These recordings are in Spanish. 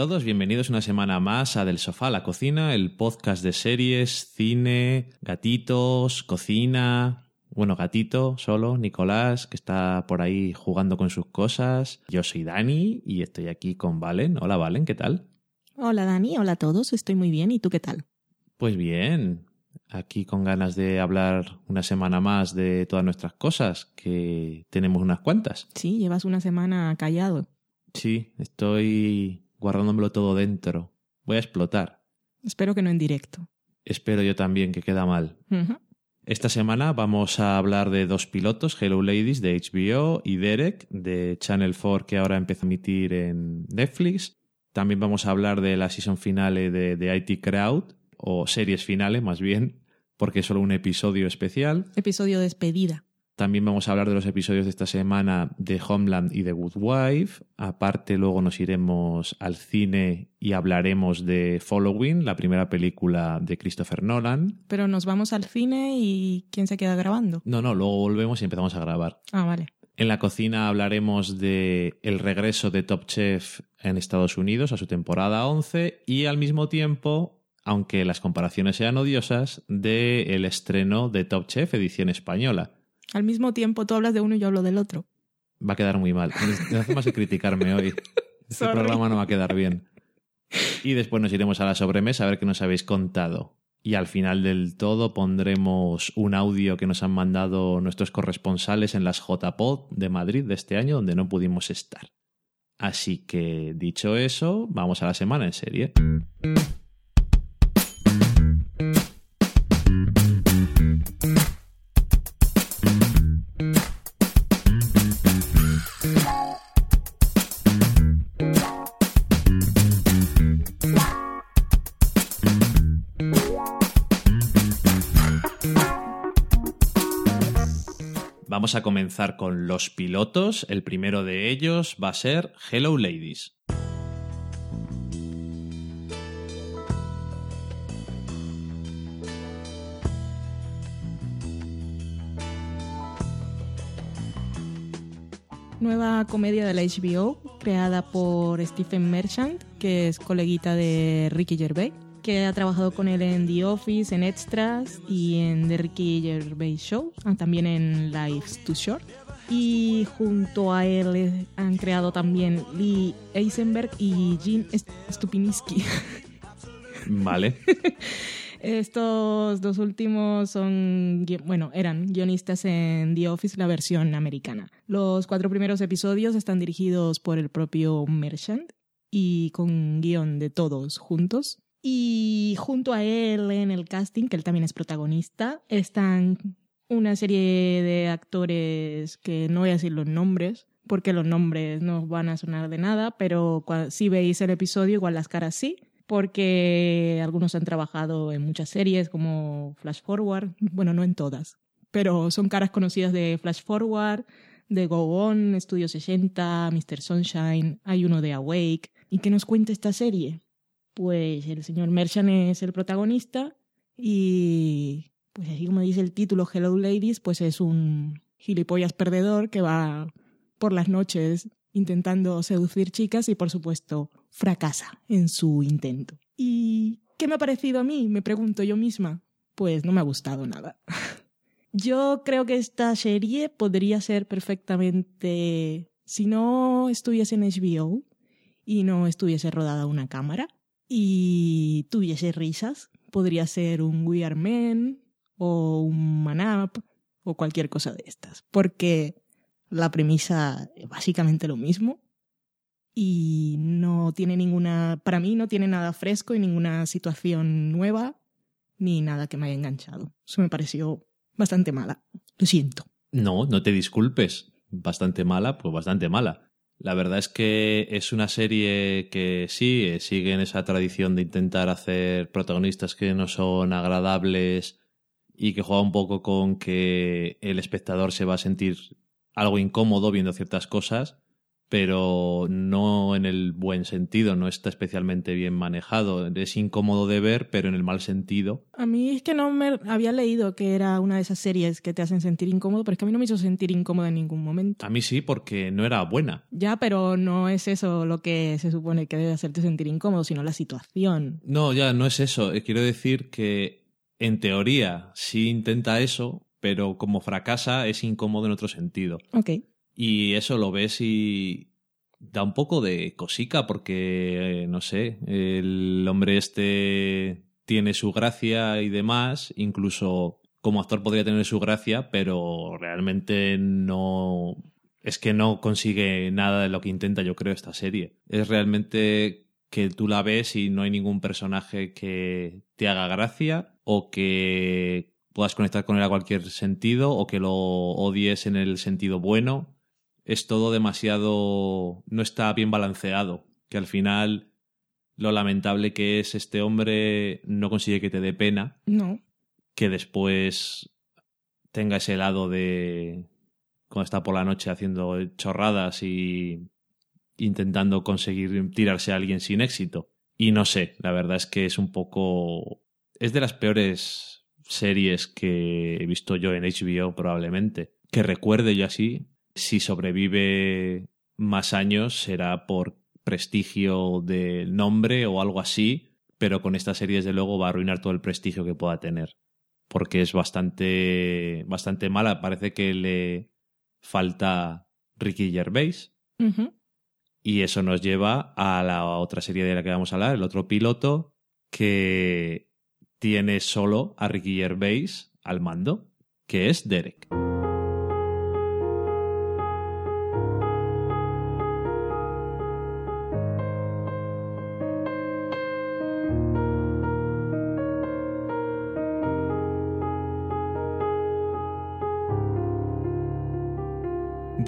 Todos, bienvenidos una semana más a Del Sofá a la Cocina, el podcast de series, cine, gatitos, cocina. Bueno, gatito solo, Nicolás, que está por ahí jugando con sus cosas. Yo soy Dani y estoy aquí con Valen. Hola Valen, ¿qué tal? Hola Dani, hola a todos, estoy muy bien. ¿Y tú qué tal? Pues bien, aquí con ganas de hablar una semana más de todas nuestras cosas, que tenemos unas cuantas. Sí, llevas una semana callado. Sí, estoy guardándomelo todo dentro. Voy a explotar. Espero que no en directo. Espero yo también que queda mal. Esta semana vamos a hablar de dos pilotos, Hello Ladies de HBO y Derek de Channel 4 que ahora empieza a emitir en Netflix. También vamos a hablar de la season finale de, de IT Crowd, o series finales más bien, porque es solo un episodio especial. Episodio despedida. También vamos a hablar de los episodios de esta semana de Homeland y de Good Wife. Aparte, luego nos iremos al cine y hablaremos de Following, la primera película de Christopher Nolan. Pero nos vamos al cine y ¿quién se queda grabando? No, no, luego volvemos y empezamos a grabar. Ah, vale. En la cocina hablaremos de el regreso de Top Chef en Estados Unidos a su temporada 11 y al mismo tiempo, aunque las comparaciones sean odiosas, de el estreno de Top Chef edición española. Al mismo tiempo tú hablas de uno y yo hablo del otro. Va a quedar muy mal. No hace más que criticarme hoy. Este Sorry. programa no va a quedar bien. Y después nos iremos a la sobremesa a ver qué nos habéis contado. Y al final del todo pondremos un audio que nos han mandado nuestros corresponsales en las JPod de Madrid de este año, donde no pudimos estar. Así que, dicho eso, vamos a la semana en serie. Vamos a comenzar con los pilotos. El primero de ellos va a ser Hello Ladies. Nueva comedia de la HBO, creada por Stephen Merchant, que es coleguita de Ricky Gervais, que ha trabajado con él en The Office, en Extras y en The Ricky Gervais Show, ah, también en Life's Too Short. Y junto a él han creado también Lee Eisenberg y St- Stupinski. Vale. Estos dos últimos son, bueno, eran guionistas en The Office, la versión americana. Los cuatro primeros episodios están dirigidos por el propio Merchant y con guion de todos juntos. Y junto a él en el casting, que él también es protagonista, están una serie de actores que no voy a decir los nombres, porque los nombres no van a sonar de nada, pero si veis el episodio, igual las caras sí porque algunos han trabajado en muchas series como Flash Forward, bueno, no en todas, pero son caras conocidas de Flash Forward, de Go On, Studio 60, Mr. Sunshine, hay uno de Awake. ¿Y qué nos cuenta esta serie? Pues el señor Merchant es el protagonista y, pues así como dice el título Hello Ladies, pues es un gilipollas perdedor que va por las noches intentando seducir chicas y por supuesto fracasa en su intento. ¿Y qué me ha parecido a mí? Me pregunto yo misma. Pues no me ha gustado nada. Yo creo que esta serie podría ser perfectamente, si no estuviese en HBO y no estuviese rodada una cámara y tuviese risas, podría ser un We Are Men o un Man Up o cualquier cosa de estas. Porque la premisa es básicamente lo mismo y no tiene ninguna, para mí no tiene nada fresco y ninguna situación nueva ni nada que me haya enganchado. Eso me pareció bastante mala. Lo siento. No, no te disculpes. Bastante mala, pues bastante mala. La verdad es que es una serie que sí, eh, sigue en esa tradición de intentar hacer protagonistas que no son agradables y que juega un poco con que el espectador se va a sentir algo incómodo viendo ciertas cosas, pero no en el buen sentido, no está especialmente bien manejado. Es incómodo de ver, pero en el mal sentido. A mí es que no me había leído que era una de esas series que te hacen sentir incómodo, pero es que a mí no me hizo sentir incómodo en ningún momento. A mí sí, porque no era buena. Ya, pero no es eso lo que se supone que debe hacerte sentir incómodo, sino la situación. No, ya, no es eso. Eh, quiero decir que en teoría sí intenta eso, pero como fracasa es incómodo en otro sentido. Ok. Y eso lo ves y da un poco de cosica porque, eh, no sé, el hombre este tiene su gracia y demás, incluso como actor podría tener su gracia, pero realmente no... Es que no consigue nada de lo que intenta, yo creo, esta serie. Es realmente que tú la ves y no hay ningún personaje que te haga gracia o que puedas conectar con él a cualquier sentido o que lo odies en el sentido bueno es todo demasiado... no está bien balanceado, que al final lo lamentable que es este hombre no consigue que te dé pena. No. Que después tenga ese lado de cuando está por la noche haciendo chorradas y intentando conseguir tirarse a alguien sin éxito. Y no sé, la verdad es que es un poco... es de las peores series que he visto yo en HBO probablemente. Que recuerde yo así, si sobrevive más años será por prestigio del nombre o algo así, pero con esta serie desde luego va a arruinar todo el prestigio que pueda tener, porque es bastante bastante mala, parece que le falta Ricky Gervais. Y eso nos lleva a la otra serie de la que vamos a hablar, el otro piloto que tiene solo a Ricky Gervais al mando, que es Derek.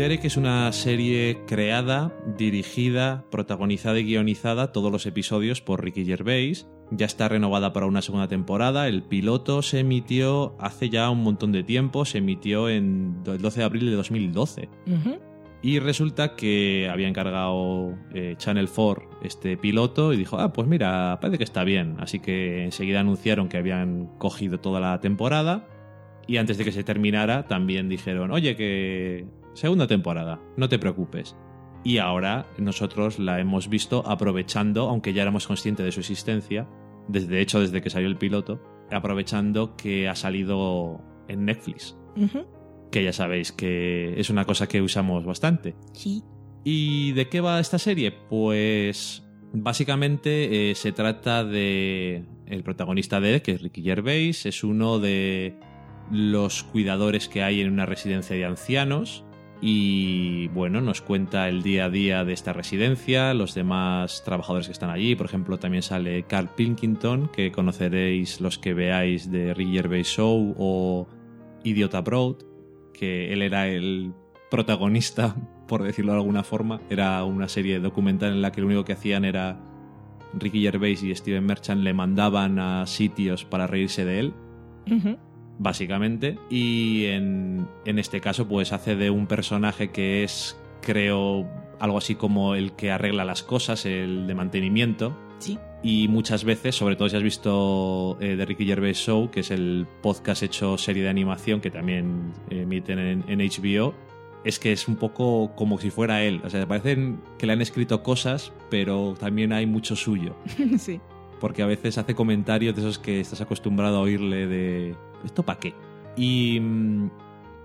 Derek es una serie creada, dirigida, protagonizada y guionizada todos los episodios por Ricky Gervais. Ya está renovada para una segunda temporada. El piloto se emitió hace ya un montón de tiempo, se emitió en el 12 de abril de 2012. Y resulta que había encargado eh, Channel 4 este piloto y dijo, ah, pues mira, parece que está bien. Así que enseguida anunciaron que habían cogido toda la temporada. Y antes de que se terminara, también dijeron, oye, que segunda temporada, no te preocupes. Y ahora nosotros la hemos visto aprovechando, aunque ya éramos conscientes de su existencia, desde de hecho desde que salió el piloto, aprovechando que ha salido en Netflix. Que ya sabéis que es una cosa que usamos bastante. Sí. ¿Y de qué va esta serie? Pues básicamente eh, se trata de el protagonista de él, que es Ricky Gervais, es uno de los cuidadores que hay en una residencia de ancianos y bueno, nos cuenta el día a día de esta residencia, los demás trabajadores que están allí. Por ejemplo, también sale Carl Pilkington, que conoceréis los que veáis de Ricky Gervais Show o Idiot Abroad, que él era el protagonista, por decirlo de alguna forma. Era una serie documental en la que lo único que hacían era Ricky Gervais y Steven Merchant le mandaban a sitios para reírse de él básicamente. Y en, en este caso, pues hace de un personaje que es, creo, algo así como el que arregla las cosas, el de mantenimiento. Sí. Y muchas veces, sobre todo si has visto eh, The Ricky Gervais Show, que es el podcast hecho serie de animación que también emiten en, en, HBO, es que es un poco como si fuera él. O sea, parecen que le han escrito cosas, pero también hay mucho suyo. sí. Porque a veces hace comentarios de esos que estás acostumbrado a oírle de ¿esto para qué? Y mm,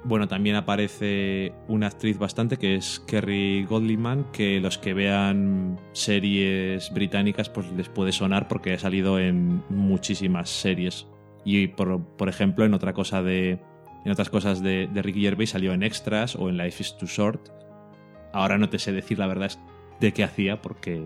bueno, también aparece una actriz bastante que es Kerry Godliman, que los que vean series británicas pues les puede sonar porque ha salido en muchísimas series. Y por, por ejemplo, en otra cosa de. En otras cosas de, de, Ricky Gervais salió en Extras o en Life is Too Short. Ahora no te sé decir la verdad de qué hacía porque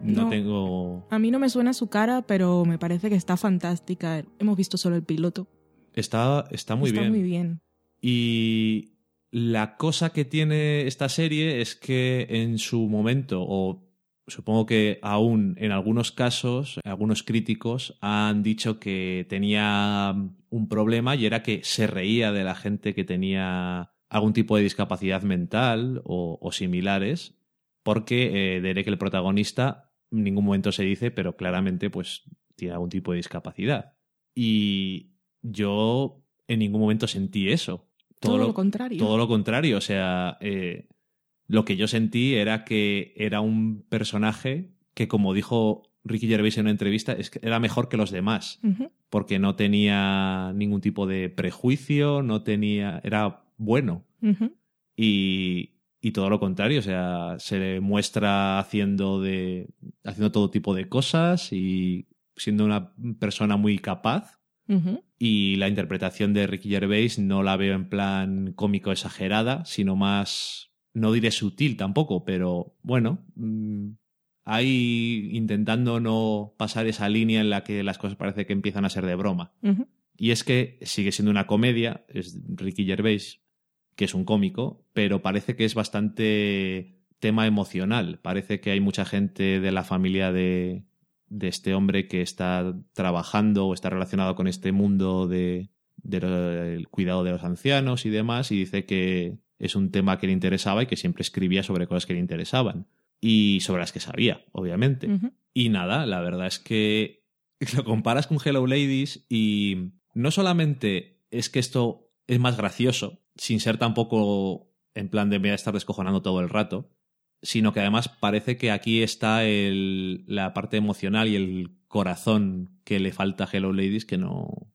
no, no, tengo. A mí no me suena su cara, pero me parece que está fantástica. Hemos visto solo el piloto. Está, está muy está bien. muy bien. Y la cosa que tiene esta serie es que en su momento, o supongo que aún en algunos casos, algunos críticos han dicho que tenía un problema y era que se reía de la gente que tenía algún tipo de discapacidad mental o, o similares porque eh, Derek, el protagonista, en ningún momento se dice, pero claramente pues tiene algún tipo de discapacidad. Y yo en ningún momento sentí eso. Todo, lo, contrario. Todo lo contrario. O sea, eh, lo que yo sentí era que era un personaje que, como dijo Ricky Gervais en una entrevista, es que era mejor que los demás. Porque no tenía ningún tipo de prejuicio, no tenía. era bueno. Y, y todo lo contrario, o sea, se le muestra haciendo de. haciendo todo tipo de cosas y siendo una persona muy capaz. Y la interpretación de Ricky Gervais no la veo en plan cómico exagerada, sino más, no diré sutil tampoco, pero bueno, mm, ahí intentando no pasar esa línea en la que las cosas parece que empiezan a ser de broma. Y es que sigue siendo una comedia, es Ricky Gervais, que es un cómico, pero parece que es bastante tema emocional. Parece que hay mucha gente de la familia de, de este hombre que está trabajando o está relacionado con este mundo de, del cuidado de los ancianos y demás, y dice que es un tema que le interesaba y que siempre escribía sobre cosas que le interesaban. Y sobre las que sabía, obviamente. Y nada, la verdad es que lo comparas con Hello Ladies y no solamente es que esto es más gracioso, sin ser tampoco en plan de me voy a estar descojonando todo el rato, sino que además parece que aquí está el- la parte emocional y el corazón que le falta a Hello Ladies que no,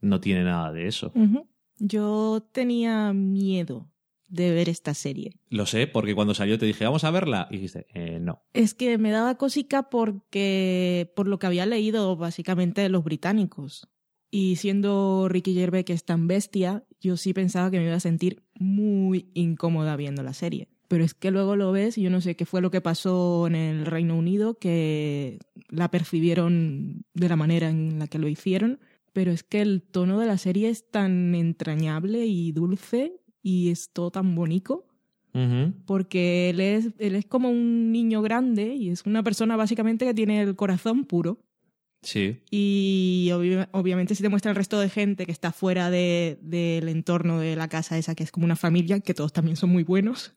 no tiene nada de eso. Yo tenía miedo de ver esta serie. Lo sé, porque cuando salió te dije, vamos a verla, y dijiste, eh, no. Es que me daba cosica porque por lo que había leído básicamente de los británicos. Y siendo Ricky Gervais que es tan bestia, yo sí pensaba que me iba a sentir muy incómoda viendo la serie. Pero es que luego lo ves y yo no sé qué fue lo que pasó en el Reino Unido, que la percibieron de la manera en la que lo hicieron. Pero es que el tono de la serie es tan entrañable y dulce y es todo tan bonito porque él es, él es como un niño grande y es una persona básicamente que tiene el corazón puro. Sí. Y obvi- obviamente si te muestra el resto de gente que está fuera de- del entorno de la casa esa, que es como una familia, que todos también son muy buenos,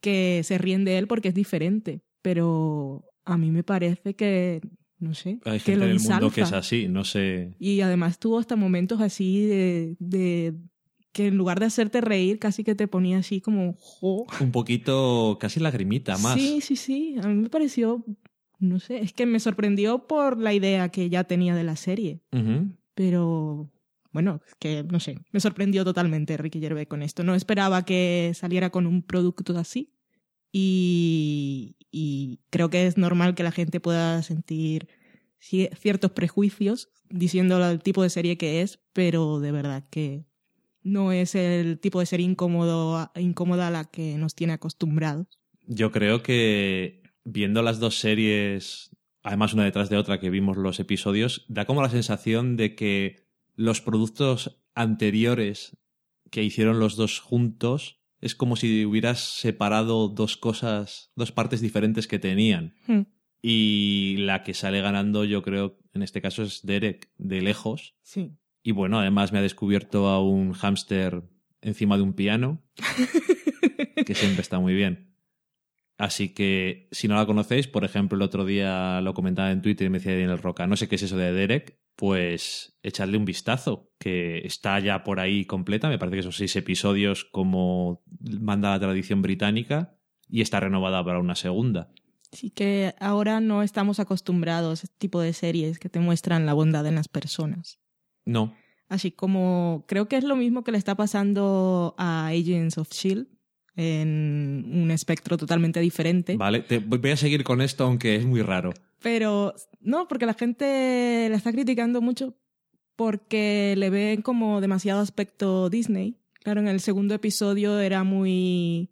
que se ríen de él porque es diferente. Pero a mí me parece que, no sé, Hay que gente lo en el mundo que es así, no sé. Y además tuvo hasta momentos así de, de que en lugar de hacerte reír, casi que te ponía así como, jo, Un poquito, casi lagrimita más. Sí, sí, sí. A mí me pareció, no sé, es que me sorprendió por la idea que ya tenía de la serie. Pero, bueno, que, no sé, me sorprendió totalmente Ricky Gervais con esto. No esperaba que saliera con un producto así. Y, y creo que es normal que la gente pueda sentir ci- ciertos prejuicios diciendo el tipo de serie que es, pero de verdad que no es el tipo de serie incómodo, incómoda a la que nos tiene acostumbrados. Yo creo que viendo las dos series, además una detrás de otra que vimos los episodios, da como la sensación de que los productos anteriores que hicieron los dos juntos es como si hubieras separado dos cosas, dos partes diferentes que tenían. Hmm. Y la que sale ganando, yo creo, en este caso es Derek, de lejos. Sí. Y bueno, además me ha descubierto a un hámster encima de un piano, que siempre está muy bien. Así que si no la conocéis, por ejemplo, el otro día lo comentaba en Twitter y me decía Daniel Roca, no sé qué es eso de Derek, pues echadle un vistazo, que está ya por ahí completa, me parece que son seis episodios como manda la tradición británica y está renovada para una segunda. Sí que ahora no estamos acostumbrados a este tipo de series que te muestran la bondad en las personas. No, Así como creo que es lo mismo que le está pasando a Agents of Shield en un espectro totalmente diferente. vale, te, voy a seguir con esto aunque es muy raro. Pero no, porque la gente la está criticando mucho porque le ven como demasiado aspecto Disney. Claro, en el segundo episodio era muy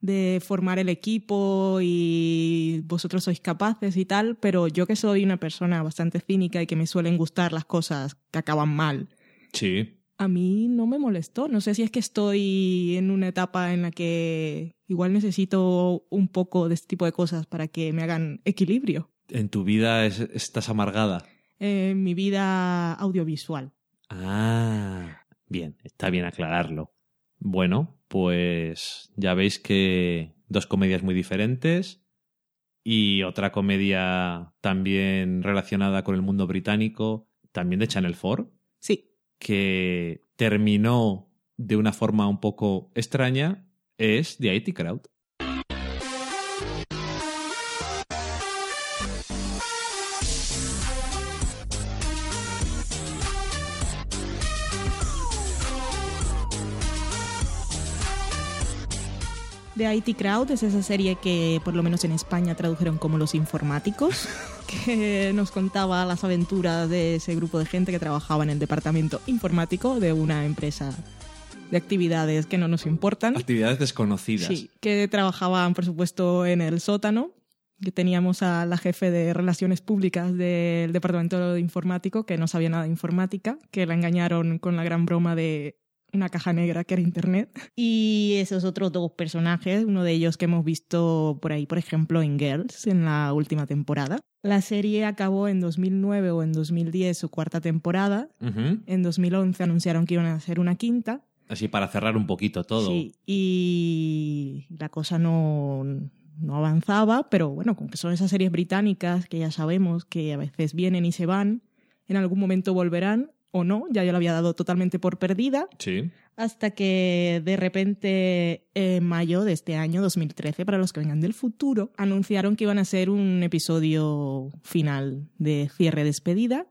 de formar el equipo y vosotros sois capaces y tal, pero yo que soy una persona bastante cínica y que me suelen gustar las cosas que acaban mal, Sí, a mí no me molestó. No sé si es que estoy en una etapa en la que igual necesito un poco de este tipo de cosas para que me hagan equilibrio en tu vida es- estás amargada. en mi vida audiovisual. Ah, bien, está bien aclararlo. Bueno, pues ya veis que dos comedias muy diferentes y otra comedia también relacionada con el mundo británico, también de Channel 4, Sí, que terminó de una forma un poco extraña, es The IT Crowd. The IT Crowd es esa serie que por lo menos en España tradujeron como Los Informáticos, que nos contaba las aventuras de ese grupo de gente que trabajaba en el departamento informático de una empresa de actividades que no nos importan. Actividades desconocidas. Sí, que trabajaban, por supuesto, en el sótano. Que teníamos a la jefe de relaciones públicas del departamento de informático que no sabía nada de informática, que la engañaron con la gran broma de una caja negra que era internet. Y esos otros dos personajes, uno de ellos que hemos visto por ahí, por ejemplo, en Girls, en la última temporada. La serie acabó en 2009 o en 2010 su cuarta temporada. Ujú. En 2011 anunciaron que iban a hacer una quinta. Así para cerrar un poquito todo. Sí, y la cosa no, no avanzaba, pero bueno, con que son esas series británicas que ya sabemos que a veces vienen y se van, en algún momento volverán o no, ya yo la había dado totalmente por perdida, Sí. hasta que de repente en mayo de este año, 2013, para los que vengan del futuro, anunciaron que iban a hacer un episodio final de cierre despedida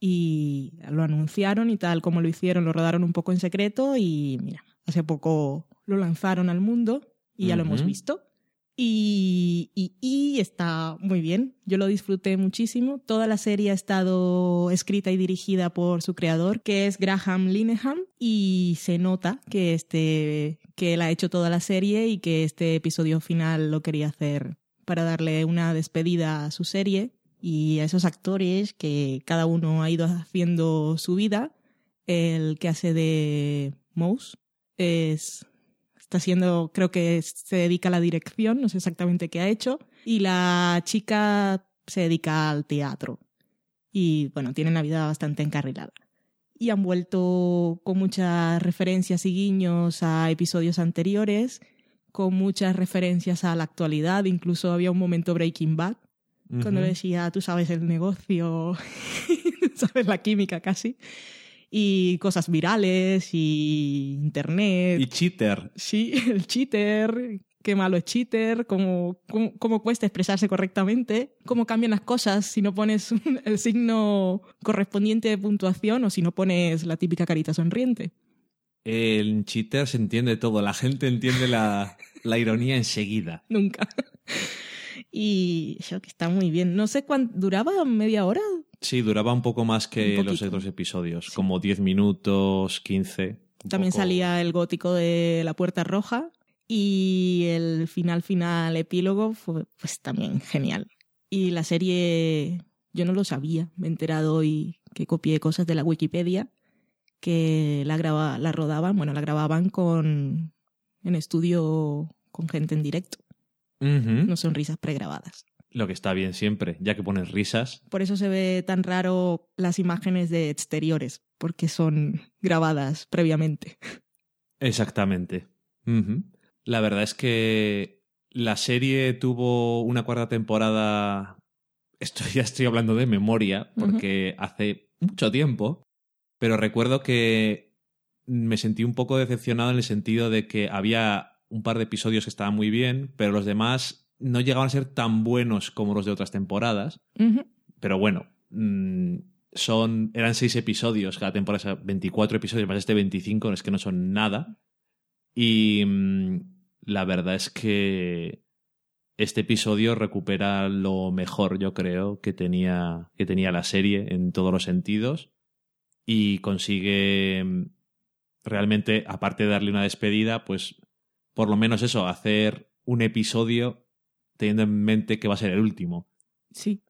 y lo anunciaron y tal como lo hicieron, lo rodaron un poco en secreto y mira, hace poco lo lanzaron al mundo y ya lo hemos visto. Y, está muy bien, yo lo disfruté muchísimo. Toda la serie ha estado escrita y dirigida por su creador, que es Graham Linehan, y se nota que, este, que él ha hecho toda la serie y que este episodio final lo quería hacer para darle una despedida a su serie y a esos actores que cada uno ha ido haciendo su vida. El que hace de Mouse es está haciendo, creo que se dedica a la dirección, no sé exactamente qué ha hecho, y la chica se dedica al teatro. Y bueno, tienen la vida bastante encarrilada. Y han vuelto con muchas referencias y guiños a episodios anteriores, con muchas referencias a la actualidad, incluso había un momento Breaking Bad, cuando decía, tú sabes el negocio, sabes la química casi, y cosas virales y internet. Y Cheater. Sí, el cheater, qué malo es cheater, cómo, cómo, cómo cuesta expresarse correctamente, cómo cambian las cosas si no pones el signo correspondiente de puntuación o si no pones la típica carita sonriente. En Cheater se entiende todo. La gente entiende la, la ironía enseguida. Nunca. Y eso que está muy bien. No sé cuánto duraba, media hora. Sí, duraba un poco más que los otros episodios. Sí. Como 10 minutos, 15. un También poco- salía el gótico de la puerta roja y el final final epílogo fue pues también genial. Y la serie yo no lo sabía, me he enterado hoy que copié cosas de la Wikipedia que la graba, la rodaban, bueno, la grababan con en estudio con gente en directo, No son risas pregrabadas. Lo que está bien siempre, ya que pones risas. Por eso se ve tan raro las imágenes de exteriores, porque son grabadas previamente. Exactamente. La verdad es que la serie tuvo una cuarta temporada. Esto ya estoy hablando de memoria, porque hace mucho tiempo. Pero recuerdo que me sentí un poco decepcionado en el sentido de que había un par de episodios que estaban muy bien, pero los demás no llegaban a ser tan buenos como los de otras temporadas. Pero bueno, mm, son, eran seis episodios, cada temporada es 24 episodios, más este 25, es que no son nada. Y mm, la verdad es que este episodio recupera lo mejor, yo creo, que tenía, que tenía la serie en todos los sentidos. Y consigue mm, realmente, aparte de darle una despedida, pues por lo menos eso, hacer un episodio teniendo en mente que va a ser el último Sí,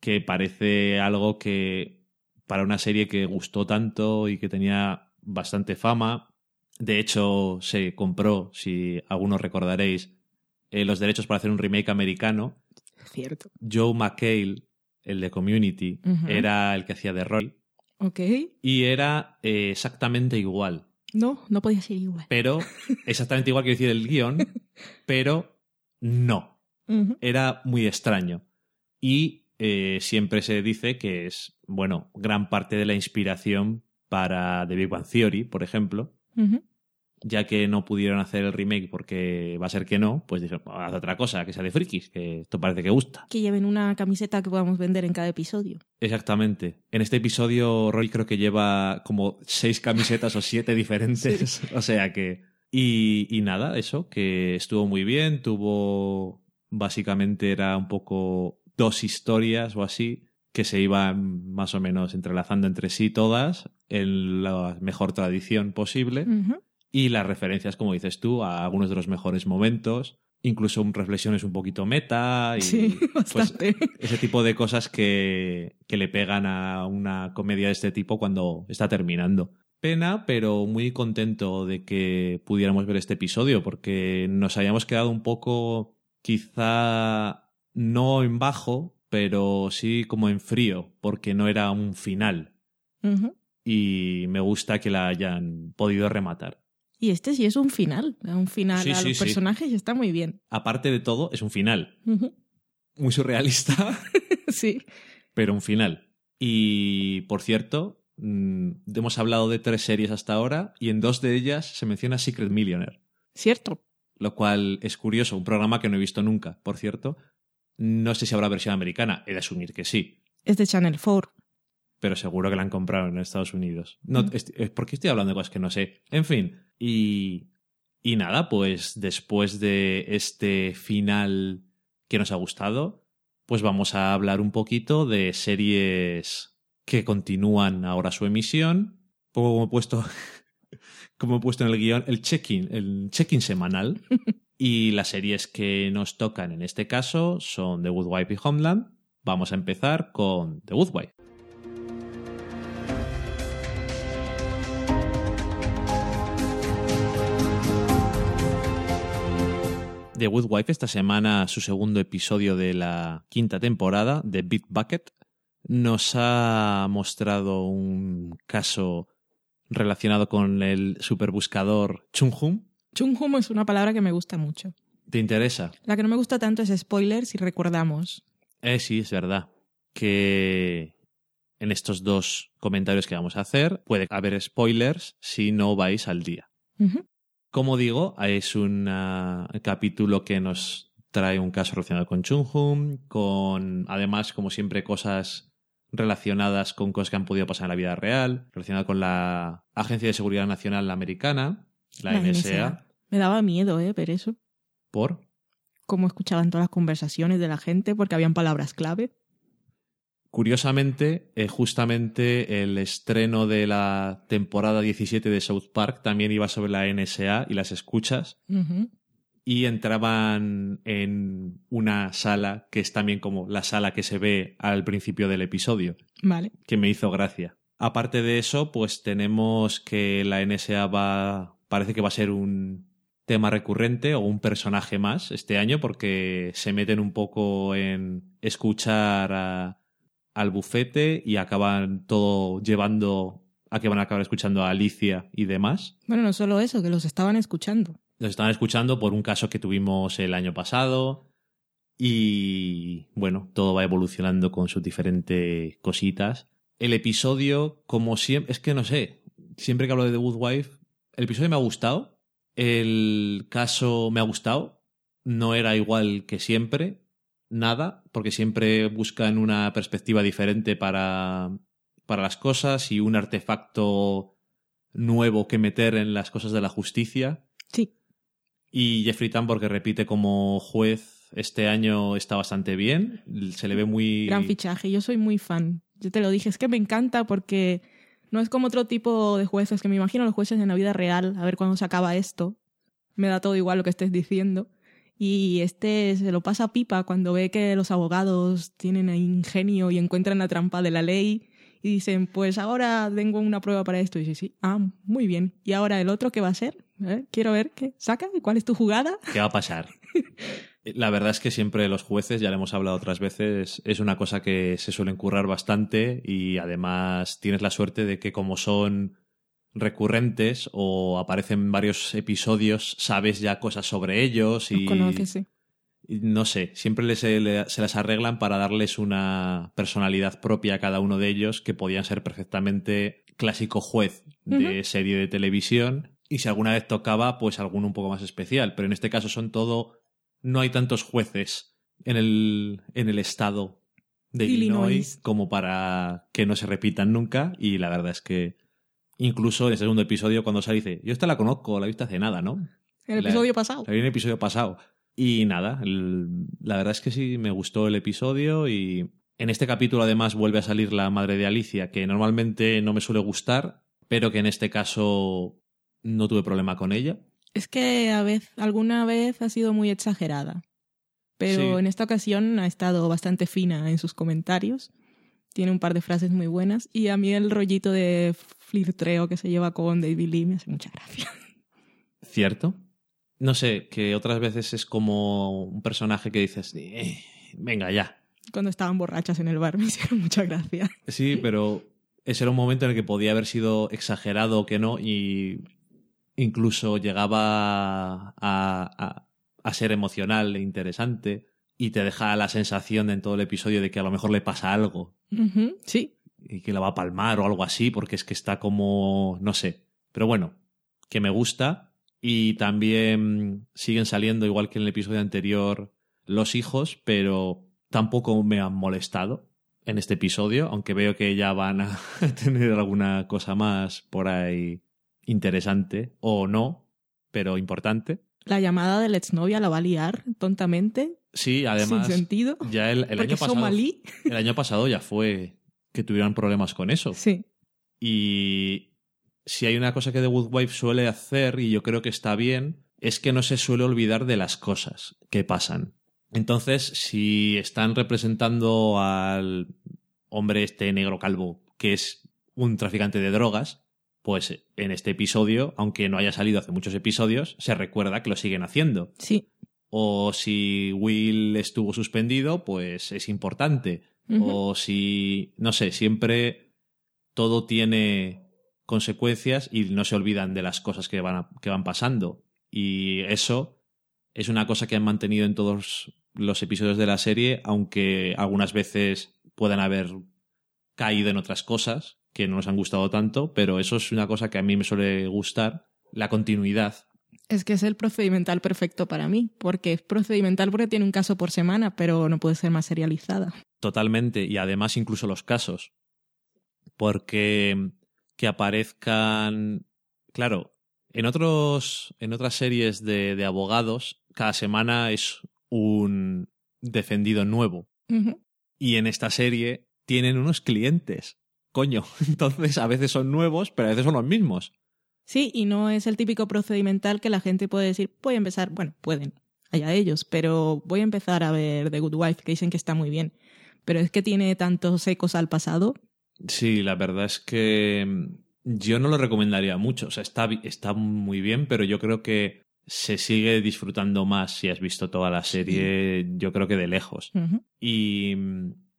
que parece algo que para una serie que gustó tanto y que tenía bastante fama, de hecho se compró, si algunos recordaréis, eh, los derechos para hacer un remake americano. cierto. Joe McHale, el de Community, era el que hacía de Roy Ok. y era eh, exactamente igual. No, no podía ser igual. pero exactamente igual que decir el guion, pero no. Era muy extraño. Y eh, siempre se dice que es, bueno, gran parte de la inspiración para The Big Bang Theory, por ejemplo. Ya que no pudieron hacer el remake porque va a ser que no, pues dijeron, haz otra cosa, que sea de frikis, que esto parece que gusta. Que lleven una camiseta que podamos vender en cada episodio. Exactamente. En este episodio, Roy creo que lleva como seis camisetas o siete diferentes. O sea que. Y, y nada, eso, que estuvo muy bien. Tuvo. Básicamente era un poco dos historias o así que se iban más o menos entrelazando entre sí todas en la mejor tradición posible. Y las referencias, como dices tú, a algunos de los mejores momentos. Incluso reflexiones un poquito meta. Y, Sí, pues, ese tipo de cosas que, que le pegan a una comedia de este tipo cuando está terminando. Pena, pero muy contento de que pudiéramos ver este episodio, porque nos habíamos quedado un poco, quizá no en bajo, pero sí como en frío, porque no era un final. Y me gusta que la hayan podido rematar. Y este sí es un final. Un final Sí, a los sí. personajes y está muy bien. Aparte de todo, es un final. Muy surrealista. Sí. pero un final. Y, por cierto, mm, hemos hablado de tres series hasta ahora y en dos de ellas se menciona Secret Millionaire, Cierto. lo cual es curioso, un programa que no he visto nunca, por cierto. No sé si habrá versión americana, he de asumir que sí, Es de Channel 4. Pero seguro que la han comprado en Estados Unidos. No, Mm. est- eh, ¿Por qué estoy hablando de cosas que no sé? En fin, y, y nada, pues después de este final que nos ha gustado, pues vamos a hablar un poquito de series que continúan ahora su emisión. Como he puesto, como he puesto en el guion, el check-in, el check-in semanal. y las series que nos tocan en este caso son The Good Wife y Homeland. Vamos a empezar con The Good Wife. The Good Wife esta semana su segundo episodio de la quinta temporada de Beat Bucket nos ha mostrado un caso relacionado con el superbuscador Chung-Hum. Chung-hum es una palabra que me gusta mucho. ¿Te interesa? La que no me gusta tanto es spoiler si recordamos. Eh, sí, es verdad. Que en estos dos comentarios que vamos a hacer puede haber spoilers si no vais al día. Como digo, es un ah, capítulo que nos trae un caso relacionado con Chung-Hum, con además, como siempre, cosas relacionadas con cosas que han podido pasar en la vida real, relacionado con la Agencia de Seguridad Nacional Americana, la, La NSA, NSA. Me daba miedo, ¿eh? Ver eso. por Cómo escuchaban todas las conversaciones de la gente porque habían palabras clave. Curiosamente, eh, justamente el estreno de la temporada 17 de South Park también iba sobre la NSA y las escuchas y entraban en una sala que es también como la sala que se ve al principio del episodio, Vale. que me hizo gracia. Aparte de eso, pues tenemos que la NSA va parece que va a ser un tema recurrente o un personaje más este año porque se meten un poco en escuchar a- al bufete y acaban todo llevando a que van a acabar escuchando a Alicia y demás. Bueno, no solo eso, que los estaban escuchando. Nos estaban escuchando por un caso que tuvimos el año pasado y bueno, todo va evolucionando con sus diferentes cositas. El episodio, como siempre, es que no sé, siempre que hablo de The Good Wife, el episodio me ha gustado, el caso me ha gustado, no era igual que siempre, nada, porque siempre buscan una perspectiva diferente para, para las cosas y un artefacto nuevo que meter en las cosas de la justicia. Sí. Y Jeffrey Tambor, que repite como juez este año, está bastante bien. Se le ve muy. Gran fichaje. Yo soy muy fan. Yo te lo dije, es que me encanta porque no es como otro tipo de jueces que me imagino los jueces en la vida real, a ver cuándo se acaba esto. Me da todo igual lo que estés diciendo. Y este se lo pasa a pipa cuando ve que los abogados tienen ingenio y encuentran la trampa de la ley y dicen, pues ahora tengo una prueba para esto. Y dice, sí, ah, muy bien. ¿Y ahora el otro qué va a ser? ¿Eh? Quiero ver qué saca, cuál es tu jugada. ¿Qué va a pasar? La verdad es que siempre los jueces, ya lo hemos hablado otras veces, es una cosa que se suelen currar bastante y además tienes la suerte de que como son recurrentes o aparecen en varios episodios, sabes ya cosas sobre ellos y... Los conoces, sí. y no sé, siempre les- se, le- se las arreglan para darles una personalidad propia a cada uno de ellos que podían ser perfectamente clásico juez de serie de televisión y si alguna vez tocaba, pues alguno un poco más especial. Pero en este caso son todo... No hay tantos jueces en el, en el estado de Illinois, Illinois. como para que no se repitan nunca y la verdad es que incluso en el segundo episodio cuando sale dice, yo esta la conozco, la he visto hace nada, ¿no? En el La- episodio pasado. La vi en el episodio pasado. Y nada, el- la verdad es que sí, me gustó el episodio y en este capítulo además vuelve a salir la madre de Alicia, que normalmente no me suele gustar, pero que en este caso no tuve problema con ella. Es que a vez, alguna vez ha sido muy exagerada. Pero Sí. en esta ocasión ha estado bastante fina en sus comentarios. Tiene un par de frases muy buenas. Y a mí el rollito de flirtreo que se lleva con David Lee me hace mucha gracia. ¿Cierto? No sé, que otras veces es como un personaje que dices, "Eh, venga ya. Cuando estaban borrachas en el bar me hicieron mucha gracia. Sí, pero ese era un momento en el que podía haber sido exagerado o que no, y incluso llegaba a, a- a ser emocional e interesante, y te deja la sensación en todo el episodio de que a lo mejor le pasa algo Sí, y que la va a palmar o algo así, porque es que está como, no sé. Pero bueno, que me gusta. Y también siguen saliendo, igual que en el episodio anterior, los hijos, pero tampoco me han molestado en este episodio, aunque veo que ya van a tener alguna cosa más por ahí interesante, o no, pero importante. la llamada de la exnovia la va a liar tontamente, Sí, además, sin sentido. ya el, año pasado, somalí. el año pasado ya fue que tuvieron problemas con eso. Sí, Y si hay una cosa que The Good Wife suele hacer, y yo creo que está bien, es que no se suele olvidar de las cosas que pasan. Entonces, si están representando al hombre este negro calvo, que es un traficante de drogas, pues en este episodio, aunque no haya salido hace muchos episodios, se recuerda que lo siguen haciendo. sí. O si Will estuvo suspendido, pues es importante. O si, no sé, siempre todo tiene consecuencias y no se olvidan de las cosas que van, a- que van pasando. Y eso es una cosa que han mantenido en todos los episodios de la serie, aunque algunas veces puedan haber caído en otras cosas que no nos han gustado tanto, pero eso es una cosa que a mí me suele gustar, la continuidad. Es que es el procedimental perfecto para mí, porque es procedimental porque tiene un caso por semana, pero no puede ser más serializada. Totalmente, y además incluso los casos. Porque que aparezcan. Claro, en otros. En otras series de, de abogados, cada semana es un defendido nuevo. Y en esta serie tienen unos clientes. Coño. Entonces, a veces son nuevos, pero a veces son los mismos. Sí, y no es el típico procedimental que la gente puede decir, voy a empezar, bueno, pueden, allá ellos, pero voy a empezar a ver The Good Wife, que dicen que está muy bien. Pero es que tiene tantos ecos al pasado. Sí, la verdad es que mm, yo no lo recomendaría mucho. O sea, está, está muy bien, pero yo creo que se sigue disfrutando más si has visto toda la serie, yo creo que de lejos. Y,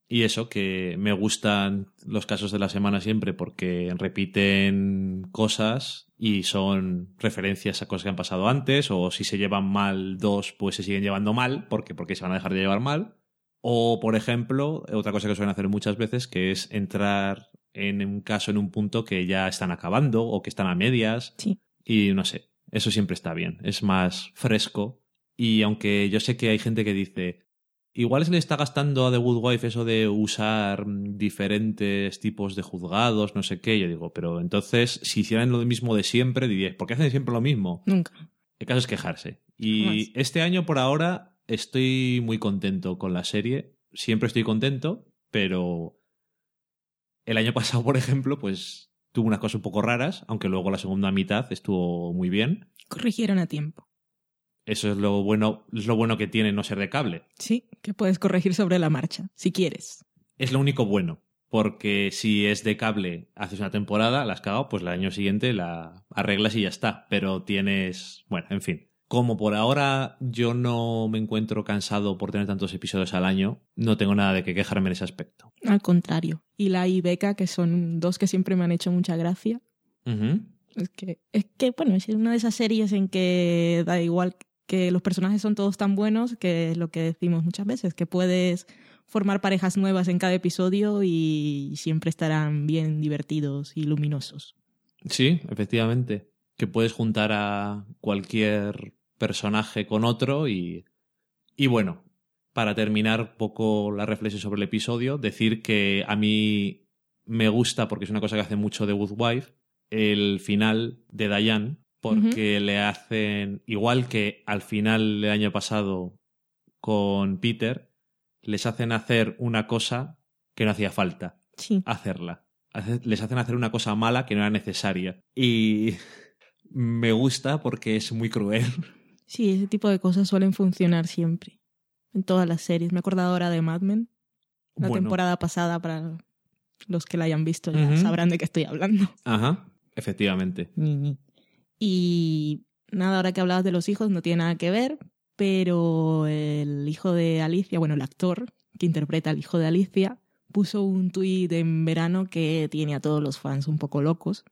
y eso, que me gustan los casos de la semana siempre porque repiten cosas y son referencias a cosas que han pasado antes, o si se llevan mal dos, pues se siguen llevando mal, porque, porque se van a dejar de llevar mal. O, por ejemplo, otra cosa que suelen hacer muchas veces, que es entrar en un caso en un punto que ya están acabando o que están a medias. Sí. Y no sé, eso siempre está bien, es más fresco. Y aunque yo sé que hay gente que dice, igual se le está gastando a The Good Wife eso de usar mm, diferentes tipos de juzgados, no sé qué, yo digo, pero entonces si hicieran lo mismo de siempre, dirías, ¿por qué hacen siempre lo mismo? Nunca. El caso es quejarse. Y Jamás. este año por ahora estoy muy contento con la serie. Siempre estoy contento, pero el año pasado, por ejemplo, pues tuvo unas cosas un poco raras, aunque luego la segunda mitad estuvo muy bien. Corrigieron a tiempo. Eso es lo bueno, es lo bueno que tiene no ser de cable. Sí, que puedes corregir sobre la marcha, si quieres. Es lo único bueno. Porque si es de cable, haces una temporada, la has cagado, pues el año siguiente la arreglas y ya está. Pero tienes. Bueno, en fin. Como por ahora yo no me encuentro cansado por tener tantos episodios al año, no tengo nada de que quejarme en ese aspecto. Al contrario. Y la y Beca, que son dos que siempre me han hecho mucha gracia. Es que, es que, bueno, es una de esas series en que da igual que los personajes son todos tan buenos que es lo que decimos muchas veces, que puedes formar parejas nuevas en cada episodio y siempre estarán bien divertidos y luminosos. Sí, efectivamente. Que puedes juntar a cualquier personaje con otro y. Y bueno, para terminar poco la reflexión sobre el episodio, decir que a mí me gusta, porque es una cosa que hace mucho de Good Wife, el final de Diane, porque le hacen, igual que al final del año pasado con Peter, les hacen hacer una cosa que no hacía falta Sí. hacerla. Hace- Les hacen hacer una cosa mala que no era necesaria. Y me gusta porque es muy cruel. Sí, ese tipo de cosas suelen funcionar siempre. En todas las series. Me he acordado ahora de Mad Men. La Bueno, temporada pasada, para los que la hayan visto, ya sabrán de qué estoy hablando. Ajá, efectivamente. Y nada, ahora que hablabas de los hijos, no tiene nada que ver, pero el hijo de Alicia, bueno, el actor que interpreta al hijo de Alicia, puso un tuit en verano que tiene a todos los fans un poco locos,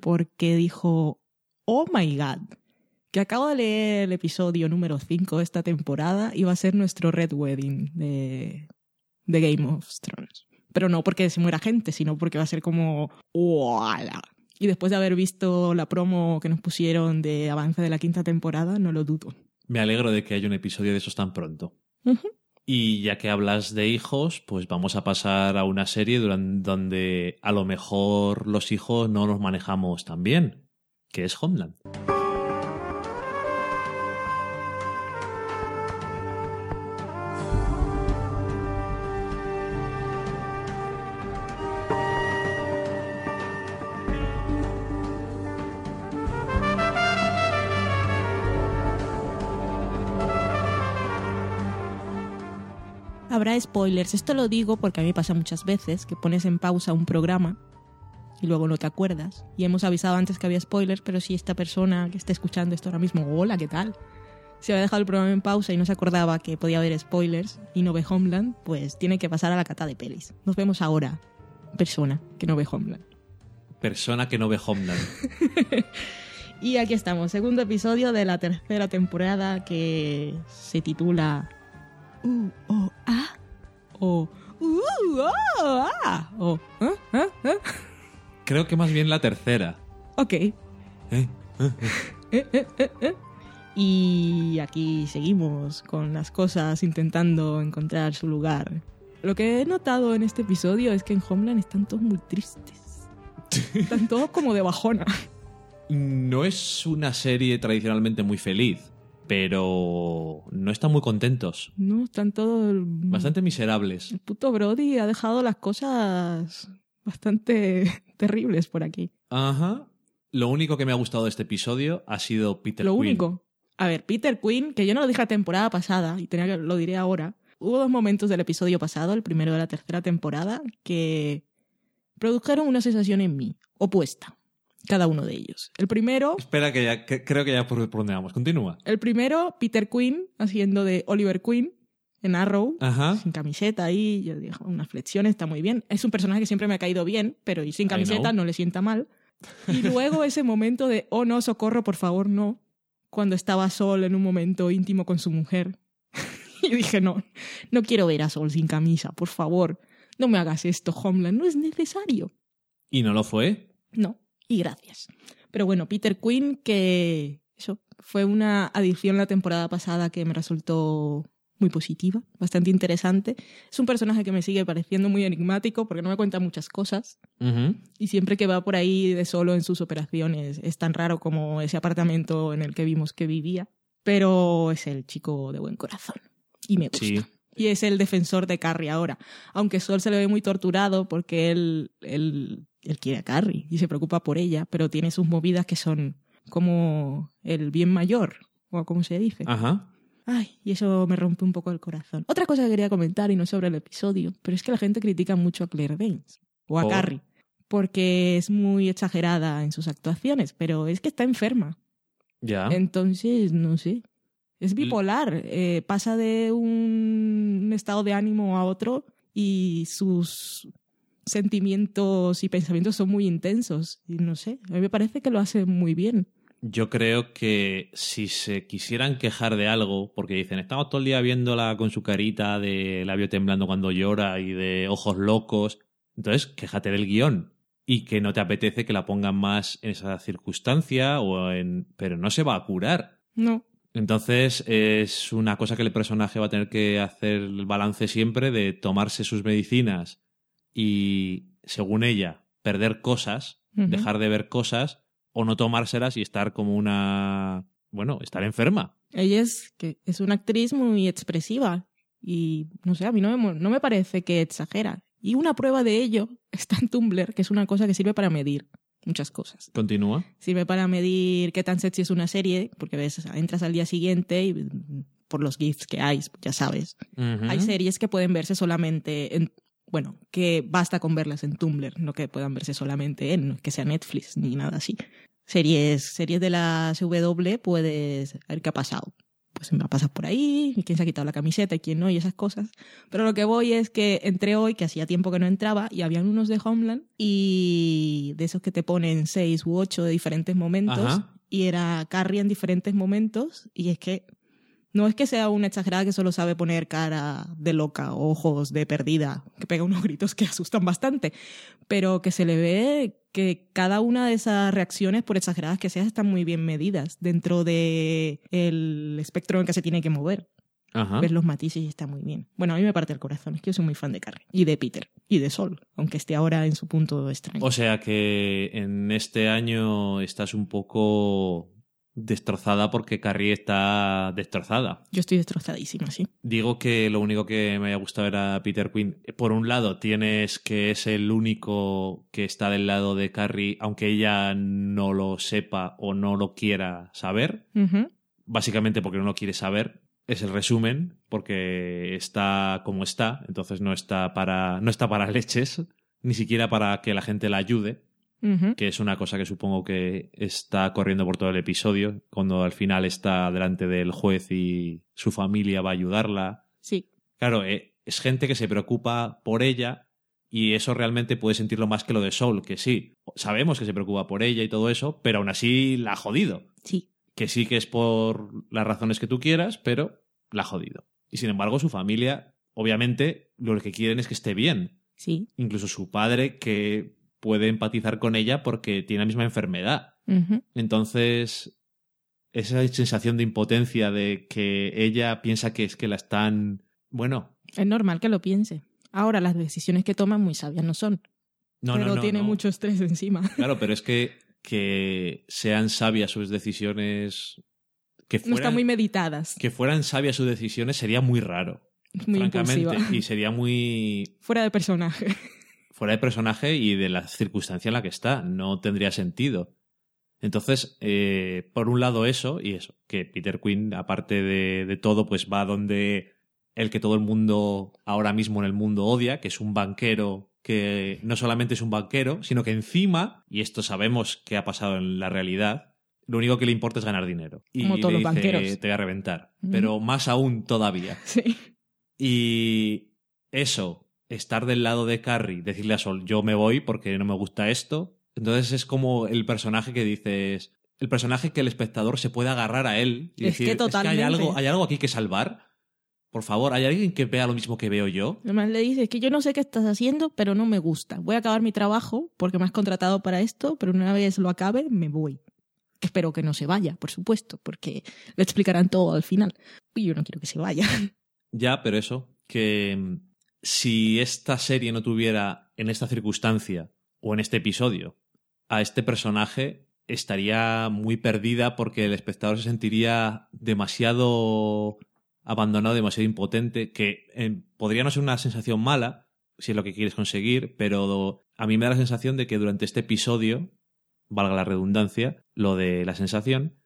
porque dijo, oh my god, que acabo de leer el episodio número 5 de esta temporada y va a ser nuestro Red Wedding de, de Game of Thrones. Pero no porque se muera gente, sino porque va a ser como ¡Wala! Y después de haber visto la promo que nos pusieron de avance de la quinta temporada, no lo dudo. Me alegro de que haya un episodio de esos tan pronto. Y ya que hablas de hijos, pues vamos a pasar a una serie donde a lo mejor los hijos no los manejamos tan bien, que es Homeland. Habrá spoilers. Esto lo digo porque a mí me pasa muchas veces que pones en pausa un programa y luego no te acuerdas. Y hemos avisado antes que había spoilers, pero si esta persona que está escuchando esto ahora mismo, hola, ¿qué tal? Se había dejado el programa en pausa y no se acordaba que podía haber spoilers y no ve Homeland, pues tiene que pasar a la cata de pelis. Nos vemos ahora, persona que no ve Homeland. Persona que no ve Homeland. Y aquí estamos, segundo episodio de la tercera temporada que se titula U O A o U O A o. Creo que más bien la tercera. Ok. eh, eh, eh. Y aquí seguimos con las cosas intentando encontrar su lugar. Lo que he notado en este episodio es que en Homeland están todos muy tristes. Están todos como de bajona. No es una serie tradicionalmente muy feliz, pero no están muy contentos. No, están todos... Bastante miserables. El puto Brody ha dejado las cosas bastante terribles por aquí. Ajá. Lo único que me ha gustado de este episodio ha sido Peter lo Quinn. único. A ver, Peter Quinn, que yo no lo dije la temporada pasada y tenía que lo diré ahora. Hubo dos momentos del episodio pasado, el primero de la tercera temporada, que produjeron una sensación en mí, opuesta. Cada uno de ellos. El primero, Espera, que ya que- creo que ya por, por donde vamos. Continúa. el primero, Peter Quinn haciendo de Oliver Quinn en Arrow. Ajá. sin camiseta ahí, yo digo, unas flexiones, está muy bien. Es un personaje que siempre me ha caído bien, pero y sin camiseta no le sienta mal. Y luego ese momento de, oh no, socorro, por favor, no, cuando estaba Sol en un momento íntimo con su mujer. y dije, no, no quiero ver a Sol sin camisa, por favor, no me hagas esto, Homeland, no es necesario. ¿Y no lo fue? No, y gracias. Pero bueno, Peter Quinn, que eso fue una adición la temporada pasada que me resultó muy positiva, bastante interesante. Es un personaje que me sigue pareciendo muy enigmático porque no me cuenta muchas cosas y siempre que va por ahí de solo en sus operaciones es tan raro como ese apartamento en el que vimos que vivía, pero es el chico de buen corazón y me gusta. Sí. Y es el defensor de Carrie ahora. Aunque Sol se le ve muy torturado porque él, él, él quiere a Carrie y se preocupa por ella, pero tiene sus movidas que son como el bien mayor, o como se dice. Ajá. Ay, y eso me rompe un poco el corazón. Otra cosa que quería comentar, y no sobre el episodio, pero es que la gente critica mucho a Claire Danes o a ¿Por? Carrie, porque es muy exagerada en sus actuaciones, pero es que está enferma. Ya. Entonces, no sé. Es bipolar. eh, pasa de un estado de ánimo a otro y sus sentimientos y pensamientos son muy intensos. Y no sé, a mí me parece que lo hace muy bien. Yo creo que si se quisieran quejar de algo, porque dicen, estamos todo el día viéndola con su carita de labio temblando cuando llora y de ojos locos, entonces quéjate del guion y que no te apetece que la pongan más en esa circunstancia o en... pero no se va a curar. No. Entonces es una cosa que el personaje va a tener que hacer el balance siempre de tomarse sus medicinas y, según ella, perder cosas, dejar de ver cosas o no tomárselas y estar como una... bueno, estar enferma. Ella es, que es una actriz muy expresiva y no sé, a mí no me, no me parece que exagera. Y una prueba de ello está en Tumblr, que es una cosa que sirve para medir muchas cosas. Continúa. Sirve para medir qué tan sexy es una serie, porque ves, entras al día siguiente y mm, por los GIFs que hay, ya sabes. Hay series que pueden verse solamente en... Bueno, que basta con verlas en Tumblr, no que puedan verse solamente en, que sea Netflix ni nada así. Series, series de la CW, puedes ver qué ha pasado. Pues me pasas por ahí, quién se ha quitado la camiseta y quién no, y esas cosas. Pero lo que voy es que entré hoy, que hacía tiempo que no entraba, y habían unos de Homeland, y de esos que te ponen seis u ocho de diferentes momentos, Ajá. y era Carrie en diferentes momentos, y es que no es que sea una exagerada que solo sabe poner cara de loca, ojos de perdida, que pega unos gritos que asustan bastante, pero que se le ve que cada una de esas reacciones, por exageradas que sean, están muy bien medidas dentro de el espectro en que se tiene que mover. Ajá. Ves los matices y está muy bien. Bueno, a mí me parte el corazón, es que yo soy muy fan de Carrie y de Peter y de Sol, aunque esté ahora en su punto extraño. O sea que en este año estás un poco destrozada porque Carrie está destrozada. Yo estoy destrozadísima, sí. Digo que lo único que me haya gustado era Peter Quinn. Por un lado, tienes que es el único que está del lado de Carrie, aunque ella no lo sepa o no lo quiera saber. Básicamente porque no lo quiere saber. Es el resumen, porque está como está, entonces no está para, no está para leches, ni siquiera para que la gente la ayude Que es una cosa que supongo que está corriendo por todo el episodio, cuando al final está delante del juez y su familia va a ayudarla. Sí. Claro, eh, es gente que se preocupa por ella y eso realmente puede sentirlo más que lo de Soul, que sí, sabemos que se preocupa por ella y todo eso, pero aún así la ha jodido. Sí. Que sí que es por las razones que tú quieras, pero la ha jodido. Y sin embargo, su familia, obviamente, lo que quieren es que esté bien Sí. incluso su padre que puede empatizar con ella porque tiene la misma enfermedad. Entonces, esa sensación de impotencia de que ella piensa que es que la están... Bueno, Es normal que lo piense. Ahora, las decisiones que toman muy sabias no son. no, pero no, no. tiene no. mucho estrés encima. Claro, pero es que, que sean sabias sus decisiones... Que No fueran, están muy meditadas. que fueran sabias sus decisiones sería muy raro, Muy francamente. impulsiva. Y sería muy Fuera de personaje. fuera de personaje y de la circunstancia en la que está. No tendría sentido. Entonces, eh, por un lado eso, y eso, que Peter Quinn, aparte de, de todo, pues va donde el que todo el mundo ahora mismo en el mundo odia, que es un banquero que no solamente es un banquero, sino que encima, y esto sabemos que ha pasado en la realidad, lo único que le importa es ganar dinero. Y Como todos le los dice, banqueros. te voy a reventar. Pero más aún todavía. Sí. Y eso, estar del lado de Carrie, decirle a Sol, yo me voy porque no me gusta esto. Entonces es como el personaje que dices, el personaje que el espectador se puede agarrar a él y Es que decir, es que hay algo, hay algo aquí que salvar. Por favor, ¿hay alguien que vea lo mismo que veo yo? Además le dices que yo no sé qué estás haciendo, pero no me gusta. Voy a acabar mi trabajo porque me has contratado para esto, pero una vez lo acabe, me voy. Espero que no se vaya, por supuesto, porque lo explicarán todo al final. Y yo no quiero que se vaya. Ya, pero eso, que mm, si esta serie no tuviera en esta circunstancia o en este episodio a este personaje, estaría muy perdida porque el espectador se sentiría demasiado abandonado, demasiado impotente, que eh, podría no ser una sensación mala, si es lo que quieres conseguir, pero a mí me da la sensación de que durante este episodio, valga la redundancia, lo de la sensación,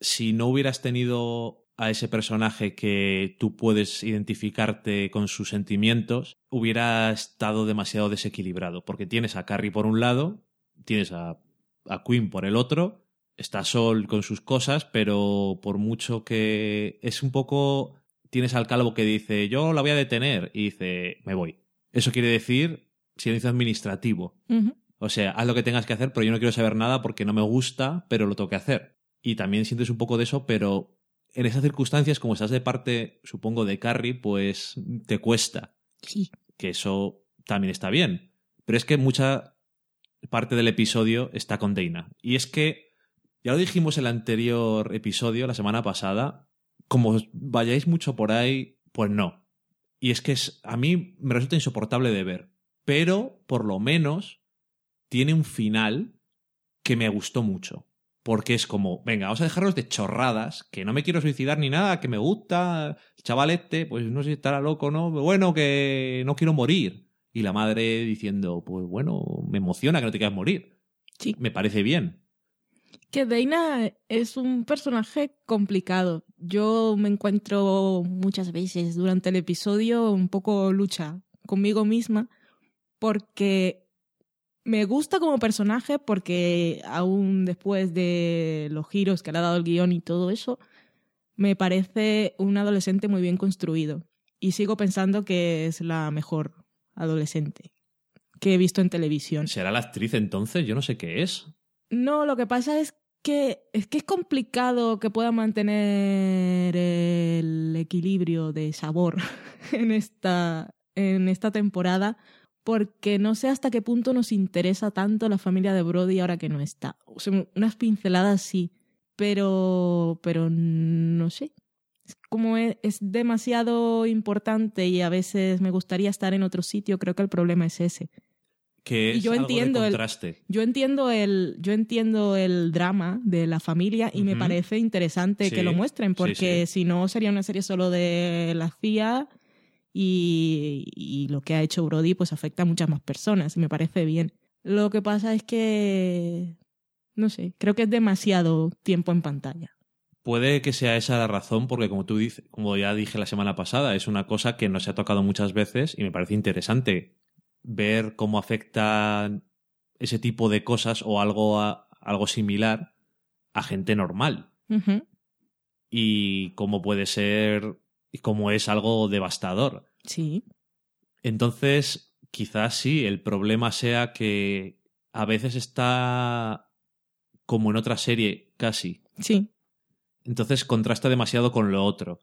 si no hubieras tenido a ese personaje que tú puedes identificarte con sus sentimientos, hubiera estado demasiado desequilibrado, porque tienes a Carrie por un lado, tienes a, a Queen por el otro, está Sol con sus cosas, pero por mucho que es un poco... Tienes al calvo que dice, yo la voy a detener, y dice, me voy. Eso quiere decir, silencio administrativo. O sea, haz lo que tengas que hacer, pero yo no quiero saber nada porque no me gusta, pero lo tengo que hacer. Y también sientes un poco de eso, pero en esas circunstancias, como estás de parte, supongo, de Carrie, pues te cuesta. Sí. Que eso también está bien. Pero es que mucha parte del episodio está con Dana. Y es que, ya lo dijimos en el anterior episodio, la semana pasada, como vayáis mucho por ahí, pues no. Y es que es, a mí me resulta insoportable de ver. Pero, por lo menos, tiene un final que me gustó mucho. Porque es como, venga, vamos a dejarlos de chorradas, que no me quiero suicidar ni nada, que me gusta, el chaval este, pues no sé si estará loco, ¿no? Pero bueno, que no quiero morir. Y la madre diciendo, pues bueno, me emociona que no te quieras morir. Sí. Me parece bien. Que Dana es un personaje complicado. Yo me encuentro muchas veces durante el episodio un poco lucha conmigo misma porque me gusta como personaje porque aún después de los giros que le ha dado el guion y todo eso, me parece un adolescente muy bien construido. Y sigo pensando que es la mejor adolescente que he visto en televisión. ¿Será la actriz entonces? Yo no sé qué es. No, lo que pasa es que es que es complicado que pueda mantener el equilibrio de sabor en esta, en esta temporada, porque no sé hasta qué punto nos interesa tanto la familia de Brody ahora que no está. O sea, unas pinceladas sí, pero, pero no sé. Es como es, es demasiado importante y a veces me gustaría estar en otro sitio, creo que el problema es ese. Que Y es yo algo de entiendo el- contraste. Yo entiendo el, yo entiendo el drama de la familia y me parece interesante Sí, que lo muestren, sí, porque sí. si no sería una serie solo de la CIA y, y lo que ha hecho Brody pues afecta a muchas más personas y me parece bien. Lo que pasa es que, no sé, creo que es demasiado tiempo en pantalla. Puede que sea esa la razón, porque como tú dices, como ya dije la semana pasada, es una cosa que no se ha tocado muchas veces y me parece interesante ver cómo afecta ese tipo de cosas o algo, a- algo similar a gente normal. Y cómo puede ser, y cómo es algo devastador. Sí, Entonces, quizás sí, el problema sea que a veces está como en otra serie, casi. sí, Entonces contrasta demasiado con lo otro.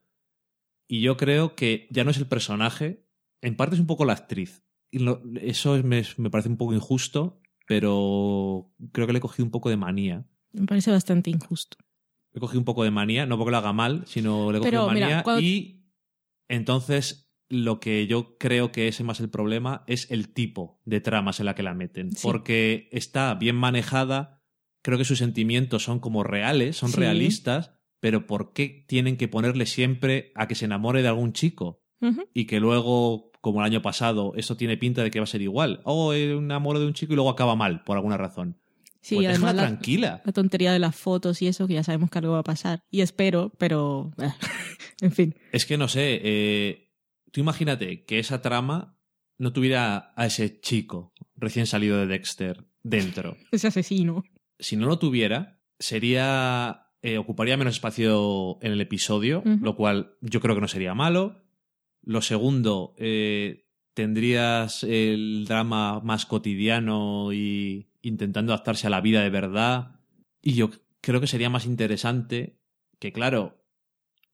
Y yo creo que ya no es el personaje, en parte es un poco la actriz. Y lo- eso es- me, me parece un poco injusto, pero creo que le he cogido un poco de manía. me parece bastante injusto. Le he cogido un poco de manía, no porque lo haga mal, sino le he cogido mira, manía. cuando- Y entonces lo que yo creo que es más el problema es el tipo de tramas en la que la meten. Sí. Porque está bien manejada, creo que sus sentimientos son como reales, son Sí. realistas, pero ¿por qué tienen que ponerle siempre a que se enamore de algún chico? Y que luego, como el año pasado, eso tiene pinta de que va a ser igual. O eh, enamoro de un chico y luego acaba mal, por alguna razón. Sí, pues además la- tranquila. la tontería de las fotos y eso, que ya sabemos que algo va a pasar. Y espero, pero... en fin. Es que no sé, eh, tú imagínate que esa trama no tuviera a ese chico recién salido de Dexter dentro. Ese asesino. Si no lo tuviera, sería. eh, ocuparía menos espacio en el episodio, lo cual yo creo que no sería malo. Lo segundo, eh, tendrías el drama más cotidiano y intentando adaptarse a la vida de verdad. Y yo creo que sería más interesante que, claro,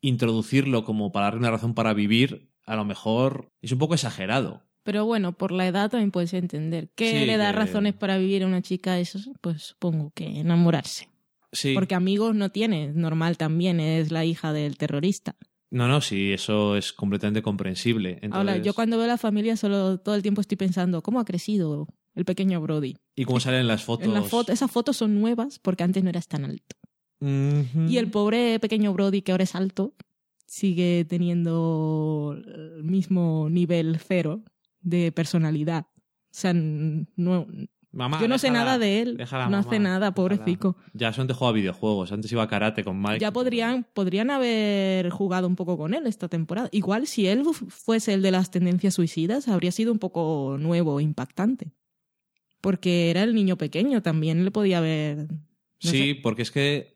introducirlo como para darle una razón para vivir, a lo mejor es un poco exagerado. Pero bueno, por la edad también puedes entender. ¿Qué Sí, le da que- razones para vivir a una chica eso? Pues supongo que enamorarse. Sí. Porque amigos no tiene. Normal también, es la hija del terrorista. No, no, sí, eso es completamente comprensible. Ahora, Entonces- yo cuando veo a la familia solo todo el tiempo estoy pensando, ¿cómo ha crecido el pequeño Brody? Y cómo salen las fotos. En la foto, esas fotos son nuevas porque antes no eras tan alto. Y el pobre pequeño Brody, que ahora es alto, sigue teniendo el mismo nivel cero de personalidad. O sea, no, Mamá, yo no sé déjala, nada de él. déjala, no mamá, hace nada, déjala. pobrecico. Ya antes jugaba videojuegos, antes iba a karate con Mike. Ya podrían, podrían haber jugado un poco con él esta temporada. Igual si él fu- fuese el de las tendencias suicidas, habría sido un poco nuevo, impactante. Porque era el niño pequeño, también le podía haber... no Sí, sé, porque es que.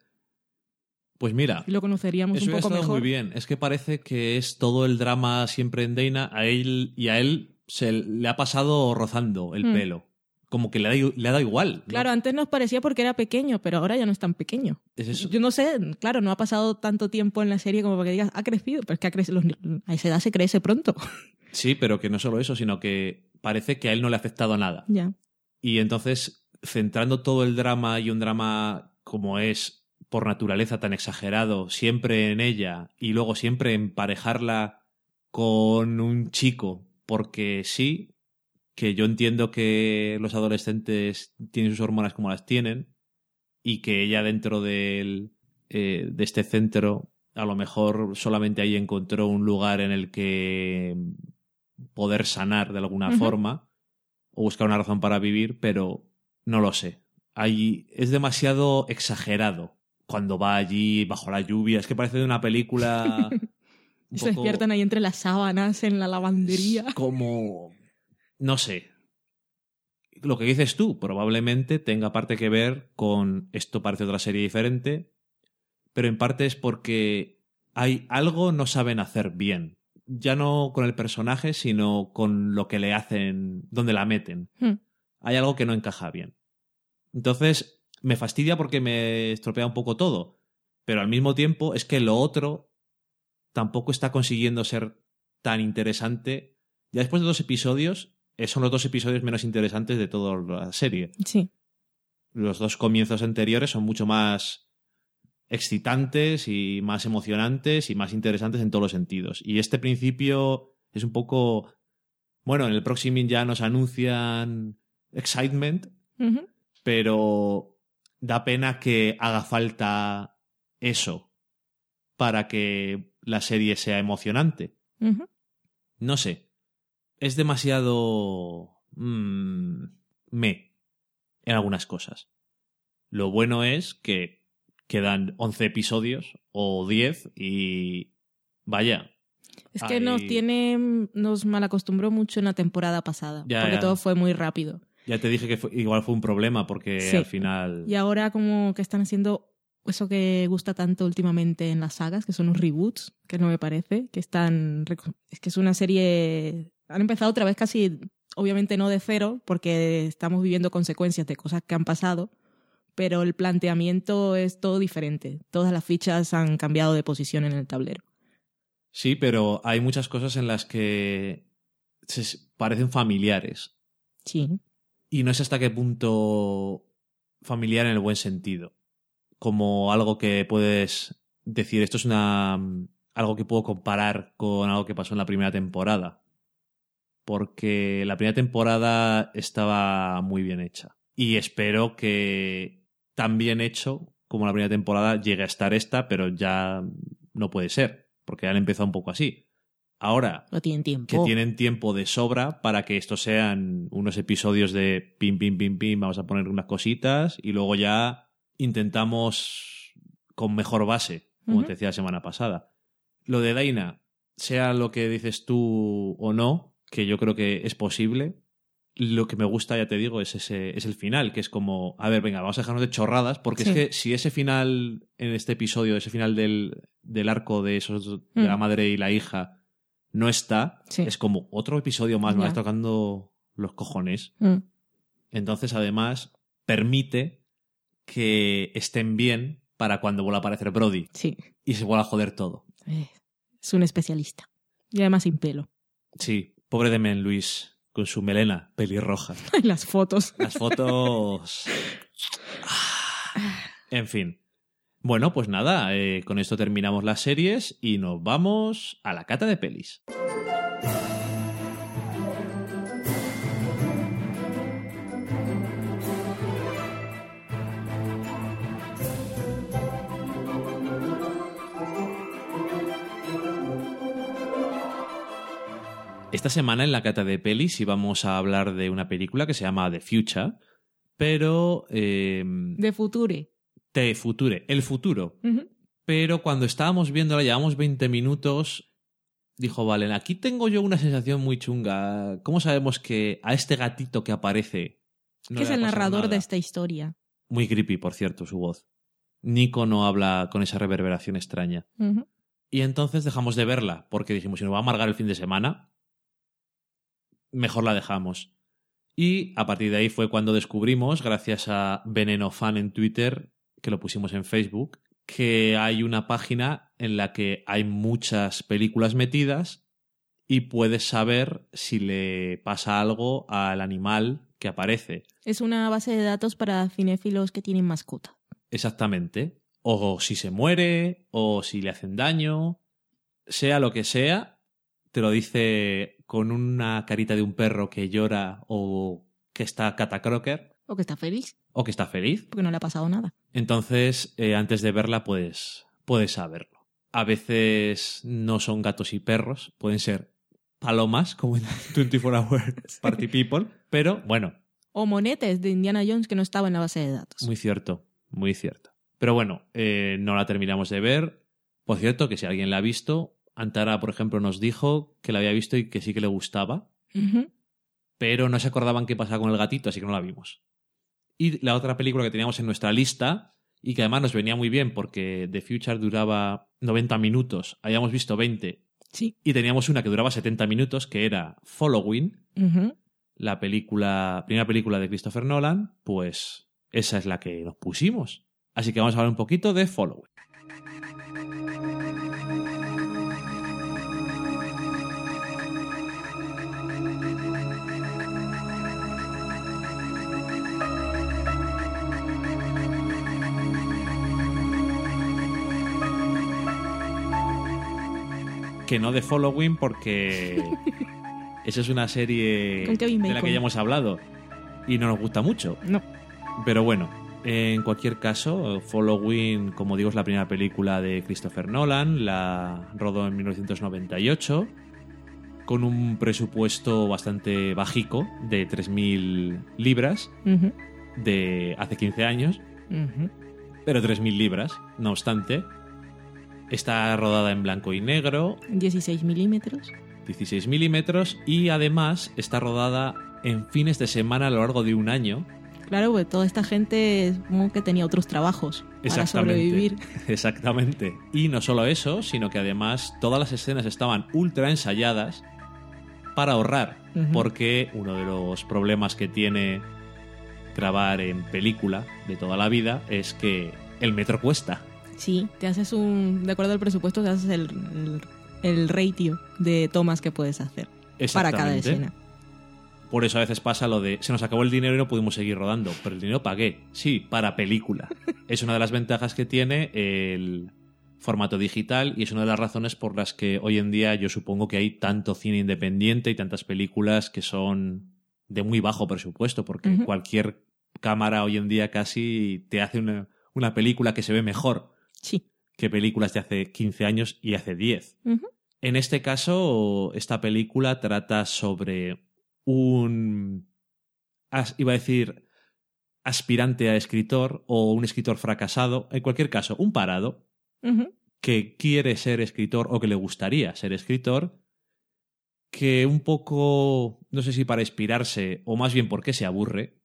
Pues mira, lo conoceríamos eso un poco estado mejor. muy bien. Es que parece que es todo el drama siempre en Dana a él y a él se le ha pasado rozando el Mm. pelo. Como que le ha, le ha dado igual. ¿no? Claro, antes nos parecía porque era pequeño, pero ahora ya no es tan pequeño. Es eso. Yo no sé, claro, no ha pasado tanto tiempo en la serie como para que digas, ha crecido, pero es que ha crecido, a esa edad se crece pronto. Sí, pero que no solo eso, sino que parece que a él no le ha afectado nada. ya. Y entonces, centrando todo el drama y un drama como es por naturaleza tan exagerado, siempre en ella, y luego siempre emparejarla con un chico, porque sí, que yo entiendo que los adolescentes tienen sus hormonas como las tienen, y que ella dentro del, eh, de este centro, a lo mejor solamente ahí encontró un lugar en el que poder sanar de alguna forma o buscar una razón para vivir, pero no lo sé. Ahí es demasiado exagerado cuando va allí bajo la lluvia. Es que parece de una película. un Se poco despiertan ahí entre las sábanas, en la lavandería. Como. No sé. Lo que dices tú, probablemente tenga parte que ver con esto parece otra serie diferente, pero en parte es porque hay algo no saben hacer bien. Ya no con el personaje, sino con lo que le hacen, donde la meten. Hmm. Hay algo que no encaja bien. Entonces, me fastidia porque me estropea un poco todo, pero al mismo tiempo es que lo otro tampoco está consiguiendo ser tan interesante. Ya después de dos episodios, eh, son los dos episodios menos interesantes de toda la serie. Sí. Los dos comienzos anteriores son mucho más excitantes y más emocionantes y más interesantes en todos los sentidos. Y este principio es un poco... Bueno, en el próximo ya nos anuncian excitement, pero da pena que haga falta eso para que la serie sea emocionante. No sé. Es demasiado. mm, me en algunas cosas. Lo bueno es que quedan 11 episodios o 10 y. Vaya. Es que nos tiene, nos malacostumbró mucho en la temporada pasada, Ya, porque ya. todo fue muy rápido. Ya te dije que fue- igual fue un problema porque Sí. al final. Y ahora como que están haciendo eso que gusta tanto últimamente en las sagas, que son los reboots, que no me parece, que están... Es que es una serie... Han empezado otra vez casi, obviamente no de cero, porque estamos viviendo consecuencias de cosas que han pasado, pero el planteamiento es todo diferente. Todas las fichas han cambiado de posición en el tablero. Sí, pero hay muchas cosas en las que se parecen familiares. Sí. Y no sé hasta qué punto familiar en el buen sentido. Como algo que puedes decir, esto es una algo que puedo comparar con algo que pasó en la primera temporada. Porque la primera temporada estaba muy bien hecha. Y espero que tan bien hecho como la primera temporada llegue a estar esta, pero ya no puede ser, porque han empezado un poco así. Ahora, No tienen tiempo. que tienen tiempo de sobra para que estos sean unos episodios de pim, pim, pim, pim, vamos a poner unas cositas y luego ya intentamos con mejor base, como te decía la semana pasada. Lo de Daina, sea lo que dices tú o no, que yo creo que es posible, lo que me gusta, ya te digo, es ese es el final, que es como, a ver, venga, vamos a dejarnos de chorradas, porque Sí. es que si ese final en este episodio, ese final del, del arco de esos de la Mm. madre y la hija no está, Sí. es como otro episodio más, me está tocando los cojones. Mm. Entonces, además, permite que estén bien para cuando vuelva a aparecer Brody Sí. y se vuelva a joder todo. Eh, Es un especialista. Y además sin pelo. Sí, pobre de Men Luis, con su melena pelirroja. Las fotos. Las fotos. En fin. Bueno, pues nada, eh, con esto terminamos las series y nos vamos a la cata de pelis. Esta semana en la cata de pelis íbamos a hablar de una película que se llama The Future, pero... eh, De Future. Future, el futuro. Pero cuando estábamos viéndola, llevamos 20 minutos, dijo Valen, aquí tengo yo una sensación muy chunga. ¿Cómo sabemos que a este gatito que aparece... no que es el narrador nada? de esta historia. Muy creepy, por cierto, su voz. Nico no habla con esa reverberación extraña. Y entonces dejamos de verla, porque dijimos, si nos va a amargar el fin de semana, mejor la dejamos. Y a partir de ahí fue cuando descubrimos, gracias a Veneno Fan en Twitter, que lo pusimos en Facebook, que hay una página en la que hay muchas películas metidas y puedes saber si le pasa algo al animal que aparece. Es una base de datos para cinéfilos que tienen mascota. Exactamente. O si se muere, o si le hacen daño, sea lo que sea, te lo dice con una carita de un perro que llora o que está catacroker. O que está feliz. O que está feliz. Porque no le ha pasado nada. Entonces, eh, antes de verla, pues puedes saberlo. A veces no son gatos y perros, pueden ser palomas, como en 24 Hours Party People, pero bueno. O monetes de Indiana Jones que no estaba en la base de datos. Muy cierto, muy cierto. Pero bueno, eh, no la terminamos de ver. Por cierto, que si alguien la ha visto, Antara, por ejemplo, nos dijo que la había visto y que sí que le gustaba, pero no se acordaban qué pasaba con el gatito, así que no la vimos. Y la otra película que teníamos en nuestra lista, y que además nos venía muy bien porque The Future duraba 90 minutos, habíamos visto 20 Sí. Y teníamos una que duraba 70 minutos, que era Following, la película, primera película de Christopher Nolan, pues esa es la que nos pusimos. Así que vamos a hablar un poquito de Following. Que no de Following porque esa es una serie de la que ya hemos hablado y no nos gusta mucho. No. Pero bueno, en cualquier caso, Following, como digo, es la primera película de Christopher Nolan, la rodó en 1998 con un presupuesto bastante bajico de 3.000 libras de hace 15 años. Pero 3.000 libras, no obstante, Está rodada en blanco y negro. 16 milímetros. 16 milímetros y además está rodada en fines de semana a lo largo de un año. Claro, pues toda esta gente supongo que tenía otros trabajos para sobrevivir. Exactamente. Y no solo eso, sino que además todas las escenas estaban ultra ensayadas para ahorrar, porque uno de los problemas que tiene grabar en película de toda la vida es que el metro cuesta. Sí, te haces un. De acuerdo al presupuesto, te haces el, el, ratio de tomas que puedes hacer para cada escena. Por eso a veces pasa lo de se nos acabó el dinero y no pudimos seguir rodando, pero el dinero pagué. Sí, para película. es una de las ventajas que tiene el formato digital y es una de las razones por las que hoy en día yo supongo que hay tanto cine independiente y tantas películas que son de muy bajo presupuesto, porque cualquier cámara hoy en día casi te hace una, una película que se ve mejor Sí. Que películas de hace 15 años y hace 10. En este caso, esta película trata sobre un. iba a decir aspirante a escritor o un escritor fracasado, en cualquier caso, un parado que quiere ser escritor o que le gustaría ser escritor, que un poco, no sé si para inspirarse o más bien porque se aburre,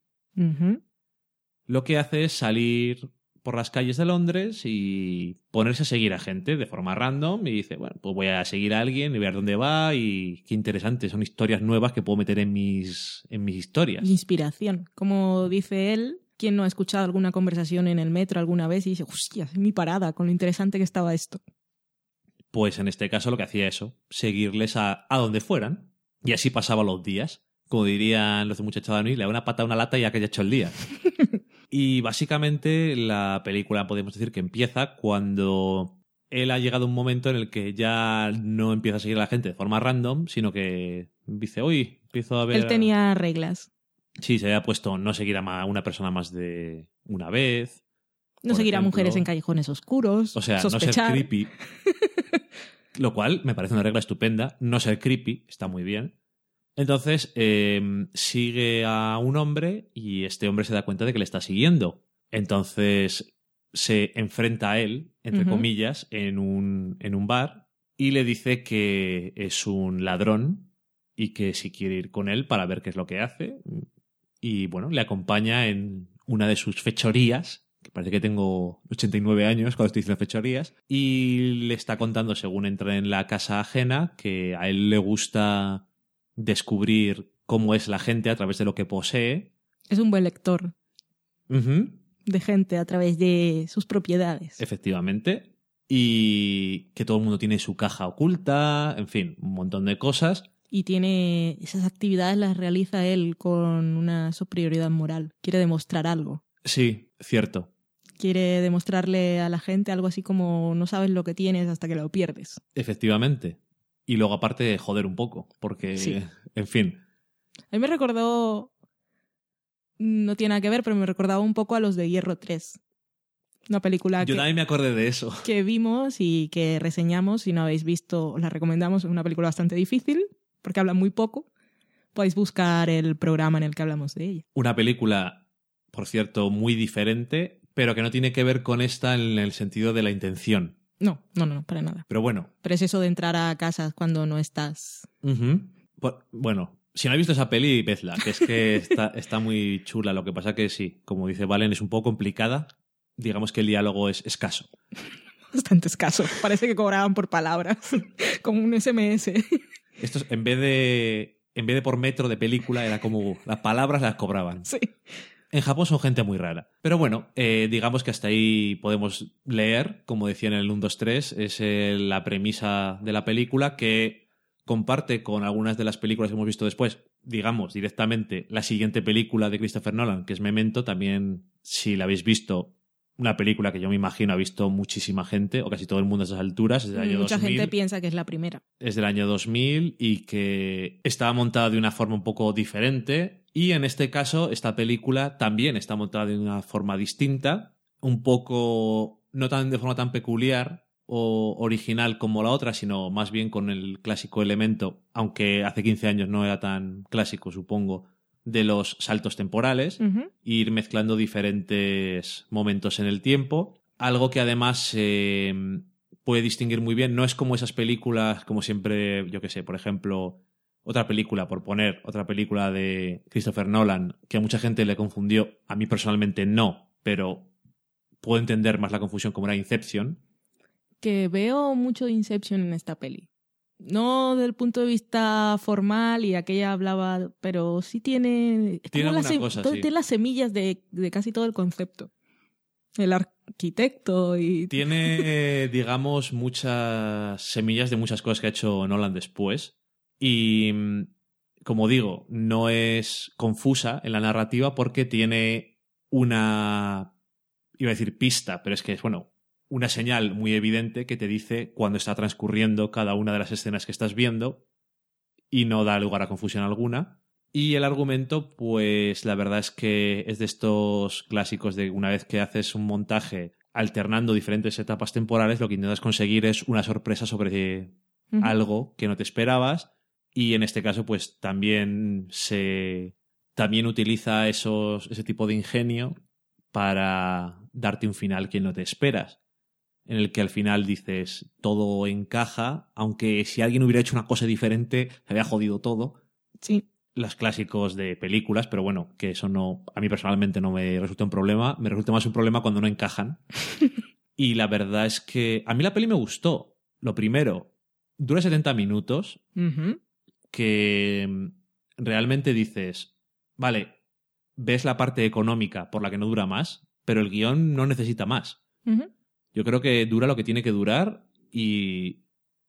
lo que hace es salir por las calles de Londres y ponerse a seguir a gente de forma random y dice, bueno, pues voy a seguir a alguien y ver dónde va y qué interesante, son historias nuevas que puedo meter en mis, en mis historias. Inspiración. Como dice él, quien no ha escuchado alguna conversación en el metro alguna vez y dice, hostia, es mi parada, con lo interesante que estaba esto. Pues en este caso lo que hacía eso, seguirles a, a donde fueran y así pasaba los días. Como dirían los muchachos de le da una pata a una lata y ya que haya hecho el día. Y básicamente la película podemos decir que empieza cuando él ha llegado a un momento en el que ya no empieza a seguir a la gente de forma random, sino que dice, uy, empiezo a ver... Él tenía reglas. Sí, se había puesto no seguir a una persona más de una vez. No seguir a mujeres en callejones oscuros. O sea, no ser creepy. Lo cual me parece una regla estupenda. No ser creepy está muy bien. Entonces em, sigue a un hombre y este hombre se da cuenta de que le está siguiendo. Entonces se enfrenta a él, entre comillas, en un, en un bar y le dice que es un ladrón y que si quiere ir con él para ver qué es lo que hace. Y bueno, le acompaña en una de sus fechorías, que parece que tengo 89 años cuando estoy diciendo fechorías, y le está contando, según entra en la casa ajena, que a él le gusta descubrir cómo es la gente a través de lo que posee. Es un buen lector de gente a través de sus propiedades. Efectivamente. Y que todo el mundo tiene su caja oculta, en fin, un montón de cosas. Y tiene esas actividades las realiza él con una superioridad moral. Quiere demostrar algo. Sí, cierto. Quiere demostrarle a la gente algo así como no sabes lo que tienes hasta que lo pierdes. Efectivamente. Y luego aparte joder un poco, porque, Sí. en fin, A mí me recordó. No tiene nada que ver, pero me recordaba un poco a los de Hierro 3. Una película yo que, también me acordé de eso. que vimos y que reseñamos. Si no habéis visto, os la recomendamos. Es una película bastante difícil, porque habla muy poco. Podéis buscar el programa en el que hablamos de ella. Una película, por cierto, muy diferente, pero que no tiene que ver con esta en el sentido de la intención. No, no, no, para nada. Pero bueno, Pero es eso de entrar a casas cuando no estás. Bu- bueno, si no has visto esa peli, vedla, que es que está, está muy chula. Lo que pasa que sí, como dice Valen, es un poco complicada. Digamos que el diálogo es escaso. Bastante escaso. Parece que cobraban por palabras, como un SMS. Estos, en vez de. En vez de por metro de película, era como las palabras las cobraban. Sí. En Japón son gente muy rara. Pero bueno, eh, digamos que hasta ahí podemos leer, como decía en el 1, 2, 3, es eh, la premisa de la película que comparte con algunas de las películas que hemos visto después. Digamos directamente la siguiente película de Christopher Nolan, que es Memento. También, si la habéis visto, una película que yo me imagino ha visto muchísima gente, o casi todo el mundo a esas alturas, es del año Mucha 2000 gente piensa que es la primera. es del año 2000 y que estaba montada de una forma un poco diferente. Y en este caso, esta película también está montada de una forma distinta, un poco, no tan de forma tan peculiar o original como la otra, sino más bien con el clásico elemento, aunque hace 15 años no era tan clásico, supongo, de los saltos temporales ir mezclando diferentes momentos en el tiempo. Algo que además eh, puede distinguir muy bien. No es como esas películas, como siempre, yo que sé, por ejemplo, otra película, por poner otra película de Christopher Nolan, que a mucha gente le confundió. A mí personalmente no, pero puedo entender más la confusión como era Inception. Que veo mucho de Inception en esta peli. No del punto de vista formal y aquella hablaba, pero sí tiene. Tiene las alguna sem- cosa, todo- sí. Tiene las semillas de, de casi todo el concepto. El arquitecto y. Tiene, digamos, muchas semillas de muchas cosas que ha hecho Nolan después. Y, mm, como digo, no es confusa en la narrativa porque tiene una, iba a decir pista, pero es que es, bueno, una señal muy evidente que te dice cuándo está transcurriendo cada una de las escenas que estás viendo y no da lugar a confusión alguna. Y el argumento, pues la verdad es que es de estos clásicos de una vez que haces un montaje alternando diferentes etapas temporales, lo que intentas conseguir es una sorpresa sobre algo que no te esperabas. Y en este caso, pues también se. también utiliza esos, ese tipo de ingenio para darte un final que no te esperas. En el que al final dices todo encaja, aunque si alguien hubiera hecho una cosa diferente, se había jodido todo Sí. los clásicos de películas, pero bueno, que eso no, a mí personalmente no me resulta un problema, me resulta más un problema cuando no encajan. y la verdad es que a mí la peli me gustó. Lo primero, dura 70 minutos, que mm, realmente dices, vale, ves la parte económica por la que no dura más, pero el guion no necesita más. Yo creo que dura lo que tiene que durar y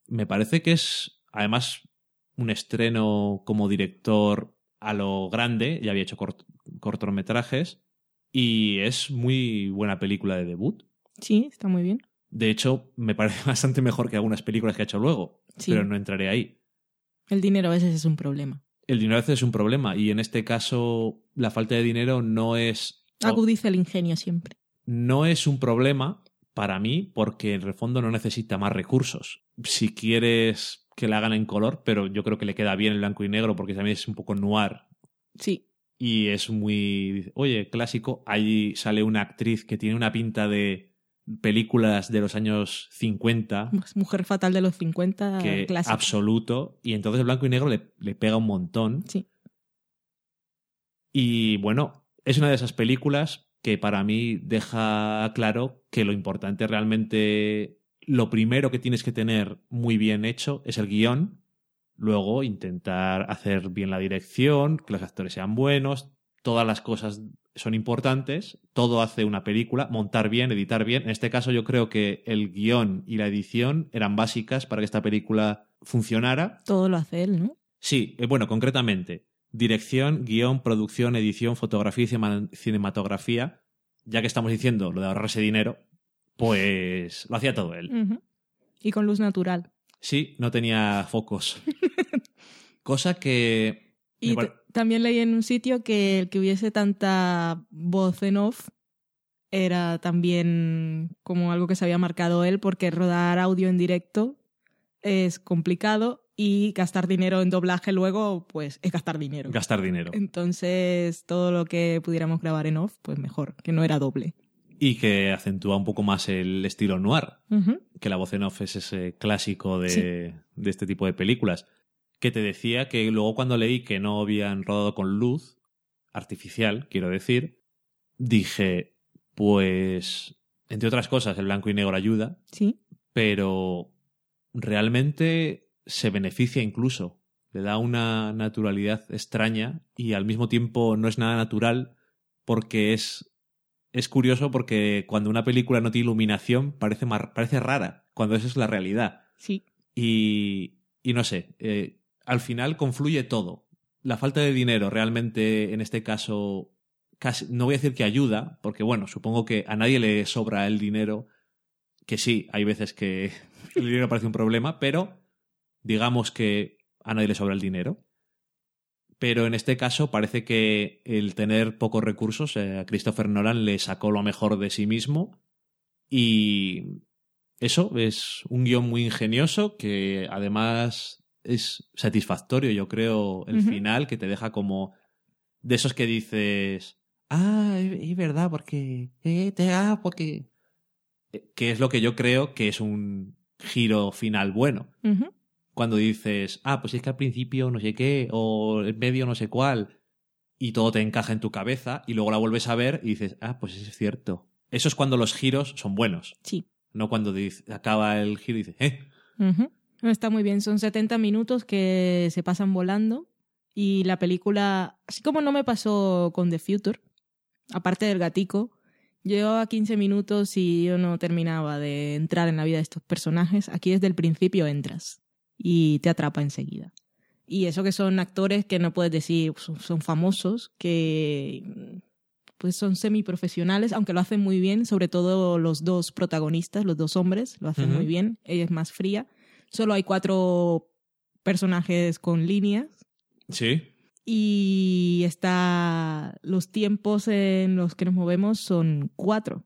me parece que es además un estreno como director a lo grande, ya había hecho cort- cortometrajes y es muy buena película de debut. Sí, está muy bien. De hecho, me parece bastante mejor que algunas películas que ha hecho luego, Sí. pero no entraré ahí. El dinero a veces es un problema. El dinero a veces es un problema y en este caso la falta de dinero no es Agudiza el ingenio siempre. no es un problema para mí porque en el fondo no necesita más recursos. Si quieres que la hagan en color, pero yo creo que le queda bien el blanco y negro porque también es un poco noir Sí. y es muy, oye, clásico. Ahí sale una actriz que tiene una pinta de películas de los años 50 Pues Mujer fatal de los 50, que clásica. absoluto y entonces el blanco y negro le, le pega un montón Sí. Y bueno, es una de esas películas que para mí deja claro que lo importante realmente, lo primero que tienes que tener muy bien hecho es el guion Luego intentar hacer bien la dirección, que los actores sean buenos, todas las cosas son importantes, todo hace una película, montar bien, editar bien. En este caso yo creo que el guion y la edición eran básicas para que esta película funcionara. Todo lo hace él, ¿no? Sí, eh, bueno, concretamente, dirección, guion, producción, edición, fotografía y cinematografía. Ya que estamos diciendo lo de ahorrarse dinero, pues lo hacía todo él. Y con luz natural. Sí, no tenía focos. Cosa que... Y también leí en un sitio que el que hubiese tanta voz en off era también como algo que se había marcado él, porque rodar audio en directo es complicado y gastar dinero en doblaje luego, pues es gastar dinero. gastar dinero. Entonces, todo lo que pudiéramos grabar en off, pues mejor, que no era doble. Y que acentúa un poco más el estilo noir, que la voz en off es ese clásico de, de este tipo de películas. Que te decía que luego cuando leí que no habían rodado con luz artificial, quiero decir, dije, pues, entre otras cosas, el blanco y negro ayuda, Sí. pero realmente se beneficia incluso. Le da una naturalidad extraña y al mismo tiempo no es nada natural porque es, es curioso porque cuando una película no tiene iluminación parece, mar- parece rara, cuando esa es la realidad. Sí. Y, y no sé, eh, al final confluye todo. La falta de dinero realmente en este caso, casi, no voy a decir que ayuda, porque bueno, supongo que a nadie le sobra el dinero, que sí, hay veces que el dinero parece un problema, pero digamos que a nadie le sobra el dinero. Pero en este caso parece que el tener pocos recursos, eh, a Christopher Nolan le sacó lo mejor de sí mismo y eso es un guion muy ingenioso que además es satisfactorio, yo creo, el final, que te deja como de esos que dices, ah, es, es verdad, porque, eh, te, ah, porque... eh, Que es lo que yo creo que es un giro final bueno. Cuando dices, ah, pues es que al principio no sé qué, o el medio no sé cuál, y todo te encaja en tu cabeza, y luego la vuelves a ver y dices, ah, pues es cierto. Eso es cuando los giros son buenos. Sí. No cuando dice- acaba el giro y dices, eh. No, Está muy bien, son 70 minutos que se pasan volando y la película, así como no me pasó con The Future, aparte del gatico, llevaba 15 minutos y yo no terminaba de entrar en la vida de estos personajes. Aquí desde el principio entras y te atrapa enseguida. Y eso que son actores que no puedes decir, son, son famosos, que pues son semiprofesionales, aunque lo hacen muy bien, sobre todo los dos protagonistas, los dos hombres, lo hacen muy bien. Ella es más fría. Solo hay cuatro personajes con líneas sí, y está los tiempos en los que nos movemos son cuatro.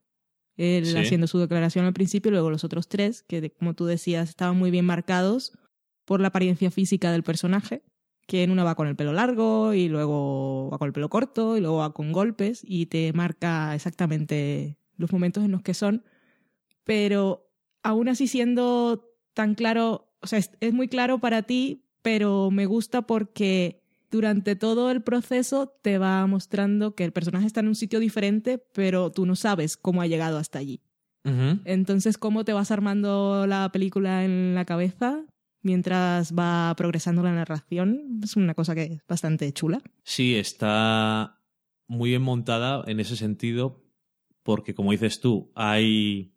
Él Sí. haciendo su declaración al principio luego los otros tres, que como tú decías, estaban muy bien marcados por la apariencia física del personaje, que en una va con el pelo largo y luego va con el pelo corto y luego va con golpes y te marca exactamente los momentos en los que son, pero aún así siendo tan claro, o sea, es, es muy claro para ti, pero me gusta porque durante todo el proceso te va mostrando que el personaje está en un sitio diferente, pero tú no sabes cómo ha llegado hasta allí. Entonces, ¿cómo te vas armando la película en la cabeza mientras va progresando la narración? Es una cosa que es bastante chula. sí, está muy bien montada en ese sentido, porque como dices tú, hay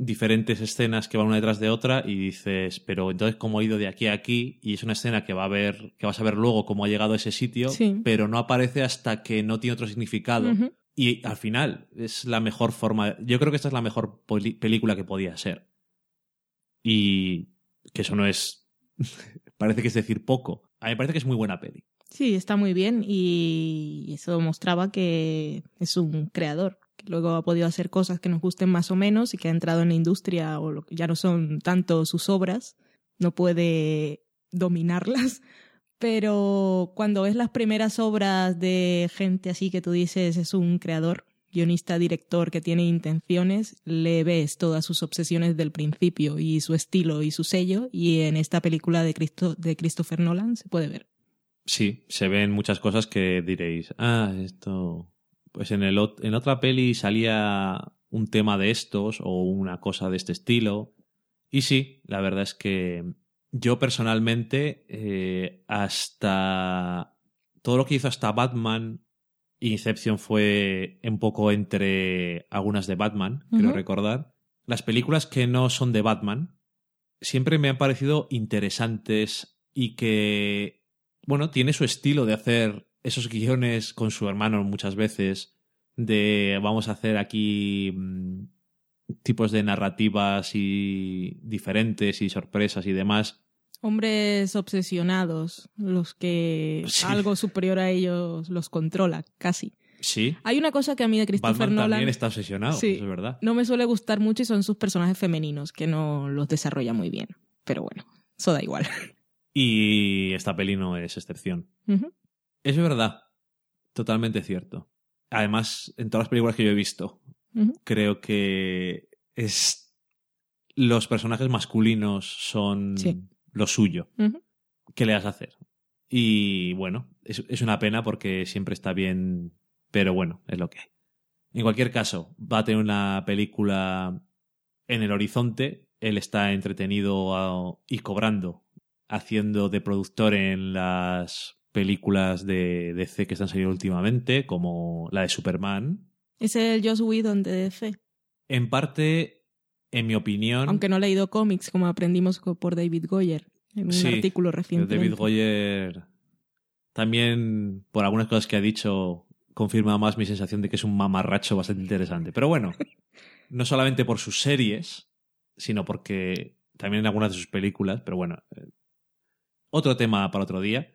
diferentes escenas que van una detrás de otra y dices, pero entonces cómo ha ido de aquí a aquí y es una escena que va a ver, que vas a ver luego cómo ha llegado a ese sitio, Sí. pero no aparece hasta que no tiene otro significado. Y al final es la mejor forma. Yo creo que esta es la mejor película que podía ser. Y que eso no es. parece que es decir poco. A mí me parece que es muy buena peli. Sí, está muy bien y eso mostraba que es un creador, que luego ha podido hacer cosas que nos gusten más o menos y que ha entrado en la industria o lo que ya no son tanto sus obras, no puede dominarlas, pero cuando ves las primeras obras de gente así que tú dices es un creador, guionista, director que tiene intenciones, le ves todas sus obsesiones del principio y su estilo y su sello y en esta película de, Cristo, de Christopher Nolan se puede ver. Sí, se ven muchas cosas que diréis, ah, esto. Pues en, el, en otra peli salía un tema de estos o una cosa de este estilo. Y sí, la verdad es que Yo personalmente, eh, hasta todo lo que hizo hasta Batman, Inception fue un poco entre algunas de Batman, quiero Ujú. recordar. Las películas que no son de Batman siempre me han parecido interesantes y que, bueno, tiene su estilo de hacer esos guiones con su hermano muchas veces, de vamos a hacer aquí mm, tipos de narrativas y diferentes y sorpresas y demás. Hombres obsesionados, los que Sí. algo superior a ellos los controla, casi. Sí, Hay una cosa que a mí de Christopher Batman Nolan también está obsesionado, Sí. eso es verdad. no me suele gustar mucho y son sus personajes femeninos, que no los desarrolla muy bien. Pero bueno, eso da igual. Y esta peli no es excepción. Es verdad, totalmente cierto. Además, en todas las películas que yo he visto, creo que es los personajes masculinos son Sí. Lo suyo. ¿Qué le vas a hacer? Y bueno, es, es una pena porque siempre está bien, pero bueno, es lo que hay. En cualquier caso, va a tener una película en el horizonte. Él está entretenido y cobrando, haciendo de productor en las películas de DC que están saliendo últimamente, como la de Superman. Es el Joss Whedon de DC. En parte, en mi opinión, Aunque no he leído cómics, como aprendimos por David Goyer en un Sí, artículo reciente. David Goyer también, por algunas cosas que ha dicho, confirma más mi sensación de que es un mamarracho bastante interesante. Pero bueno, no solamente por sus series, sino porque también en algunas de sus películas, pero bueno, eh, otro tema para otro día.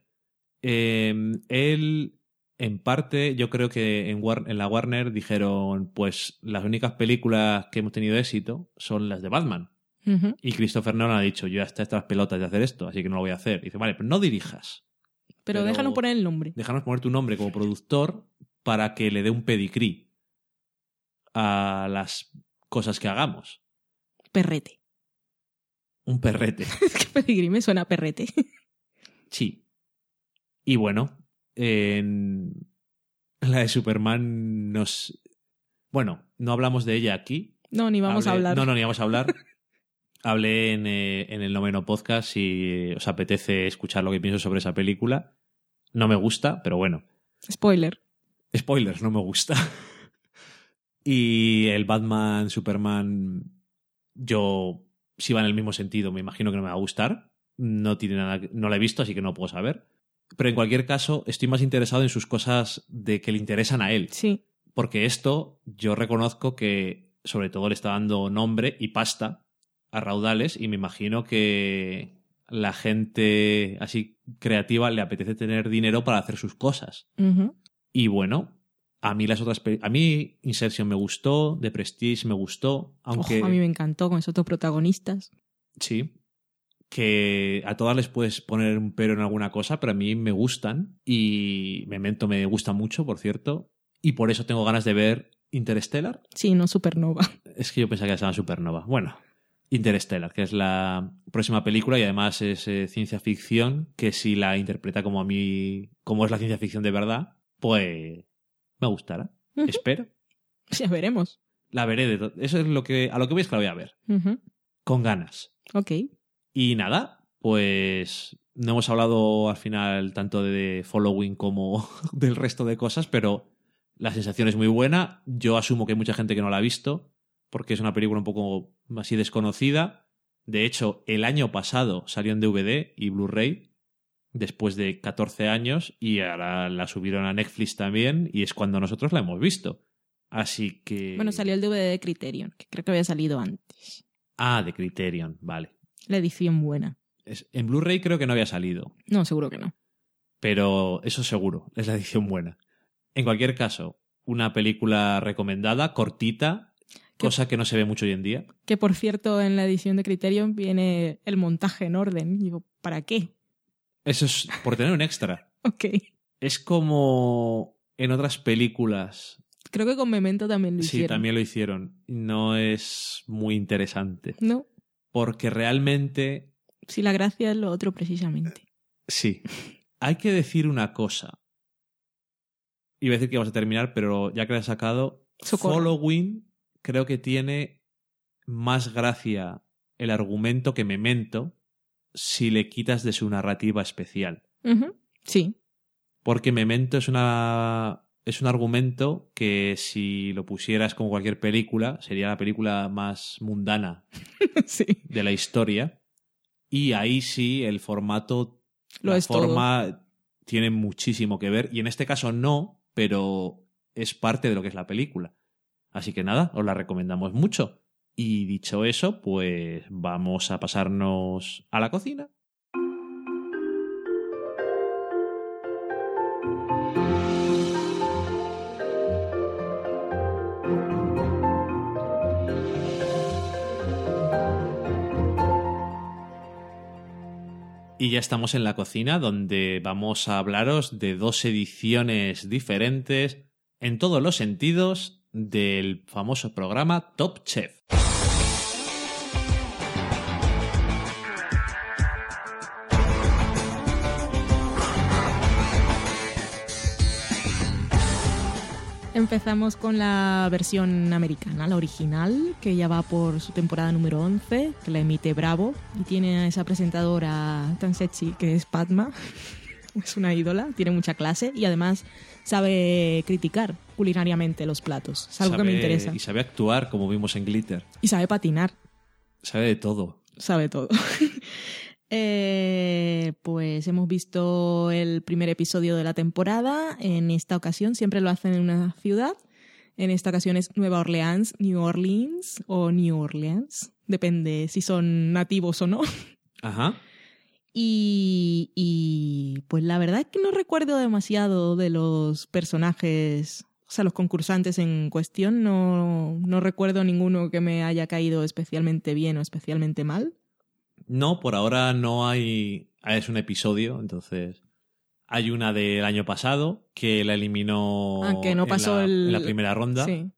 Eh, él, en parte, yo creo que en, War- en la Warner dijeron, pues las únicas películas que hemos tenido éxito son las de Batman. Y Christopher Nolan ha dicho, yo ya está estas pelotas de hacer esto, así que no lo voy a hacer. Y dice, vale, pero no dirijas. Pero, Pero- déjanos poner el nombre. Déjanos poner tu nombre como productor para que le dé un pedigrí a las cosas que hagamos. Perrete. Un perrete. Es que pedigrí me suena a perrete. Sí. Y bueno, en la de Superman nos... Bueno, no hablamos de ella aquí. No, ni vamos a hablar. No, no, ni vamos a hablar. Hablé en, eh, en el noveno podcast si os apetece escuchar lo que pienso sobre esa película. No me gusta, pero bueno. Spoiler. Spoilers, no me gusta. y el Batman, Superman, yo, si va en el mismo sentido, me imagino que no me va a gustar. No tiene nada, no la he visto, así que no puedo saber. Pero en cualquier caso, estoy más interesado en sus cosas de que le interesan a él. Sí. Porque esto, yo reconozco que sobre todo le está dando nombre y pasta a raudales y me imagino que la gente así creativa le apetece tener dinero para hacer sus cosas. Y bueno, a mí las otras a mí Inception me gustó, The Prestige me gustó, aunque Ojo, a mí me encantó con esos dos protagonistas. sí, que a todas les puedes poner un pero en alguna cosa, pero a mí me gustan y Memento me gusta mucho, por cierto, y por eso tengo ganas de ver Interstellar. Sí, no Supernova. Es que yo pensaba que se llama Supernova. Bueno, Interstellar, que es la próxima película y además es eh, ciencia ficción, que si la interpreta como a mí, como es la ciencia ficción de verdad, pues me gustará. Ujú. Espero. Ya veremos. La veré de Eso es lo que a lo que voy es que la voy a ver. Con ganas. Ok. Y nada, pues no hemos hablado al final tanto de following como del resto de cosas, pero la sensación es muy buena. Yo asumo que hay mucha gente que no la ha visto, porque es una película un poco así desconocida. De hecho, el año pasado salió en DVD y Blu-ray, después de 14 años, y ahora la subieron a Netflix también, y es cuando nosotros la hemos visto. Así que... Bueno, salió el DVD de Criterion, que creo que había salido antes. Ah, de Criterion, vale. La edición buena. Es- En Blu-ray creo que no había salido. No, seguro que no. pero eso seguro, es la edición buena. En cualquier caso, una película recomendada, cortita, cosa que no se ve mucho hoy en día. Que por cierto, en la edición de Criterion viene el montaje en orden. Digo, ¿para qué? Eso es por tener un extra. Ok. Es como en otras películas. Creo que con Memento también lo Sí, hicieron. también lo hicieron. No es muy interesante. No, Porque realmente, si la gracia es lo otro precisamente. sí. Hay que decir una cosa. Iba a decir que vamos a terminar, pero ya que la he sacado, Socorro. Following creo que tiene más gracia el argumento que Memento, si le quitas de su narrativa especial. Sí, Porque Memento es una es un argumento que si lo pusieras como cualquier película, sería la película más mundana sí. de la historia. Y ahí sí el formato, Lo la es todo. forma tiene muchísimo que ver. Y en este caso no, pero es parte de lo que es la película. Así que nada, os la recomendamos mucho. Y dicho eso, pues vamos a pasarnos a la cocina. Y ya estamos en la cocina donde vamos a hablaros de dos ediciones diferentes en todos los sentidos del famoso programa Top Chef. Empezamos con la versión americana, la original, que ya va por su temporada número 11, que la emite Bravo, y tiene a esa presentadora tan sexy que es Padma. Es una ídola, tiene mucha clase y además sabe criticar culinariamente los platos. Es algo que me interesa. Y sabe actuar, como vimos en Glitter. Y sabe patinar. Sabe de todo. sabe todo. Eh, pues hemos visto el primer episodio de la temporada. En esta ocasión siempre lo hacen en una ciudad. En esta ocasión es Nueva Orleans, New Orleans o New Orleans. Depende si son nativos o no. Ajá. Y, y pues la verdad es que no recuerdo demasiado de los personajes, o sea, los concursantes en cuestión. No, no recuerdo ninguno que me haya caído especialmente bien o especialmente mal. No, por ahora no hay. ah, Es un episodio, entonces. Hay una del año pasado que la eliminó Ah, que no en pasó la- el- en la primera ronda. Sí.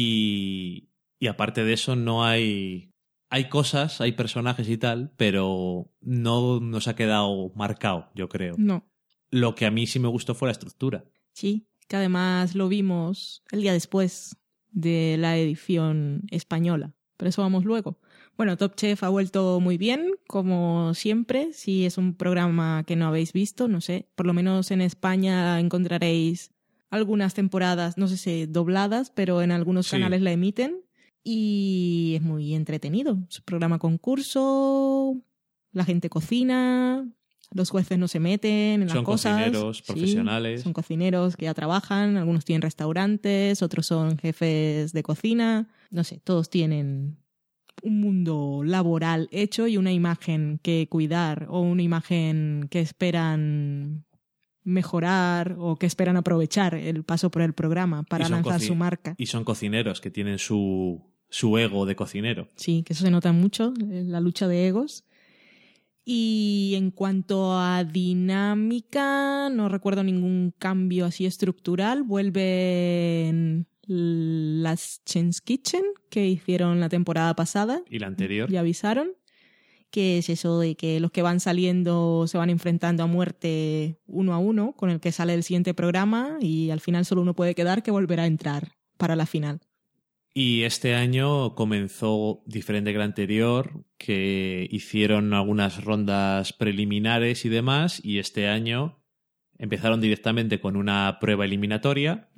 Y, y aparte de eso, no hay. Hay cosas, hay personajes y tal, pero no nos ha quedado marcado, yo creo. No, Lo que a mí sí me gustó fue la estructura. sí, que además lo vimos el día después de la edición española, pero eso vamos luego. Bueno, Top Chef ha vuelto muy bien, como siempre. Si es un programa que no habéis visto, no sé, por lo menos en España encontraréis algunas temporadas, no sé si dobladas, pero en algunos Sí. canales la emiten. Y es muy entretenido. Es un programa concurso, la gente cocina, los jueces no se meten en las Son cosas. cocineros Sí, profesionales. son cocineros que ya trabajan, algunos tienen restaurantes, otros son jefes de cocina. No sé, todos tienen un mundo laboral hecho y una imagen que cuidar o una imagen que esperan mejorar o que esperan aprovechar el paso por el programa para lanzar su marca. Y son cocineros que tienen su, su ego de cocinero. Sí, que eso se nota mucho, eh, la lucha de egos. Y en cuanto a dinámica, no recuerdo ningún cambio así estructural. Vuelven las Chen's Kitchen que hicieron la temporada pasada. Y la anterior. Ya avisaron. Que es eso de que los que van saliendo se van enfrentando a muerte uno a uno con el que sale el siguiente programa y al final solo uno puede quedar que volverá a entrar para la final. Y este año comenzó diferente que el anterior, que hicieron algunas rondas preliminares y demás, y este año empezaron directamente con una prueba eliminatoria.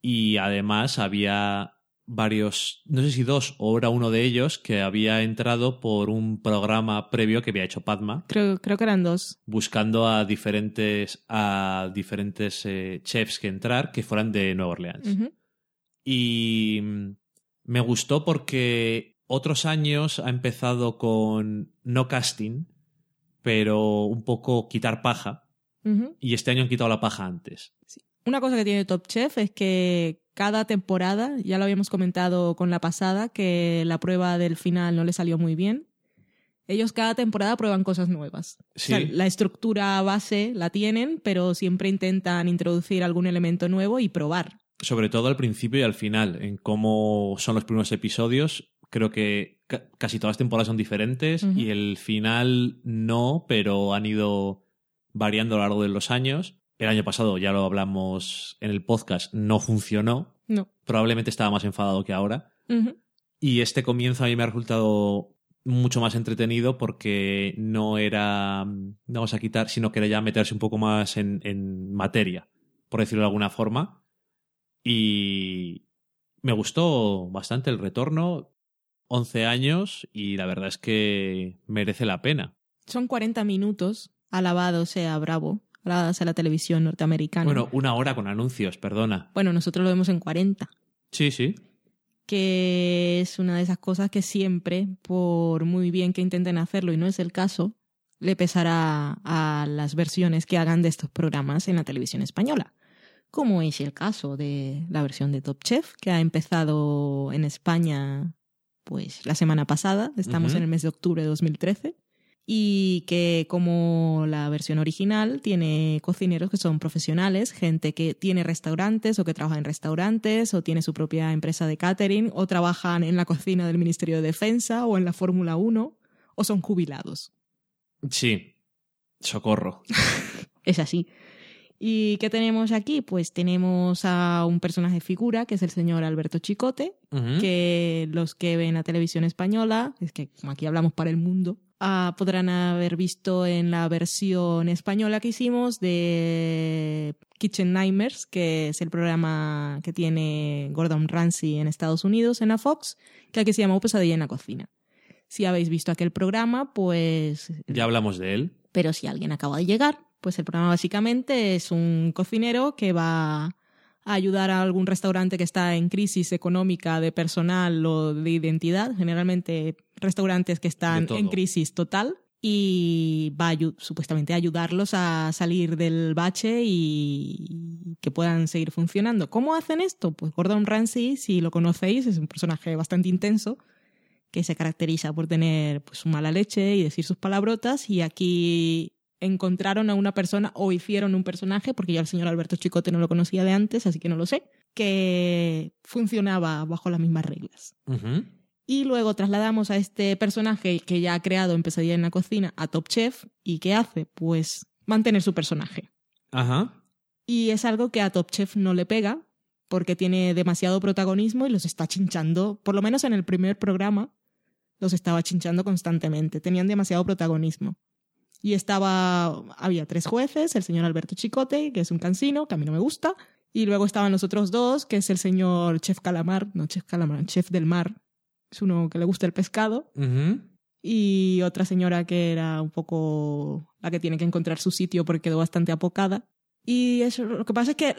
Y además había varios, no sé si dos o era uno de ellos, que había entrado por un programa previo que había hecho Padma, Creo, creo que eran dos. buscando a diferentes, a diferentes eh, chefs que entrar que fueran de Nueva Orleans. Y me gustó porque otros años ha empezado con no casting, pero un poco quitar paja. Y este año han quitado la paja antes. Una cosa que tiene Top Chef es que cada temporada, ya lo habíamos comentado con la pasada, que la prueba del final no le salió muy bien. Ellos cada temporada prueban cosas nuevas. Sí. O sea, la estructura base la tienen, pero siempre intentan introducir algún elemento nuevo y probar. Sobre todo al principio y al final, en cómo son los primeros episodios. Creo que ca- casi todas las temporadas son diferentes y el final no, pero han ido variando a lo largo de los años. El año pasado, ya lo hablamos en el podcast, no funcionó. No. Probablemente estaba más enfadado que ahora. Y este comienzo a mí me ha resultado mucho más entretenido porque no era, vamos a quitar, sino que era ya meterse un poco más en, en materia, por decirlo de alguna forma. Y me gustó bastante el retorno, 11 años, y la verdad es que merece la pena. Son 40 minutos, alabado sea Bravo, a la televisión norteamericana. Bueno, una hora con anuncios, perdona. Bueno, nosotros lo vemos en 40. Sí, sí. que es una de esas cosas que siempre, por muy bien que intenten hacerlo y no es el caso, le pesará a las versiones que hagan de estos programas en la televisión española. Como es el caso de la versión de Top Chef, que ha empezado en España pues la semana pasada, estamos en el mes de octubre de 2013, y que como la versión original tiene cocineros que son profesionales, gente que tiene restaurantes o que trabaja en restaurantes o tiene su propia empresa de catering o trabajan en la cocina del Ministerio de Defensa o en la Fórmula 1 o son jubilados. Sí. Socorro. Es así. ¿Y qué tenemos aquí? Pues tenemos a un personaje figura, que es el señor Alberto Chicote, que los que ven la televisión española, es que como aquí hablamos para el mundo, ah, podrán haber visto en la versión española que hicimos de Kitchen Nightmares, que es el programa que tiene Gordon Ramsay en Estados Unidos, en la Fox, que aquí se llamó Pesadilla en la cocina. Si habéis visto aquel programa, pues Ya hablamos de él. pero si alguien acaba de llegar, pues el programa básicamente es un cocinero que va a ayudar a algún restaurante que está en crisis económica de personal o de identidad, generalmente restaurantes que están en crisis total y va a supuestamente a ayudarlos a salir del bache y que puedan seguir funcionando. ¿Cómo hacen esto? Pues Gordon Ramsay, si lo conocéis, es un personaje bastante intenso que se caracteriza por tener pues, su mala leche y decir sus palabrotas y aquí encontraron a una persona o hicieron un personaje, porque yo al señor Alberto Chicote no lo conocía de antes, así que no lo sé, que funcionaba bajo las mismas reglas. Y luego trasladamos a este personaje que ya ha creado en Pesadilla en la Cocina a Top Chef. ¿Y qué hace? Pues mantener su personaje. Ajá. Y es algo que a Top Chef no le pega porque tiene demasiado protagonismo y los está chinchando, por lo menos en el primer programa, los estaba chinchando constantemente, tenían demasiado protagonismo. Y estaba, había tres jueces, el señor Alberto Chicote, que es un cansino, que a mí no me gusta, y luego estaban los otros dos, que es el señor Chef Calamar, no Chef Calamar, Chef del Mar, es uno que le gusta el pescado, y otra señora que era un poco la que tiene que encontrar su sitio porque quedó bastante apocada. Y eso, lo que pasa es que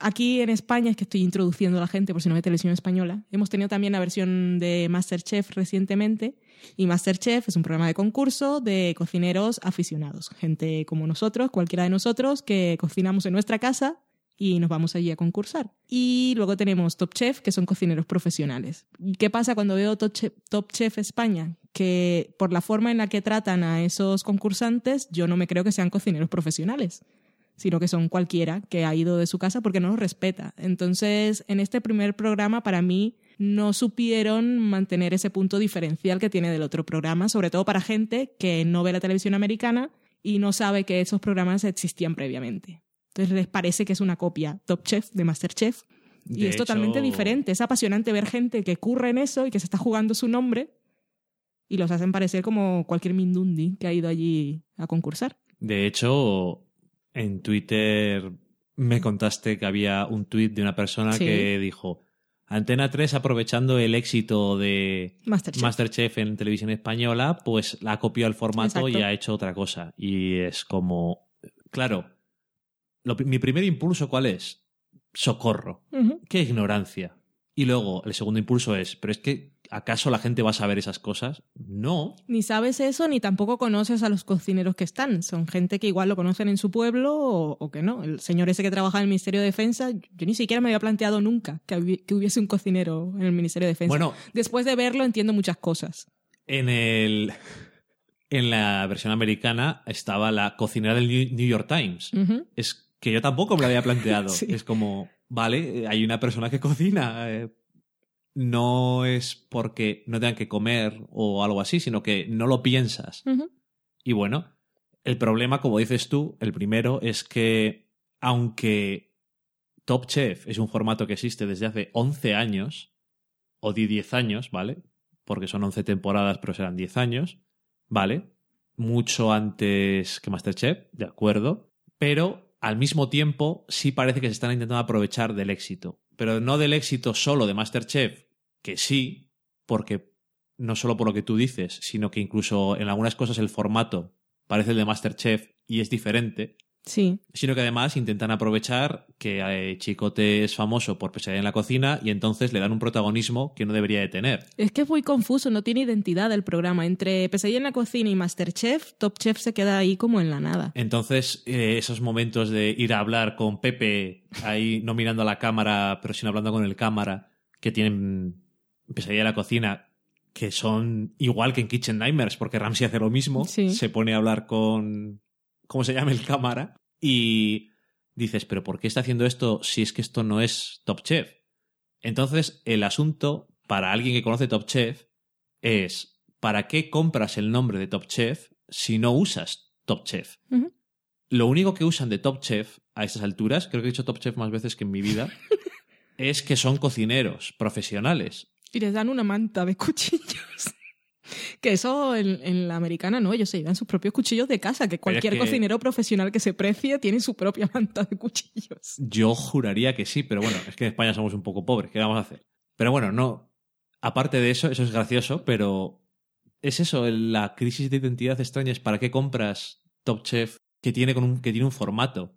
aquí en España, es que estoy introduciendo a la gente por si no ve televisión española, hemos tenido también la versión de Masterchef recientemente. Y Masterchef es un programa de concurso de cocineros aficionados, gente como nosotros, cualquiera de nosotros, que cocinamos en nuestra casa y nos vamos allí a concursar. Y luego tenemos Top Chef, que son cocineros profesionales. ¿Y ¿Qué pasa cuando veo Top Chef, Top Chef España? Que por la forma en la que tratan a esos concursantes, yo no me creo que sean cocineros profesionales sino que son cualquiera que ha ido de su casa porque no los respeta. Entonces, en este primer programa, para mí, no supieron mantener ese punto diferencial que tiene del otro programa, sobre todo para gente que no ve la televisión americana y no sabe que esos programas existían previamente. Entonces les parece que es una copia Top Chef de Masterchef y es totalmente diferente. Es apasionante ver gente que curre en eso y que se está jugando su nombre y los hacen parecer como cualquier mindundi que ha ido allí a concursar. De hecho, en Twitter me contaste que había un tuit de una persona Sí. que dijo Antena 3 aprovechando el éxito de Masterchef. Masterchef en televisión española, pues la copió al formato y ha hecho otra cosa. Y es como, claro, lo mi primer impulso ¿cuál es? Socorro. Qué ignorancia. Y luego el segundo impulso es, pero es que ¿acaso la gente va a saber esas cosas? No. Ni sabes eso, ni tampoco conoces a los cocineros que están. Son gente que igual lo conocen en su pueblo o, o que no. El señor ese que trabaja en el Ministerio de Defensa, yo ni siquiera me había planteado nunca que, hubi- que hubiese un cocinero en el Ministerio de Defensa. Bueno, Después de verlo entiendo muchas cosas. En el. En la versión americana estaba la cocinera del New York Times. Es que yo tampoco me lo había planteado. Sí. Es como, vale, hay una persona que cocina. eh, no es porque no tengan que comer o algo así, sino que no lo piensas. Y bueno, el problema, como dices tú, el primero es que, aunque Top Chef es un formato que existe desde hace 11 años, o de 10 años, ¿vale? porque son 11 temporadas, pero serán 10 años, ¿vale? Mucho antes que Masterchef, de acuerdo, pero al mismo tiempo sí parece que se están intentando aprovechar del éxito, pero no del éxito solo de Masterchef, que sí, porque no solo por lo que tú dices, sino que incluso en algunas cosas el formato parece el de Masterchef y es diferente, Sí. sino que además intentan aprovechar que Chicote es famoso por pesadilla en la cocina y entonces le dan un protagonismo que no debería de tener. Es que es muy confuso, no tiene identidad el programa. Entre Pesadilla en la cocina y Masterchef, Top Chef se queda ahí como en la nada. Entonces, eh, esos momentos de ir a hablar con Pepe, ahí no mirando a la cámara, pero sino hablando con el cámara, que tienen pesadilla en la cocina, que son igual que en Kitchen Nightmares, porque Ramsey hace lo mismo, Sí. se pone a hablar con, ¿cómo se llama el cámara? Y dices, pero ¿por qué está haciendo esto si es que esto no es Top Chef? Entonces, el asunto, para alguien que conoce Top Chef, es, ¿para qué compras el nombre de Top Chef si no usas Top Chef? Lo único que usan de Top Chef a estas alturas, creo que he dicho Top Chef más veces que en mi vida, es que son cocineros profesionales. Y les dan una manta de cuchillos. que eso en, en la americana no, ellos se llevan sus propios cuchillos de casa, que cualquier que- cocinero profesional que se precie tiene su propia manta de cuchillos. Yo juraría que sí, pero bueno, es que en España somos un poco pobres, ¿qué vamos a hacer? Pero bueno, no. Aparte de eso, eso es gracioso, pero es eso, la crisis de identidad extraña es para qué compras Top Chef que tiene, con un, que tiene un formato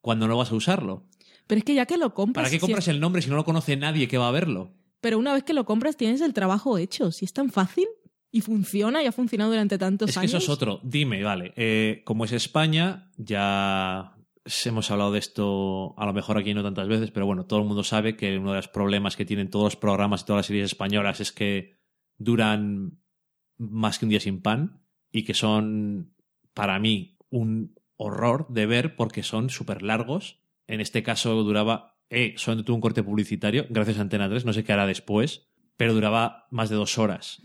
cuando no vas a usarlo. Pero es que ya que lo compras... ¿Para qué compras el nombre si no lo conoce nadie que va a verlo? Pero una vez que lo compras tienes el trabajo hecho. Si es tan fácil y funciona y ha funcionado durante tantos Es que años. eso es otro. Dime, vale, eh, como es España, ya hemos hablado de esto a lo mejor aquí no tantas veces, pero bueno, todo el mundo sabe que uno de los problemas que tienen todos los programas y todas las series españolas es que duran más que un día sin pan y que son, para mí, un horror de ver porque son súper largos. En este caso duraba, eh, solamente tuvo un corte publicitario, gracias a Antena 3, no sé qué hará después, pero duraba más de dos horas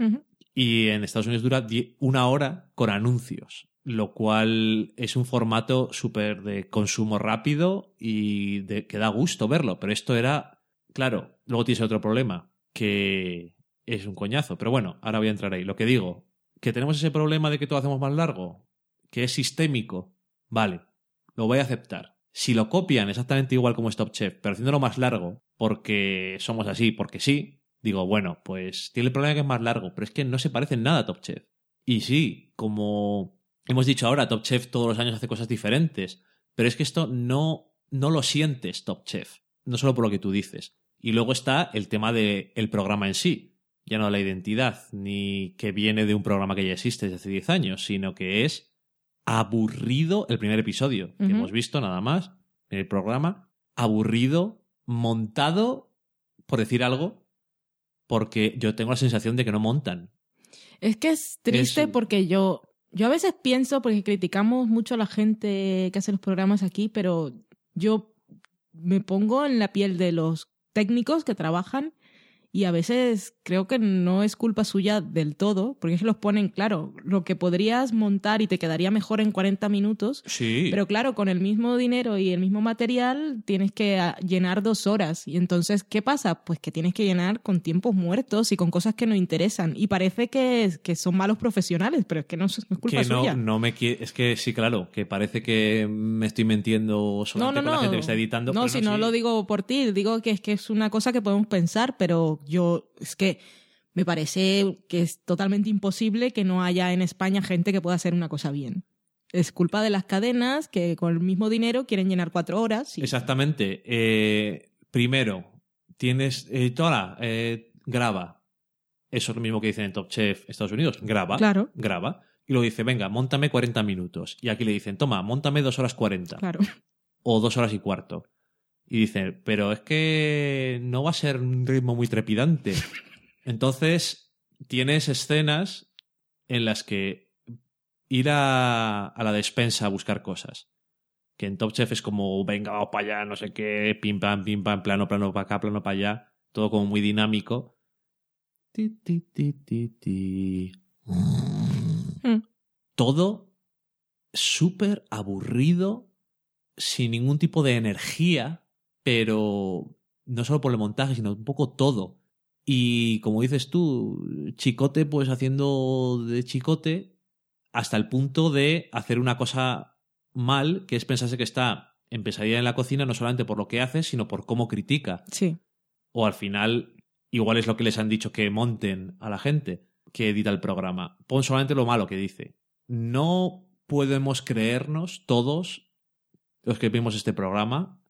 y en Estados Unidos dura una hora con anuncios, lo cual es un formato súper de consumo rápido y de, que da gusto verlo, pero esto era, claro, luego tienes otro problema, que es un coñazo, pero bueno, ahora voy a entrar ahí. Lo que digo, que tenemos ese problema de que todo hacemos más largo, que es sistémico, vale, lo voy a aceptar. Si lo copian exactamente igual como Stop Chef, pero haciéndolo más largo, porque somos así, porque sí, digo, bueno, pues tiene el problema que es más largo, pero es que no se parece en nada a Top Chef. Y sí, como hemos dicho ahora, Top Chef todos los años hace cosas diferentes, pero es que esto no, no lo sientes Top Chef, no solo por lo que tú dices. Y luego está el tema del el programa en sí, ya no la identidad, ni que viene de un programa que ya existe desde hace 10 años, sino que es aburrido el primer episodio que hemos visto nada más en el programa, aburrido, montado, por decir algo, porque yo tengo la sensación de que no montan. Es que es triste Es- porque yo, yo a veces pienso, porque criticamos mucho a la gente que hace los programas aquí, pero yo me pongo en la piel de los técnicos que trabajan y a veces creo que no es culpa suya del todo, porque es que los ponen, claro, lo que podrías montar y te quedaría mejor en 40 minutos, Sí. pero claro, con el mismo dinero y el mismo material tienes que ah, llenar dos horas. Y entonces, ¿qué pasa? Pues que tienes que llenar con tiempos muertos y con cosas que no interesan. Y parece que, que son malos profesionales, pero es que no, es no es culpa que no, suya. no me es que sí, claro, que parece que me estoy mintiendo solamente no, con no. la gente que está editando. No, si no sí. lo digo por ti, digo que es que es una cosa que podemos pensar, pero yo es que me parece que es totalmente imposible que no haya en España gente que pueda hacer una cosa bien. Es culpa de las cadenas que con el mismo dinero quieren llenar cuatro horas. y- Exactamente. Eh, primero, tienes. Eh, Tola, eh, graba. Eso es lo mismo que dicen en Top Chef Estados Unidos. Graba. Claro. Graba. Y luego dice, venga, montame 40 minutos. Y aquí le dicen, toma, montame dos horas 40. Claro. O dos horas y cuarto. Y dicen, pero es que no va a ser un ritmo muy trepidante. Entonces, tienes escenas en las que ir a, a la despensa a buscar cosas. Que en Top Chef es como, venga, vamos para allá, no sé qué, pim pam, pim pam, plano, plano para acá, plano para allá. Todo como muy dinámico. Ti, ti, ti, ti, ti. Mm. Todo súper aburrido, sin ningún tipo de energía, pero no solo por el montaje, sino un poco todo. Y como dices tú, chicote, pues haciendo de chicote hasta el punto de hacer una cosa mal, que es pensarse que está en pesadilla en la cocina no solamente por lo que hace, sino por cómo critica. Sí. O al final, igual es lo que les han dicho que monten a la gente que edita el programa. Pon solamente lo malo que dice. No podemos creernos todos los que vimos este programa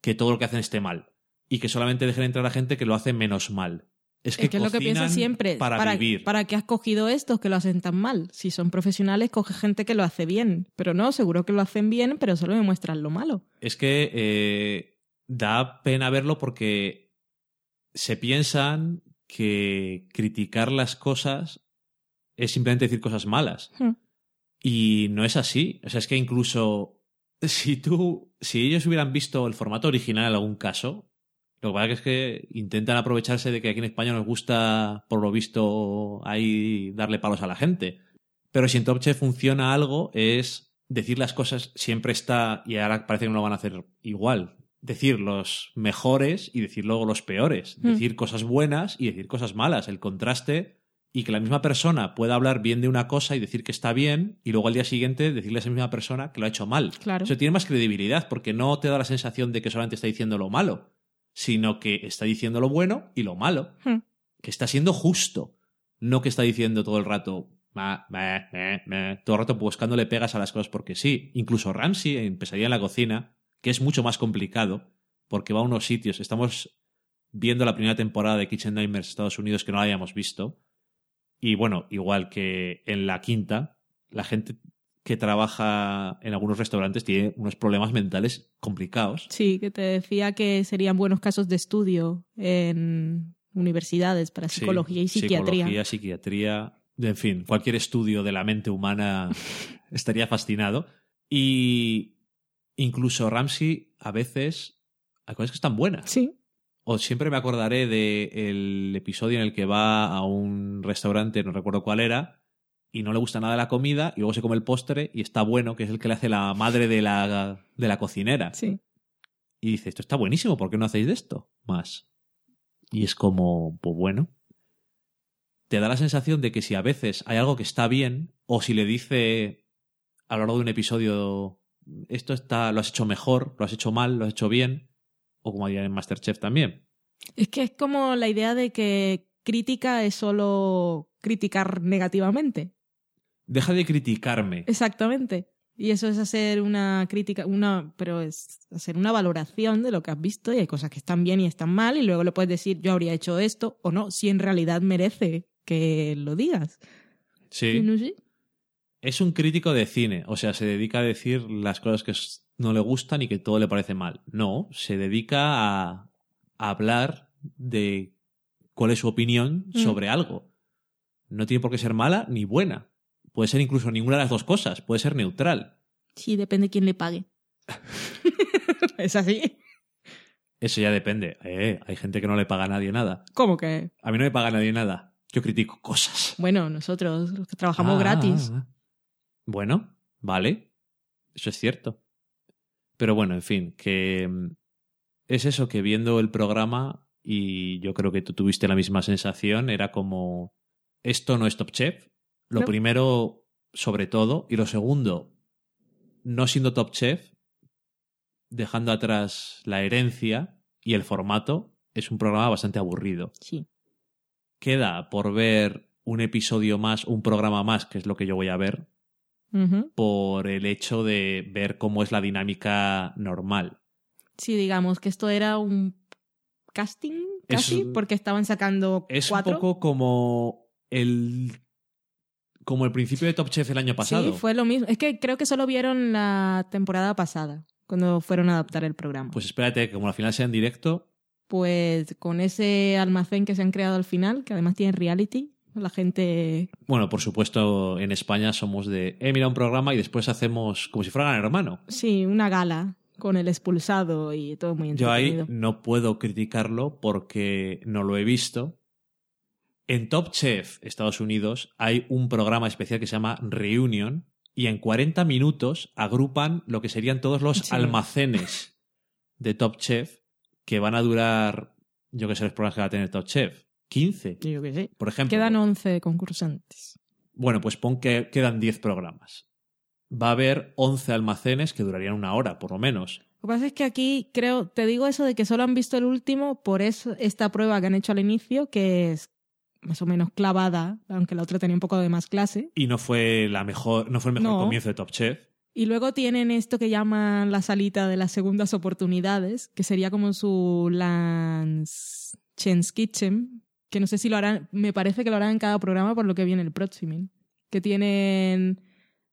que todo lo que hacen esté mal y que solamente dejen entrar a gente que lo hace menos mal. Es que, es que es lo que cocinan siempre. para, vivir. ¿Para qué has cogido estos que lo hacen tan mal? Si son profesionales, coge gente que lo hace bien. Pero no, seguro que lo hacen bien, pero solo me muestran lo malo. Es que eh, da pena verlo porque se piensan que criticar las cosas es simplemente decir cosas malas. Hmm. Y no es así. O sea, es que incluso si tú, si ellos hubieran visto el formato original en algún caso, lo que pasa es que intentan aprovecharse de que aquí en España nos gusta, por lo visto, ahí darle palos a la gente. Pero si en Top Chef funciona algo, es decir las cosas siempre está, y ahora parece que no lo van a hacer igual. Decir los mejores y decir luego los peores. Hmm. Decir cosas buenas y decir cosas malas. El contraste y que la misma persona pueda hablar bien de una cosa y decir que está bien y luego al día siguiente decirle a esa misma persona que lo ha hecho mal. Claro. Eso tiene más credibilidad porque no te da la sensación de que solamente está diciendo lo malo, sino que está diciendo lo bueno y lo malo. Hmm. Que está siendo justo, no que está diciendo todo el rato "Ma, me, me", todo el rato buscándole pegas a las cosas porque sí. Incluso Ramsey en Pesadilla en la cocina, que es mucho más complicado porque va a unos sitios. Estamos viendo la primera temporada de Kitchen Nightmares Estados Unidos que no la habíamos visto. Y bueno, igual que en la quinta, la gente que trabaja en algunos restaurantes tiene unos problemas mentales complicados. Sí, que te decía que serían buenos casos de estudio en universidades para Sí, psicología y psiquiatría. Psicología, psiquiatría, en fin, cualquier estudio de la mente humana estaría fascinado. Y incluso Ramsey a veces hay cosas que están buenas. Sí, O siempre me acordaré del episodio en el que va a un restaurante, no recuerdo cuál era, y no le gusta nada la comida, y luego se come el postre y está bueno, que es el que le hace la madre de la, de la cocinera. sí. Y dice, esto está buenísimo, ¿por qué no hacéis de esto más? Y es como, pues bueno. Te da la sensación de que si a veces hay algo que está bien, o si le dice a lo largo de un episodio, esto está, lo has hecho mejor, lo has hecho mal, lo has hecho bien, o como dirían en Masterchef también. Es que es como la idea de que crítica es solo criticar negativamente. Deja de criticarme. Exactamente. Y eso es hacer una crítica, una, pero es hacer una valoración de lo que has visto y hay cosas que están bien y están mal y luego le puedes decir yo habría hecho esto o no, si en realidad merece que lo digas. Sí. No sé. Es un crítico de cine, o sea, se dedica a decir las cosas que no le gustan y que todo le parece mal. No, se dedica a, a hablar de cuál es su opinión Mm. sobre algo. No tiene por qué ser mala ni buena. Puede ser incluso ninguna de las dos cosas, puede ser neutral. Sí, depende quién le pague. es así. Eso ya depende. Eh, hay gente que no le paga a nadie nada. ¿Cómo que? A mí no me paga nadie nada. Yo critico cosas. Bueno, nosotros los que trabajamos Ah, gratis. ah, ah. Bueno, vale. Eso es cierto. Pero bueno, en fin, que mm, es eso que viendo el programa, y yo creo que tú tuviste la misma sensación, era como, esto no es Top Chef. Lo No. primero, sobre todo, y lo segundo, no siendo Top Chef, dejando atrás la herencia y el formato, es un programa bastante aburrido Sí. queda por ver un episodio más, un programa más, que es lo que yo voy a ver, Por el hecho de ver cómo es la dinámica normal. Sí, digamos que esto era un casting casi, Es- porque estaban sacando Es cuatro. un poco como el como el principio de Top Chef el año pasado. Sí, fue lo mismo. Es que creo que solo vieron la temporada pasada, cuando fueron a adaptar el programa. Pues espérate, que como al final sea en directo, Pues con ese almacén que se han creado al final, que además tiene reality, la gente... bueno, por supuesto, en España somos de, eh, mira un programa y después hacemos como si fuera Gran hermano. Sí, una gala con el expulsado y todo muy Yo ahí entretenido. no puedo criticarlo porque no lo he visto. En Top Chef Estados Unidos hay un programa especial que se llama Reunion y en 40 minutos agrupan lo que serían todos los Sí. almacenes de Top Chef que van a durar, yo que sé, los programas que va a tener Top Chef. 15, Yo que sé. por ejemplo. Quedan 11 concursantes. Bueno, pues pon que quedan 10 programas. Va a haber 11 almacenes que durarían una hora, por lo menos. Lo que pasa es que aquí creo, te digo eso de que solo han visto el último por eso, esta prueba que han hecho al inicio, que es más o menos clavada, aunque la otra tenía un poco de más clase. Y no fue la mejor, no fue el mejor No. comienzo de Top Chef. Y luego tienen esto que llaman la salita de las segundas oportunidades, que sería como su Lance Chen's Kitchen, que no sé si lo harán, me parece que lo harán en cada programa por lo que viene el próximo. Que tienen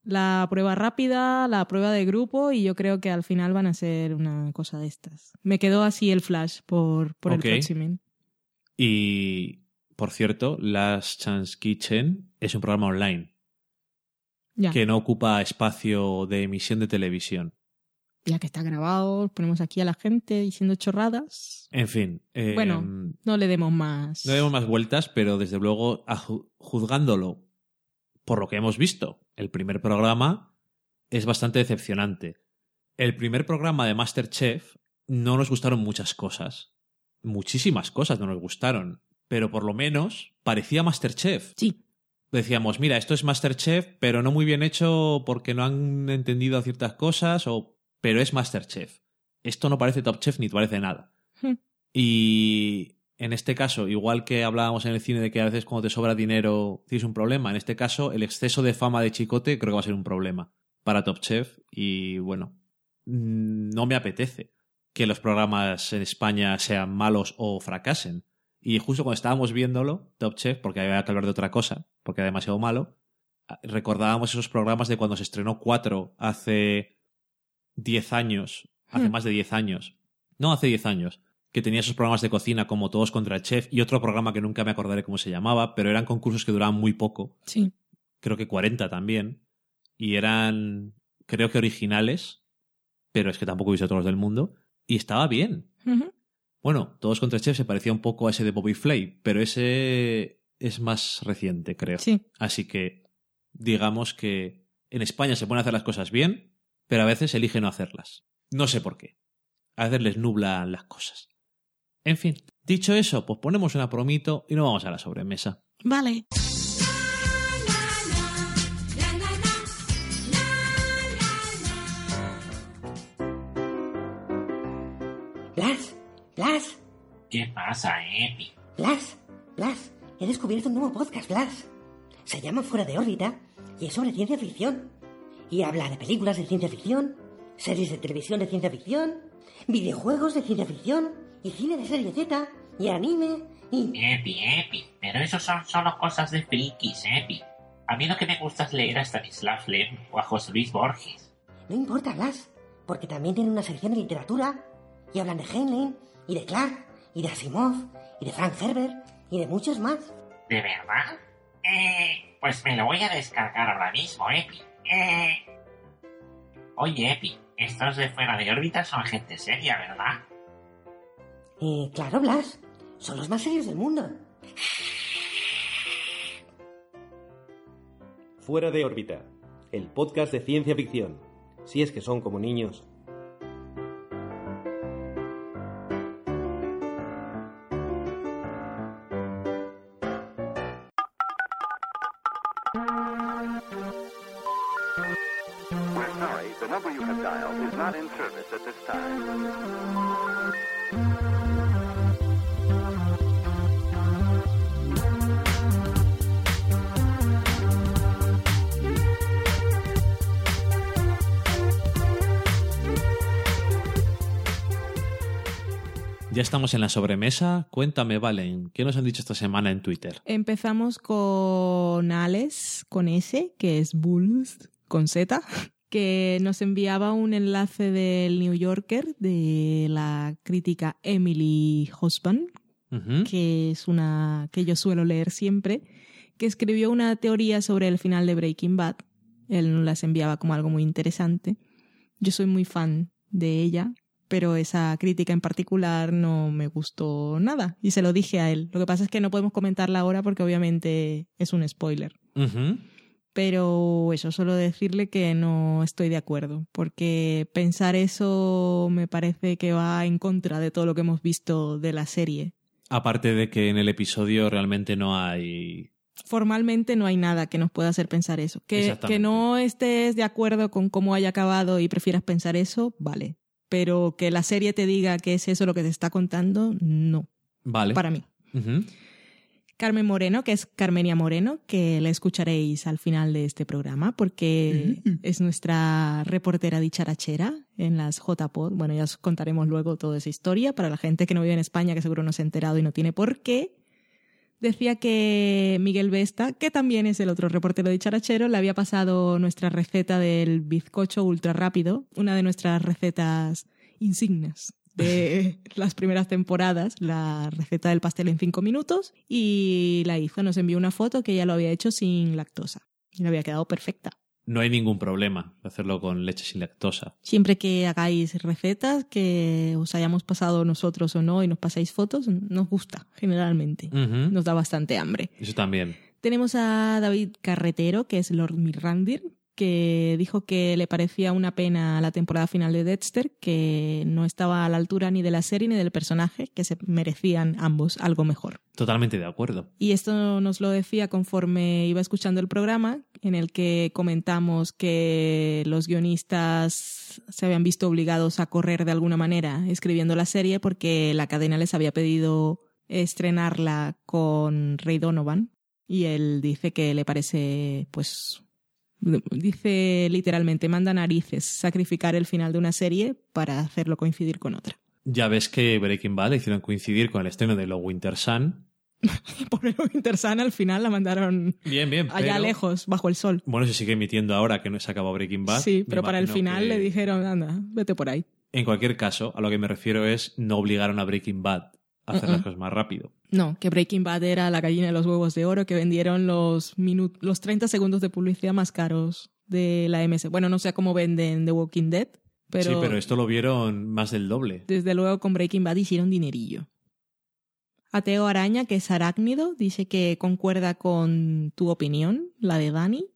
la prueba rápida, la prueba de grupo y yo creo que al final van a ser una cosa de estas. Me quedó así el flash por, por el próximo. Y, por cierto, Last Chance Kitchen es un programa online Ya, que no ocupa espacio de emisión de televisión. Ya que está grabado, ponemos aquí a la gente diciendo chorradas. En fin. eh, Bueno. No le demos más. No demos más vueltas, pero desde luego, juzgándolo por lo que hemos visto, el primer programa es bastante decepcionante. El primer programa de Masterchef no nos gustaron muchas cosas. Muchísimas cosas no nos gustaron. Pero por lo menos parecía Masterchef. Sí, Decíamos, mira, esto es Masterchef, pero no muy bien hecho porque no han entendido ciertas cosas, o pero es Masterchef. Esto no parece Top Chef ni parece nada. Hmm. Y en este caso, igual que hablábamos en el cine de que a veces cuando te sobra dinero tienes un problema, en este caso el exceso de fama de Chicote creo que va a ser un problema para Top Chef y bueno, mm, no me apetece que los programas en España sean malos o fracasen. Y justo cuando estábamos viéndolo, Top Chef, porque había que hablar de otra cosa, porque era demasiado malo, recordábamos esos programas de cuando se estrenó 4 hace 10 años, hace Hmm. más de 10 años, no hace 10 años, que tenía esos programas de cocina como Todos contra el Chef y otro programa que nunca me acordaré cómo se llamaba, pero eran concursos que duraban muy poco, sí. creo que 40 también, y eran, creo que originales, pero es que tampoco he visto todos los del mundo, y estaba bien. Bueno, Todos contra el Chef se parecía un poco a ese de Bobby Flay, pero ese es más reciente, creo. Sí. Así que digamos que en España se pueden hacer las cosas bien, pero a veces eligen no hacerlas. No sé por qué. A veces les nublan las cosas. En fin, dicho eso, pues ponemos una promito y nos vamos a la sobremesa. Vale. Blas, Blas, ¿Qué pasa, Epi? Blas, Blas. He descubierto un nuevo podcast, Blas. Se llama Fuera de órbita y es sobre ciencia ficción. Y habla de películas de ciencia ficción, series de televisión de ciencia ficción, videojuegos de ciencia ficción, y cine de serie Z, y anime, y... Epi, Epi. Pero eso son solo cosas de frikis, Epi. A mí lo que me gusta es leer a Stanislav Lem o a José Luis Borges. No importa, Blas, porque también tiene una sección de literatura, y hablan de Heinlein, y de Clark, y de Asimov, y de Frank Herbert, y de muchos más. ¿De verdad? Eh, pues me lo voy a descargar ahora mismo, Epi. Eh... Oye, Epi, estos de fuera de órbita son gente seria, ¿verdad? Y claro, Blas, son los más serios del mundo. Fuera de órbita, el podcast de ciencia ficción. Si es que son como niños. Estamos en la sobremesa. Cuéntame, Valen, ¿qué nos han dicho esta semana en Twitter? Empezamos con Alex, con S, que es Bulls, con Z, que nos enviaba un enlace del New Yorker de la crítica Emily Hosban, Ujú. que es una que yo suelo leer siempre, que escribió una teoría sobre el final de Breaking Bad. Él nos las enviaba como algo muy interesante. Yo soy muy fan de ella, pero esa crítica en particular no me gustó nada y se lo dije a él. Lo que pasa es que no podemos comentarla ahora porque obviamente es un spoiler. Pero eso, solo decirle que no estoy de acuerdo, porque pensar eso me parece que va en contra de todo lo que hemos visto de la serie. Aparte de que en el episodio realmente no hay... Formalmente no hay nada que nos pueda hacer pensar eso. Que, que no estés de acuerdo con cómo haya acabado y prefieras pensar eso, vale. Pero que la serie te diga que es eso lo que te está contando, no, Vale. para mí. Carmen Moreno, que es Carmenia Moreno, que la escucharéis al final de este programa, porque es nuestra reportera dicharachera en las JPod. Bueno, ya os contaremos luego toda esa historia. Para la gente que no vive en España, que seguro no se ha enterado y no tiene por qué, decía que Miguel Vesta, que también es el otro reportero dicharachero, le había pasado nuestra receta del bizcocho ultra rápido, una de nuestras recetas insignes de las primeras temporadas, la receta del pastel en cinco minutos, y la hizo. Nos envió una foto que ella lo había hecho sin lactosa. Y le había quedado perfecta. No hay ningún problema de hacerlo con leche sin lactosa. Siempre que hagáis recetas que os hayamos pasado nosotros o no y nos pasáis fotos, nos gusta, generalmente. Nos da bastante hambre. Eso también. Tenemos a David Carretero, que es Lord Mirrandir, que dijo que le parecía una pena la temporada final de Dexter, que no estaba a la altura ni de la serie ni del personaje, que se merecían ambos algo mejor. Totalmente de acuerdo. Y esto nos lo decía conforme iba escuchando el programa, en el que comentamos que los guionistas se habían visto obligados a correr de alguna manera escribiendo la serie porque la cadena les había pedido estrenarla con Ray Donovan y él dice que le parece pues dice literalmente manda narices sacrificar el final de una serie para hacerlo coincidir con otra. Ya ves que Breaking Bad le hicieron coincidir con el estreno de Lo Winter Sun. Por el Winter Sun al final la mandaron Bien, bien. allá pero- lejos, bajo el sol. Bueno, se sigue emitiendo ahora que no se acabó Breaking Bad. Sí, pero para el final que- le dijeron, anda, vete por ahí. En cualquier caso, a lo que me refiero es no obligaron a Breaking Bad a hacer las cosas más rápido. No, que Breaking Bad era la gallina de los huevos de oro que vendieron los, los 30 segundos de publicidad más caros de la MS. Bueno, no sé cómo venden The Walking Dead, pero, sí, pero esto lo vieron más del doble. desde luego con Breaking Bad hicieron dinerillo. Ateo Araña, que es arácnido, dice que concuerda con tu opinión, la de Dani,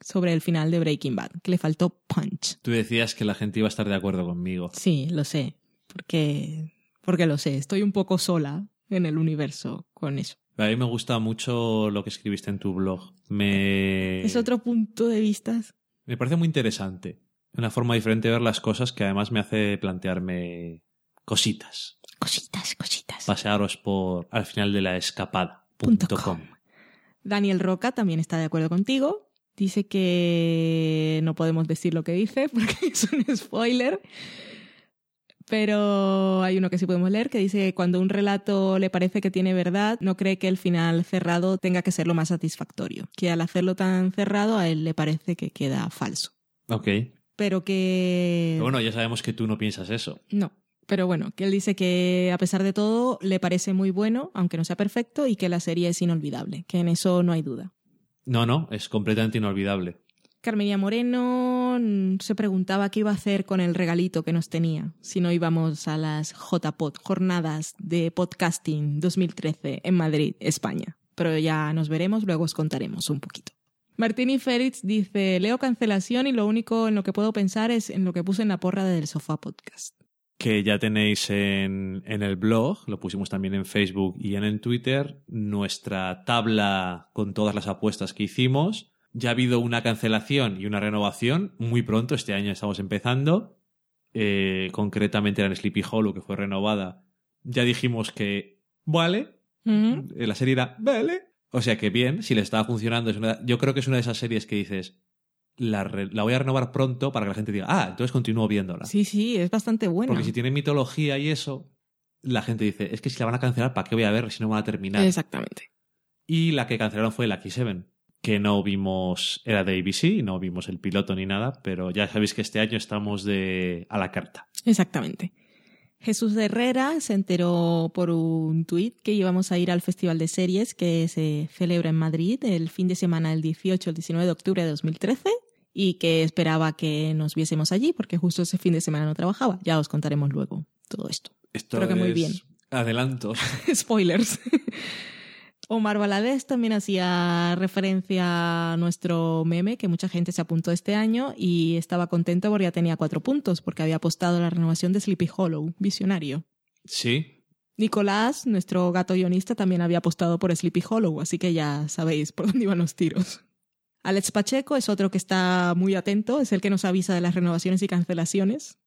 sobre el final de Breaking Bad, que le faltó punch. Tú decías que la gente iba a estar de acuerdo conmigo. Sí, lo sé, porque, porque lo sé, estoy un poco sola en el universo con eso. A mí me gusta mucho lo que escribiste en tu blog. Me, Es otro punto de vista. me parece muy interesante. Una forma diferente de ver las cosas que además me hace plantearme cositas. Cositas, cositas. Pasearos por al final de la escapada. Punto punto com. com. Daniel Roca también está de acuerdo contigo. Dice que no podemos decir lo que dice porque es un spoiler. Pero hay uno que sí podemos leer que dice que cuando un relato le parece que tiene verdad, no cree que el final cerrado tenga que ser lo más satisfactorio. Que al hacerlo tan cerrado a él le parece que queda falso. Ok. Pero que... Pero bueno, ya sabemos que tú no piensas eso. No. Pero bueno, que él dice que a pesar de todo le parece muy bueno, aunque no sea perfecto, y que la serie es inolvidable, que en eso no hay duda. No, no, es completamente inolvidable. Carmenia Moreno se preguntaba qué iba a hacer con el regalito que nos tenía si no íbamos a las JPod, Jornadas de Podcasting 2013 en Madrid, España. Pero ya nos veremos, luego os contaremos un poquito. Martini Félix dice, leo cancelación y lo único en lo que puedo pensar es en lo que puse en la porra del Sofá Podcast. que ya tenéis en, en el blog, lo pusimos también en Facebook y en el Twitter, nuestra tabla con todas las apuestas que hicimos. Ya ha habido una cancelación y una renovación muy pronto, este año estamos empezando. Eh, concretamente era en Sleepy Hollow, que fue renovada. Ya dijimos que vale. Eh, la serie era vale. O sea que bien, si le estaba funcionando. Es una- yo creo que es una de esas series que dices, la, re- la voy a renovar pronto para que la gente diga, ah, entonces continúo viéndola. Sí, sí, es bastante buena. Porque si tiene mitología y eso, la gente dice, es que si la van a cancelar, ¿para qué voy a ver si no van a terminar? Exactamente. Y la que cancelaron fue la X7, que no vimos, era de ABC, no vimos el piloto ni nada, pero ya sabéis que este año estamos de a la carta. Exactamente. Jesús Herrera se enteró por un tuit que íbamos a ir al Festival de Series que se celebra en Madrid el fin de semana del 18 al 19 de octubre de 2013 y que esperaba que nos viésemos allí porque justo ese fin de semana no trabajaba. Ya os contaremos luego todo esto. Esto Creo que muy es bien. Adelantos. Spoilers. Omar Valadez también hacía referencia a nuestro meme que mucha gente se apuntó este año y estaba contento porque ya tenía cuatro puntos porque había apostado la renovación de Sleepy Hollow, visionario. Sí. Nicolás, nuestro gato guionista, también había apostado por Sleepy Hollow, así que ya sabéis por dónde iban los tiros. Alex Pacheco es otro que está muy atento, es el que nos avisa de las renovaciones y cancelaciones.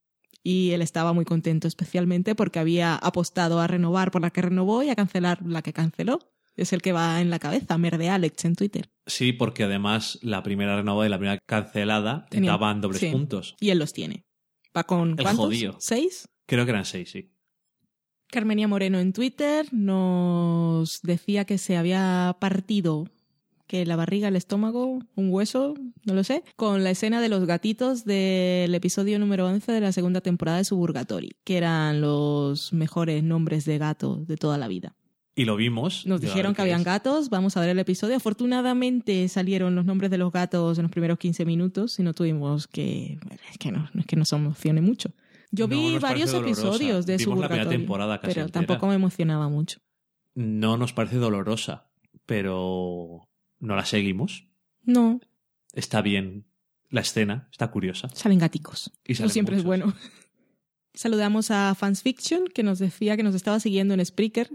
Y él estaba muy contento, especialmente porque había apostado a renovar por la que renovó y a cancelar la que canceló. Es el que va en la cabeza, Merde Alex en Twitter. Sí, porque además la primera renovada y la primera cancelada Tenía- daban dobles sí. puntos. Y él los tiene. ¿Va con El cuántos? jodido. ¿Seis? Creo que eran seis, sí. Carmenia Moreno en Twitter nos decía que se había partido que la barriga, el estómago, un hueso, no lo sé, con la escena de los gatitos del episodio número 11 de la segunda temporada de Suburgatory, que eran los mejores nombres de gato de toda la vida. Y lo vimos. Nos dijeron que habían es. gatos, vamos a ver el episodio. Afortunadamente salieron los nombres de los gatos en los primeros 15 minutos y no tuvimos que... Es que no, es que nos emocione mucho. Yo No, vi varios episodios de Vimos Suburgatory, temporada casi pero entera. tampoco me emocionaba mucho. No nos parece dolorosa, pero no la seguimos. No, Está bien la escena, está curiosa. salen gaticos. Y Eso siempre es bueno. Saludamos a Fans Fiction, que nos decía que nos estaba siguiendo en Spreaker,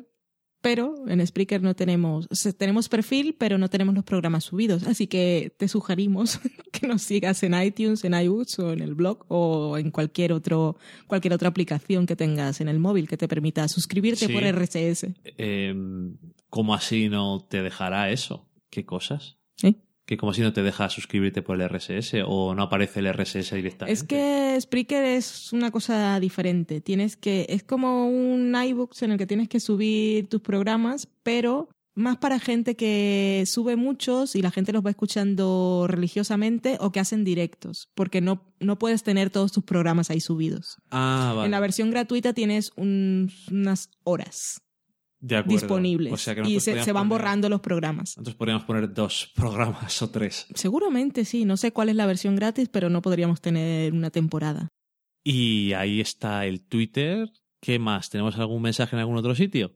pero en Spreaker no tenemos, o sea, tenemos perfil, pero no tenemos los programas subidos. Así que te sugerimos que nos sigas en iTunes, en iBooks o en el blog o en cualquier otro, cualquier otra aplicación que tengas en el móvil que te permita suscribirte Sí. por RSS. Eh, ¿Cómo así no te dejará eso? ¿Qué cosas? ¿Eh? ¿Que como así no te deja suscribirte por el RSS o no aparece el RSS directamente? Es que Spreaker es una cosa diferente. Tienes que es como un iBooks en el que tienes que subir tus programas, pero más para gente que sube muchos y la gente los va escuchando religiosamente o que hacen directos, porque no, no puedes tener todos tus programas ahí subidos. Ah, vale. En la versión gratuita tienes un- unas horas De acuerdo. disponibles O sea que y se, se van poner- borrando los programas. Nosotros podríamos poner dos programas o tres. Seguramente sí, no sé cuál es la versión gratis, pero no podríamos tener una temporada. Y ahí está el Twitter. ¿Qué más? ¿Tenemos algún mensaje en algún otro sitio?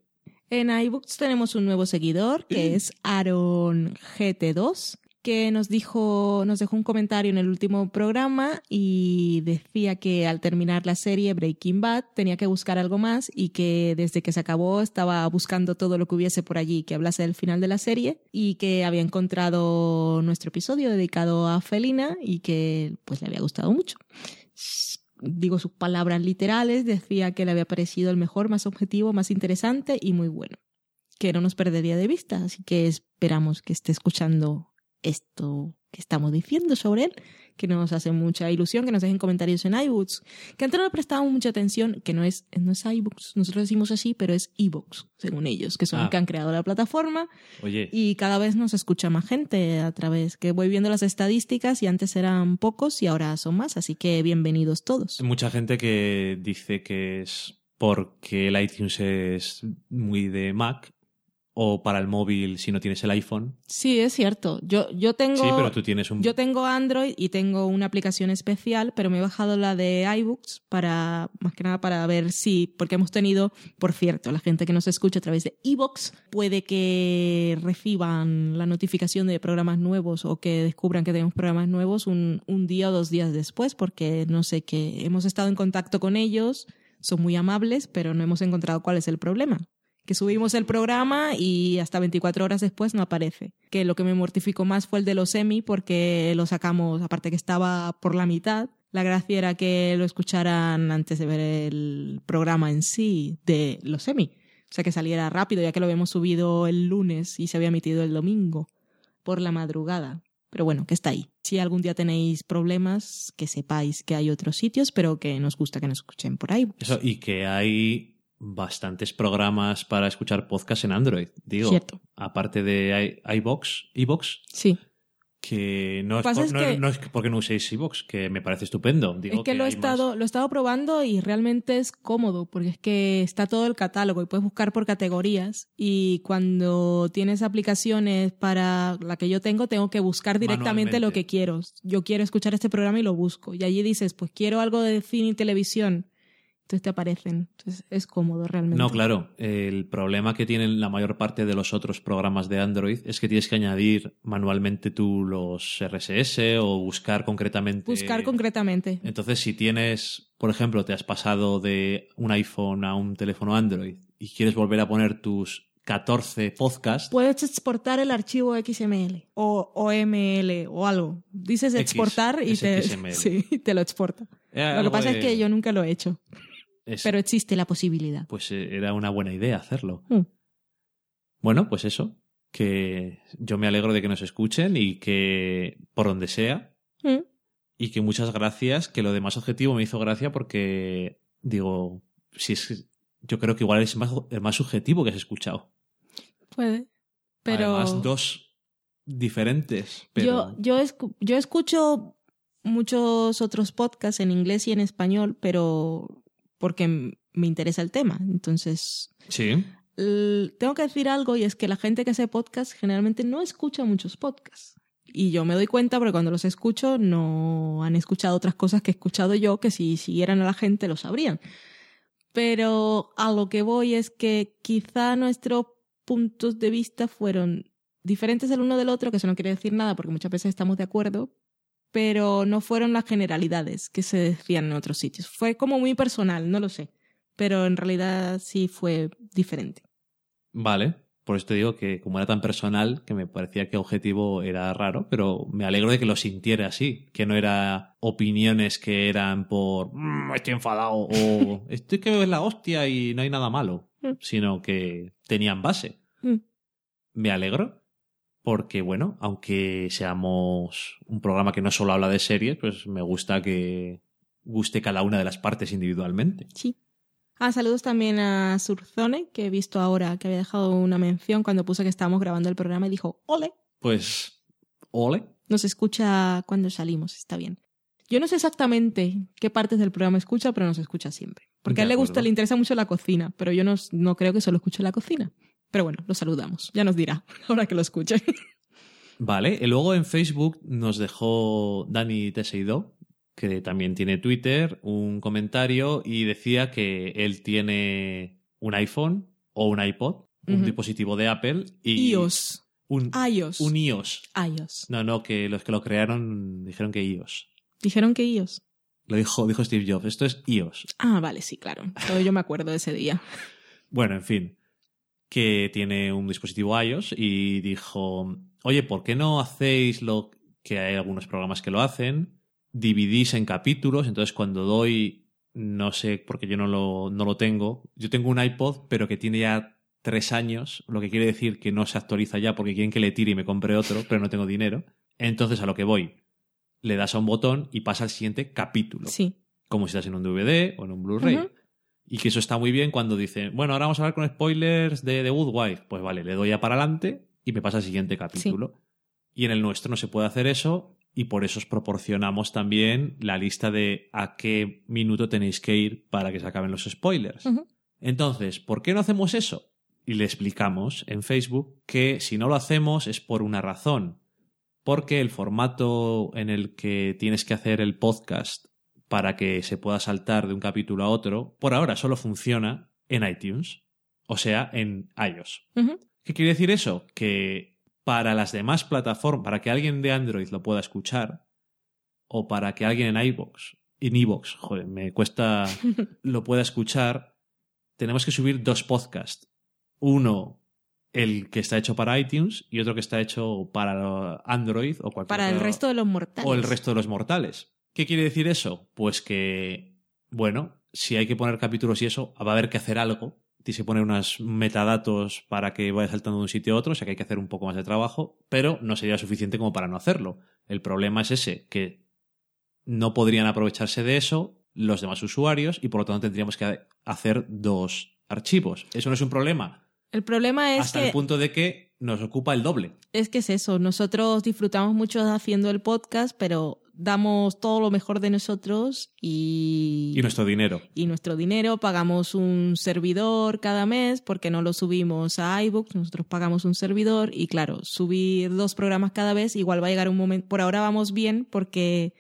En iBooks tenemos un nuevo seguidor que es Aaron GT2 que nos dijo, nos dejó un comentario en el último programa y decía que al terminar la serie Breaking Bad tenía que buscar algo más y que desde que se acabó estaba buscando todo lo que hubiese por allí que hablase del final de la serie y que había encontrado nuestro episodio dedicado a Felina y que pues le había gustado mucho digo sus palabras literales, decía que le había parecido el mejor, más objetivo, más interesante y muy bueno. Que no nos perdería de vista, así que esperamos que esté escuchando esto que estamos diciendo sobre él, que nos hace mucha ilusión, que nos dejen comentarios en iBooks, que antes no le prestábamos mucha atención, que no es, no es iBooks, nosotros decimos así, pero es iBooks, según ellos, que son Ah. los que han creado la plataforma Oye, y cada vez nos escucha más gente a través que voy viendo las estadísticas y antes eran pocos y ahora son más, así que bienvenidos todos. hay mucha gente que dice que es porque el iTunes es muy de Mac o para el móvil si no tienes el iPhone. Sí, es cierto. Yo, yo tengo Sí, pero tú tienes un... yo tengo Android y tengo una aplicación especial, pero me he bajado la de iBooks para más que nada para ver si porque hemos tenido, por cierto, la gente que nos escucha a través de iBooks puede que reciban la notificación de programas nuevos o que descubran que tenemos programas nuevos un, un día o dos días después, porque no sé qué hemos estado en contacto con ellos, son muy amables, pero no hemos encontrado cuál es el problema que subimos el programa y hasta 24 horas después no aparece. Que lo que me mortificó más fue el de los Emmy porque lo sacamos, aparte que estaba por la mitad. La gracia era que lo escucharan antes de ver el programa en sí de los Emmy. O sea, que saliera rápido, ya que lo habíamos subido el lunes y se había emitido el domingo por la madrugada. Pero bueno, que está ahí. Si algún día tenéis problemas, que sepáis que hay otros sitios, pero que nos gusta que nos escuchen por ahí. Eso, y que hay bastantes programas para escuchar podcast en Android. Digo, Cierto. aparte de i- iVox, iVox, Sí. que no es, Pasa por- es no, que- no es porque no uséis iVox, que me parece estupendo. Digo es que, lo he más. estado, lo he estado probando y realmente es cómodo, porque es que está todo el catálogo y puedes buscar por categorías. Y cuando tienes aplicaciones para la que yo tengo, tengo que buscar directamente lo que quiero. Yo quiero escuchar este programa y lo busco. Y allí dices, pues quiero algo de cine y televisión. Entonces te aparecen. Entonces es cómodo realmente. No, claro. El problema que tienen la mayor parte de los otros programas de Android es que tienes que añadir manualmente tú los RSS o buscar concretamente. Buscar concretamente. Entonces, si tienes, por ejemplo, te has pasado de un iPhone a un teléfono Android y quieres volver a poner tus 14 podcasts, Puedes exportar el archivo XML o, o ML o algo. Dices X, exportar y te, sí, te lo exporta. era Lo que pasa de- es que yo nunca lo he hecho, es- pero existe la posibilidad. pues eh, era una buena idea hacerlo. Mm. Bueno, pues eso, que yo me alegro de que nos escuchen y que por donde sea, Mm. y que muchas gracias, que lo de más objetivo me hizo gracia porque, digo, si es, yo creo que igual es más, el más subjetivo que has escuchado. Puede. Pero Además, dos diferentes, pero... yo, yo, escu- yo escucho muchos otros podcasts en inglés y en español, pero porque me interesa el tema. Entonces, Sí, tengo que decir algo y es que la gente que hace podcast generalmente no escucha muchos podcasts. Y yo me doy cuenta porque cuando los escucho no han escuchado otras cosas que he escuchado yo que si siguieran a la gente lo sabrían. Pero a lo que voy es que quizá nuestros puntos de vista fueron diferentes el uno del otro, que eso no quiere decir nada porque muchas veces estamos de acuerdo, pero no fueron las generalidades que se decían en otros sitios. Fue como muy personal, no lo sé, pero en realidad sí fue diferente. vale. Por eso te digo que como era tan personal, que me parecía que objetivo era raro, pero me alegro de que lo sintiera así, que no era opiniones que eran por "Mm, estoy enfadado o estoy que es la hostia y no hay nada malo, Mm. sino que tenían base. Mm. Me alegro porque, bueno, aunque seamos un programa que no solo habla de series, pues me gusta que guste cada una de las partes individualmente. Sí. Ah, saludos también a Surzone, que he visto ahora que había dejado una mención cuando puse que estábamos grabando el programa y dijo, ole, Pues, ole. nos escucha cuando salimos, está bien. Yo no sé exactamente qué partes del programa escucha, pero nos escucha siempre. Porque De a él le gusta, le interesa mucho la cocina, pero yo no, no creo que solo escuche la cocina. Pero bueno, lo saludamos. Ya nos dirá, ahora que lo escuche. Vale, y luego en Facebook nos dejó Dani Teseido, que también tiene Twitter, un comentario y decía que él tiene un iPhone o un iPod, un dispositivo de Apple y iOS. un, iOS. un iOS. iOS. No, no, que los que lo crearon dijeron que iOS. Dijeron que iOS. Lo dijo, dijo Steve Jobs, esto es iOS. Ah, vale, sí, claro. Todo yo me acuerdo de ese día. Bueno, en fin, que tiene un dispositivo iOS y dijo, oye, ¿por qué no hacéis lo que hay algunos programas que lo hacen? Dividís en capítulos, entonces cuando doy, no sé, porque yo no lo, no lo tengo, yo tengo un iPod, pero que tiene ya tres años, lo que quiere decir que no se actualiza ya porque quieren que le tire y me compre otro, pero no tengo dinero. Entonces a lo que voy, le das a un botón y pasa al siguiente capítulo Sí. como si estás en un DVD o en un Blu-ray. Y que eso está muy bien cuando dicen, bueno, ahora vamos a hablar con spoilers de The Good Wife. Pues vale, le doy a para adelante y me pasa al siguiente capítulo. Y en el nuestro no se puede hacer eso y por eso os proporcionamos también la lista de a qué minuto tenéis que ir para que se acaben los spoilers. Entonces, ¿por qué no hacemos eso? Y le explicamos en Facebook que si no lo hacemos es por una razón. Porque el formato en el que tienes que hacer el podcast para que se pueda saltar de un capítulo a otro, por ahora solo funciona en iTunes, o sea, en iOS. ¿Qué quiere decir eso? Que para las demás plataformas, para que alguien de Android lo pueda escuchar, o para que alguien en iVoox, en iVoox, joder, me cuesta, lo pueda escuchar, tenemos que subir dos podcasts. Uno, el que está hecho para iTunes, y otro que está hecho para Android o cualquier Para el resto de los mortales. o el resto de los mortales. ¿Qué quiere decir eso? Pues que, bueno, si hay que poner capítulos y eso, va a haber que hacer algo. Tienes que poner unos metadatos para que vaya saltando de un sitio a otro, o sea que hay que hacer un poco más de trabajo, pero no sería suficiente como para no hacerlo. El problema es ese, que no podrían aprovecharse de eso los demás usuarios y por lo tanto tendríamos que hacer dos archivos. Eso no es un problema, El problema es hasta que el punto de que nos ocupa el doble. es que es eso. Nosotros disfrutamos mucho haciendo el podcast, pero damos todo lo mejor de nosotros y, Y nuestro dinero. y nuestro dinero. Pagamos un servidor cada mes porque no lo subimos a iBooks. Nosotros pagamos un servidor y claro, subir dos programas cada vez igual va a llegar un momento. Por ahora vamos bien porque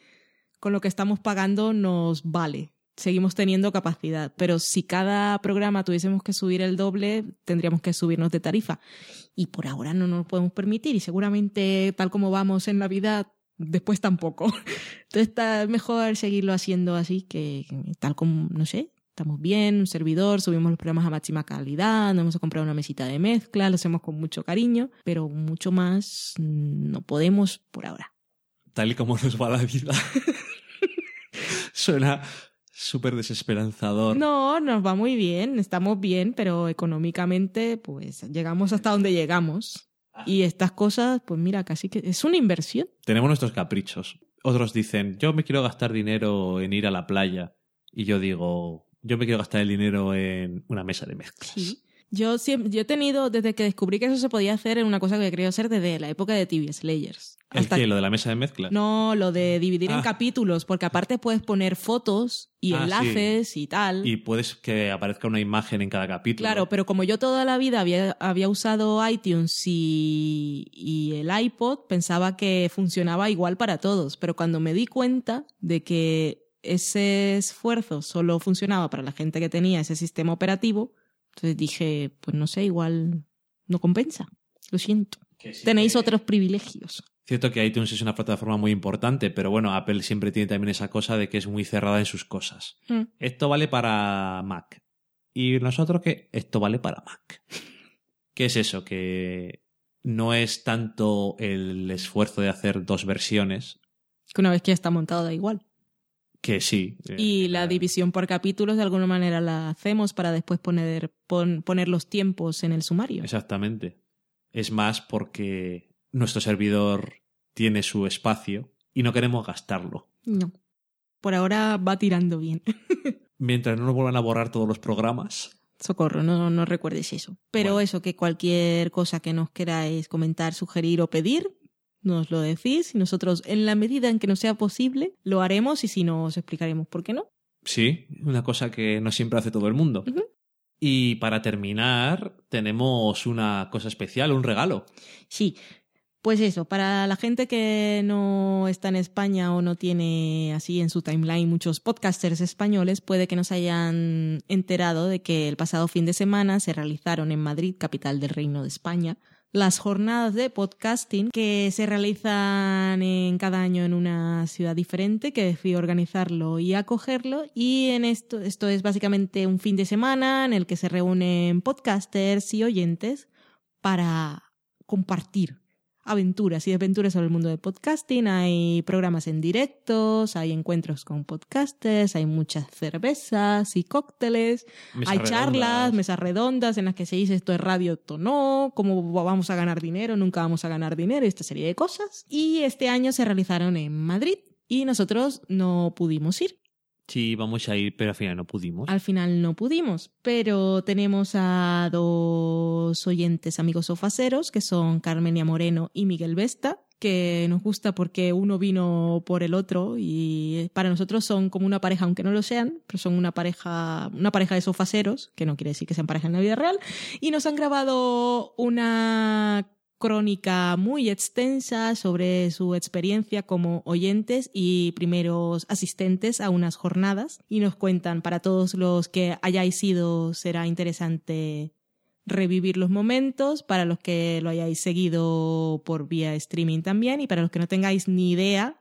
con lo que estamos pagando nos vale. Seguimos teniendo capacidad, pero si cada programa tuviésemos que subir el doble, tendríamos que subirnos de tarifa. Y por ahora no nos lo podemos permitir y seguramente tal como vamos en la vida, después tampoco. Entonces está mejor seguirlo haciendo así que tal como, no sé, Estamos bien, un servidor, subimos los programas a máxima calidad, nos hemos comprado una mesita de mezcla, lo hacemos con mucho cariño, pero mucho más no podemos por ahora. Tal y como nos va la vida. Suena súper desesperanzador. No, nos va muy bien, estamos bien, pero económicamente pues llegamos hasta donde llegamos. Y estas cosas, pues mira, casi que es una inversión. Tenemos nuestros caprichos. Otros dicen, yo me quiero gastar dinero en ir a la playa. Y yo digo, yo me quiero gastar el dinero en una mesa de mezclas. Sí. Yo, siempre, yo he tenido, desde que descubrí que eso se podía hacer, en una cosa que he querido hacer desde la época de TV Slayers. ¿El qué? ¿Lo de la mesa de mezclas? No, lo de dividir en Ah. capítulos, porque aparte puedes poner fotos y Ah, enlaces y tal. Y puedes que aparezca una imagen en cada capítulo. Claro, pero como yo toda la vida había, había usado iTunes y, y el iPod, pensaba que funcionaba igual para todos. Pero cuando me di cuenta de que ese esfuerzo solo funcionaba para la gente que tenía ese sistema operativo, entonces dije, pues no sé, igual no compensa. Lo siento. Sí Tenéis que- otros privilegios. Cierto que iTunes es una plataforma muy importante, pero bueno, Apple siempre tiene también esa cosa de que es muy cerrada en sus cosas. Mm. Esto vale para Mac. Y nosotros que esto vale para Mac. ¿Qué es eso? Que no es tanto el esfuerzo de hacer dos versiones, Que una vez que ya está montado da igual. Que sí. eh, Y la división por capítulos de alguna manera la hacemos para después poner, pon- poner los tiempos en el sumario. Exactamente. Es más porque nuestro servidor tiene su espacio y no queremos gastarlo. No. Por ahora va tirando bien. Mientras no nos vuelvan a borrar todos los programas. Socorro, no, no recuerdes eso. Pero Bueno. eso, que cualquier cosa que nos queráis comentar, sugerir o pedir, nos lo decís y nosotros, en la medida en que nos sea posible, lo haremos y si no, os explicaremos por qué no. Sí, una cosa que no siempre hace todo el mundo. Y para terminar, tenemos una cosa especial, un regalo. Sí, pues eso, para la gente que no está en España o no tiene así en su timeline muchos podcasters españoles, puede que nos hayan enterado de que el pasado fin de semana se realizaron en Madrid, capital del Reino de España, las jornadas de podcasting que se realizan en cada año en una ciudad diferente, que decidí organizarlo y acogerlo. Y en esto, esto es básicamente un fin de semana en el que se reúnen podcasters y oyentes para compartir aventuras y desventuras sobre el mundo del podcasting. Hay programas en directos, hay encuentros con podcasters, hay muchas cervezas y cócteles, Mesas hay charlas, mesas redondas en las que se dice esto es radio, esto no, cómo vamos a ganar dinero, nunca vamos a ganar dinero, esta serie de cosas. Y este año se realizaron en Madrid y nosotros no pudimos ir. Sí, vamos a ir, pero al final no pudimos. Al final no pudimos, pero tenemos a dos oyentes amigos sofaceros, que son Carmenia Moreno y Miguel Vesta, que nos gusta porque uno vino por el otro y para nosotros son como una pareja, aunque no lo sean, pero son una pareja, una pareja de sofaceros, que no quiere decir que sean pareja en la vida real, y nos han grabado una crónica muy extensa sobre su experiencia como oyentes y primeros asistentes a unas jornadas. Y nos cuentan para todos los que hayáis ido será interesante revivir los momentos, para los que lo hayáis seguido por vía streaming también y para los que no tengáis ni idea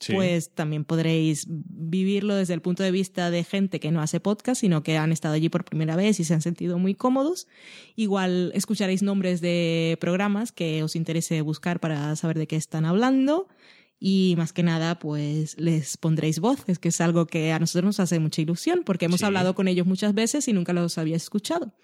Sí. pues también podréis vivirlo desde el punto de vista de gente que no hace podcast, sino que han estado allí por primera vez y se han sentido muy cómodos. Igual escucharéis nombres de programas que os interese buscar para saber de qué están hablando. Y más que nada, pues les pondréis voces, que es algo que a nosotros nos hace mucha ilusión, porque hemos Sí. hablado con ellos muchas veces y nunca los había escuchado.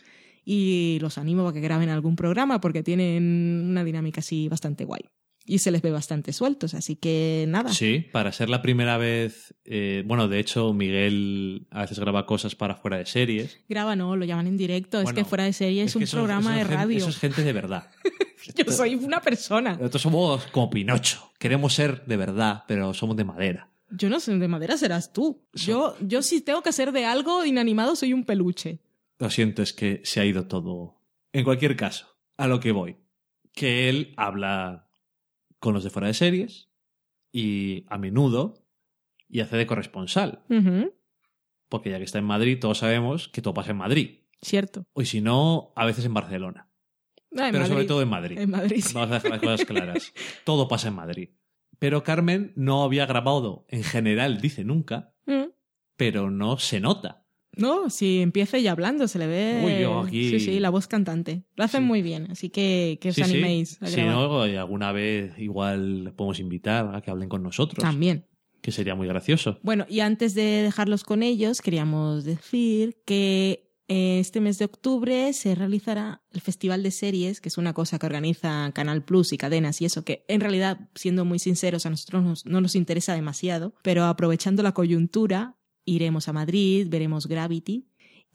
Y los animo a que graben algún programa porque tienen una dinámica así bastante guay. Y se les ve bastante sueltos, así que nada. Sí, para ser la primera vez. eh, bueno, de hecho, Miguel a veces graba cosas para fuera de series. Graba, no, lo llaman en directo. es que fuera de serie es, un programa de radio. Eso es gente de verdad. Yo soy una persona. Nosotros somos como Pinocho. Queremos ser de verdad, pero somos de madera. Yo no soy de madera, serás tú. Yo, yo si tengo que ser de algo inanimado, soy un peluche. Lo siento, es que se ha ido todo. En cualquier caso, a lo que voy. Que él habla con los de fuera de series y a menudo y hace de corresponsal. Porque ya que está en Madrid, todos sabemos que todo pasa en Madrid. Cierto. O si no, a veces en Barcelona. Ah, en pero sobre todo en Madrid. En Madrid, sí. Vamos a dejar las cosas claras. Todo pasa en Madrid. Pero Carmen no había grabado, en general, dice nunca, Mm, pero no se nota. No, si empieza ya hablando, se le ve. Uy, yo aquí- Sí, sí, la voz cantante. Lo hacen Sí. muy bien, así que que os Sí, sí. animéis a Si no, y alguna vez igual podemos invitar a que hablen con nosotros. También. Que sería muy gracioso. Bueno, y antes de dejarlos con ellos, queríamos decir que eh, este mes de octubre se realizará el Festival de Series, que es una cosa que organiza Canal Plus y cadenas y eso, que en realidad, siendo muy sinceros, a nosotros nos- no nos interesa demasiado, pero aprovechando la coyuntura, iremos a Madrid, veremos Gravity.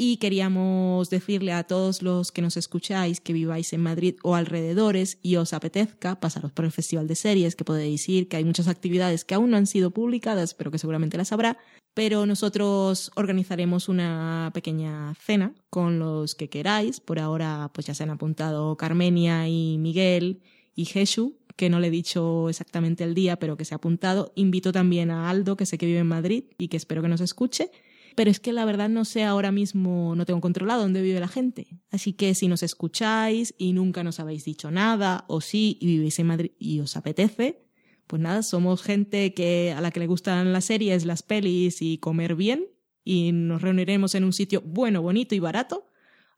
Y queríamos decirle a todos los que nos escucháis que viváis en Madrid o alrededores y os apetezca pasaros por el Festival de Series, que podéis ir, que hay muchas actividades que aún no han sido publicadas, pero que seguramente las habrá. Pero nosotros organizaremos una pequeña cena con los que queráis. Por ahora, pues ya se han apuntado Carmenia y Miguel y Jesús, que no le he dicho exactamente el día, pero que se ha apuntado. Invito también a Aldo, que sé que vive en Madrid y que espero que nos escuche. Pero es que la verdad no sé ahora mismo, no tengo controlado dónde vive la gente. Así que si nos escucháis y nunca nos habéis dicho nada, o sí, y vivís en Madrid y os apetece, pues nada, somos gente que a la que le gustan las series, las pelis y comer bien, y nos reuniremos en un sitio bueno, bonito y barato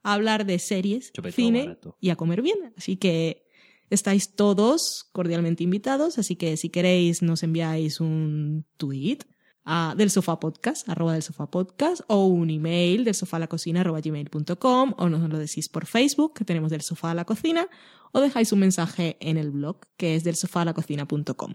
a hablar de series, cine barato. y a comer bien. Así que estáis todos cordialmente invitados, así que si queréis nos enviáis un tweet a del sofá podcast, arroba del sofá podcast, o un email del sofá a la cocina arroba gmail.com, o nos lo decís por Facebook, que tenemos del sofá a la cocina, o dejáis un mensaje en el blog, que es del sofá a la cocina.com.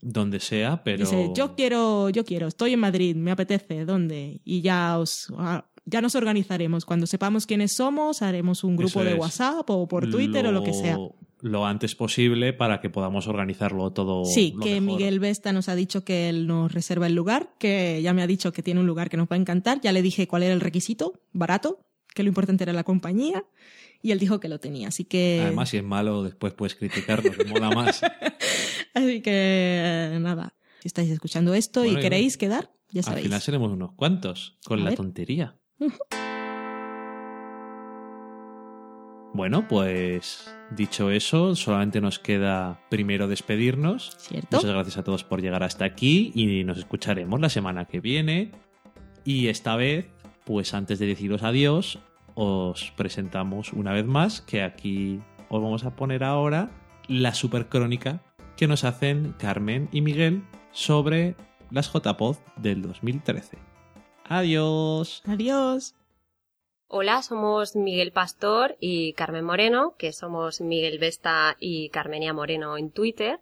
Donde sea, pero. Dice, yo quiero, yo quiero, estoy en Madrid, me apetece, ¿dónde? Y ya os, ah, ya nos organizaremos. Cuando sepamos quiénes somos, haremos un grupo de. WhatsApp o por Twitter o lo que sea. Lo antes posible para que podamos organizarlo todo. Sí, lo que mejor. Miguel Vesta nos ha dicho que él nos reserva el lugar, que ya me ha dicho que tiene un lugar que nos va a encantar. Ya le dije cuál era el requisito, barato, que lo importante era la compañía, y él dijo que lo tenía. Así que. Además, si es malo, después puedes criticarlo, que mola más. Así que eh, nada. Si estáis escuchando esto Bueno, y queréis quedar, ya Al sabéis. final seremos unos cuantos, con A la ver. tontería. Bueno, pues dicho eso, solamente nos queda primero despedirnos. ¿Cierto? Muchas gracias a todos por llegar hasta aquí y nos escucharemos la semana que viene. Y esta vez, pues antes de deciros adiós, os presentamos una vez más que aquí os vamos a poner ahora la supercrónica que nos hacen Carmen y Miguel sobre las JPod del 2013. Adiós. Adiós. Hola, somos Miguel Pastor y Carmen Moreno, que somos Miguel Vesta y Carmenia Moreno en Twitter,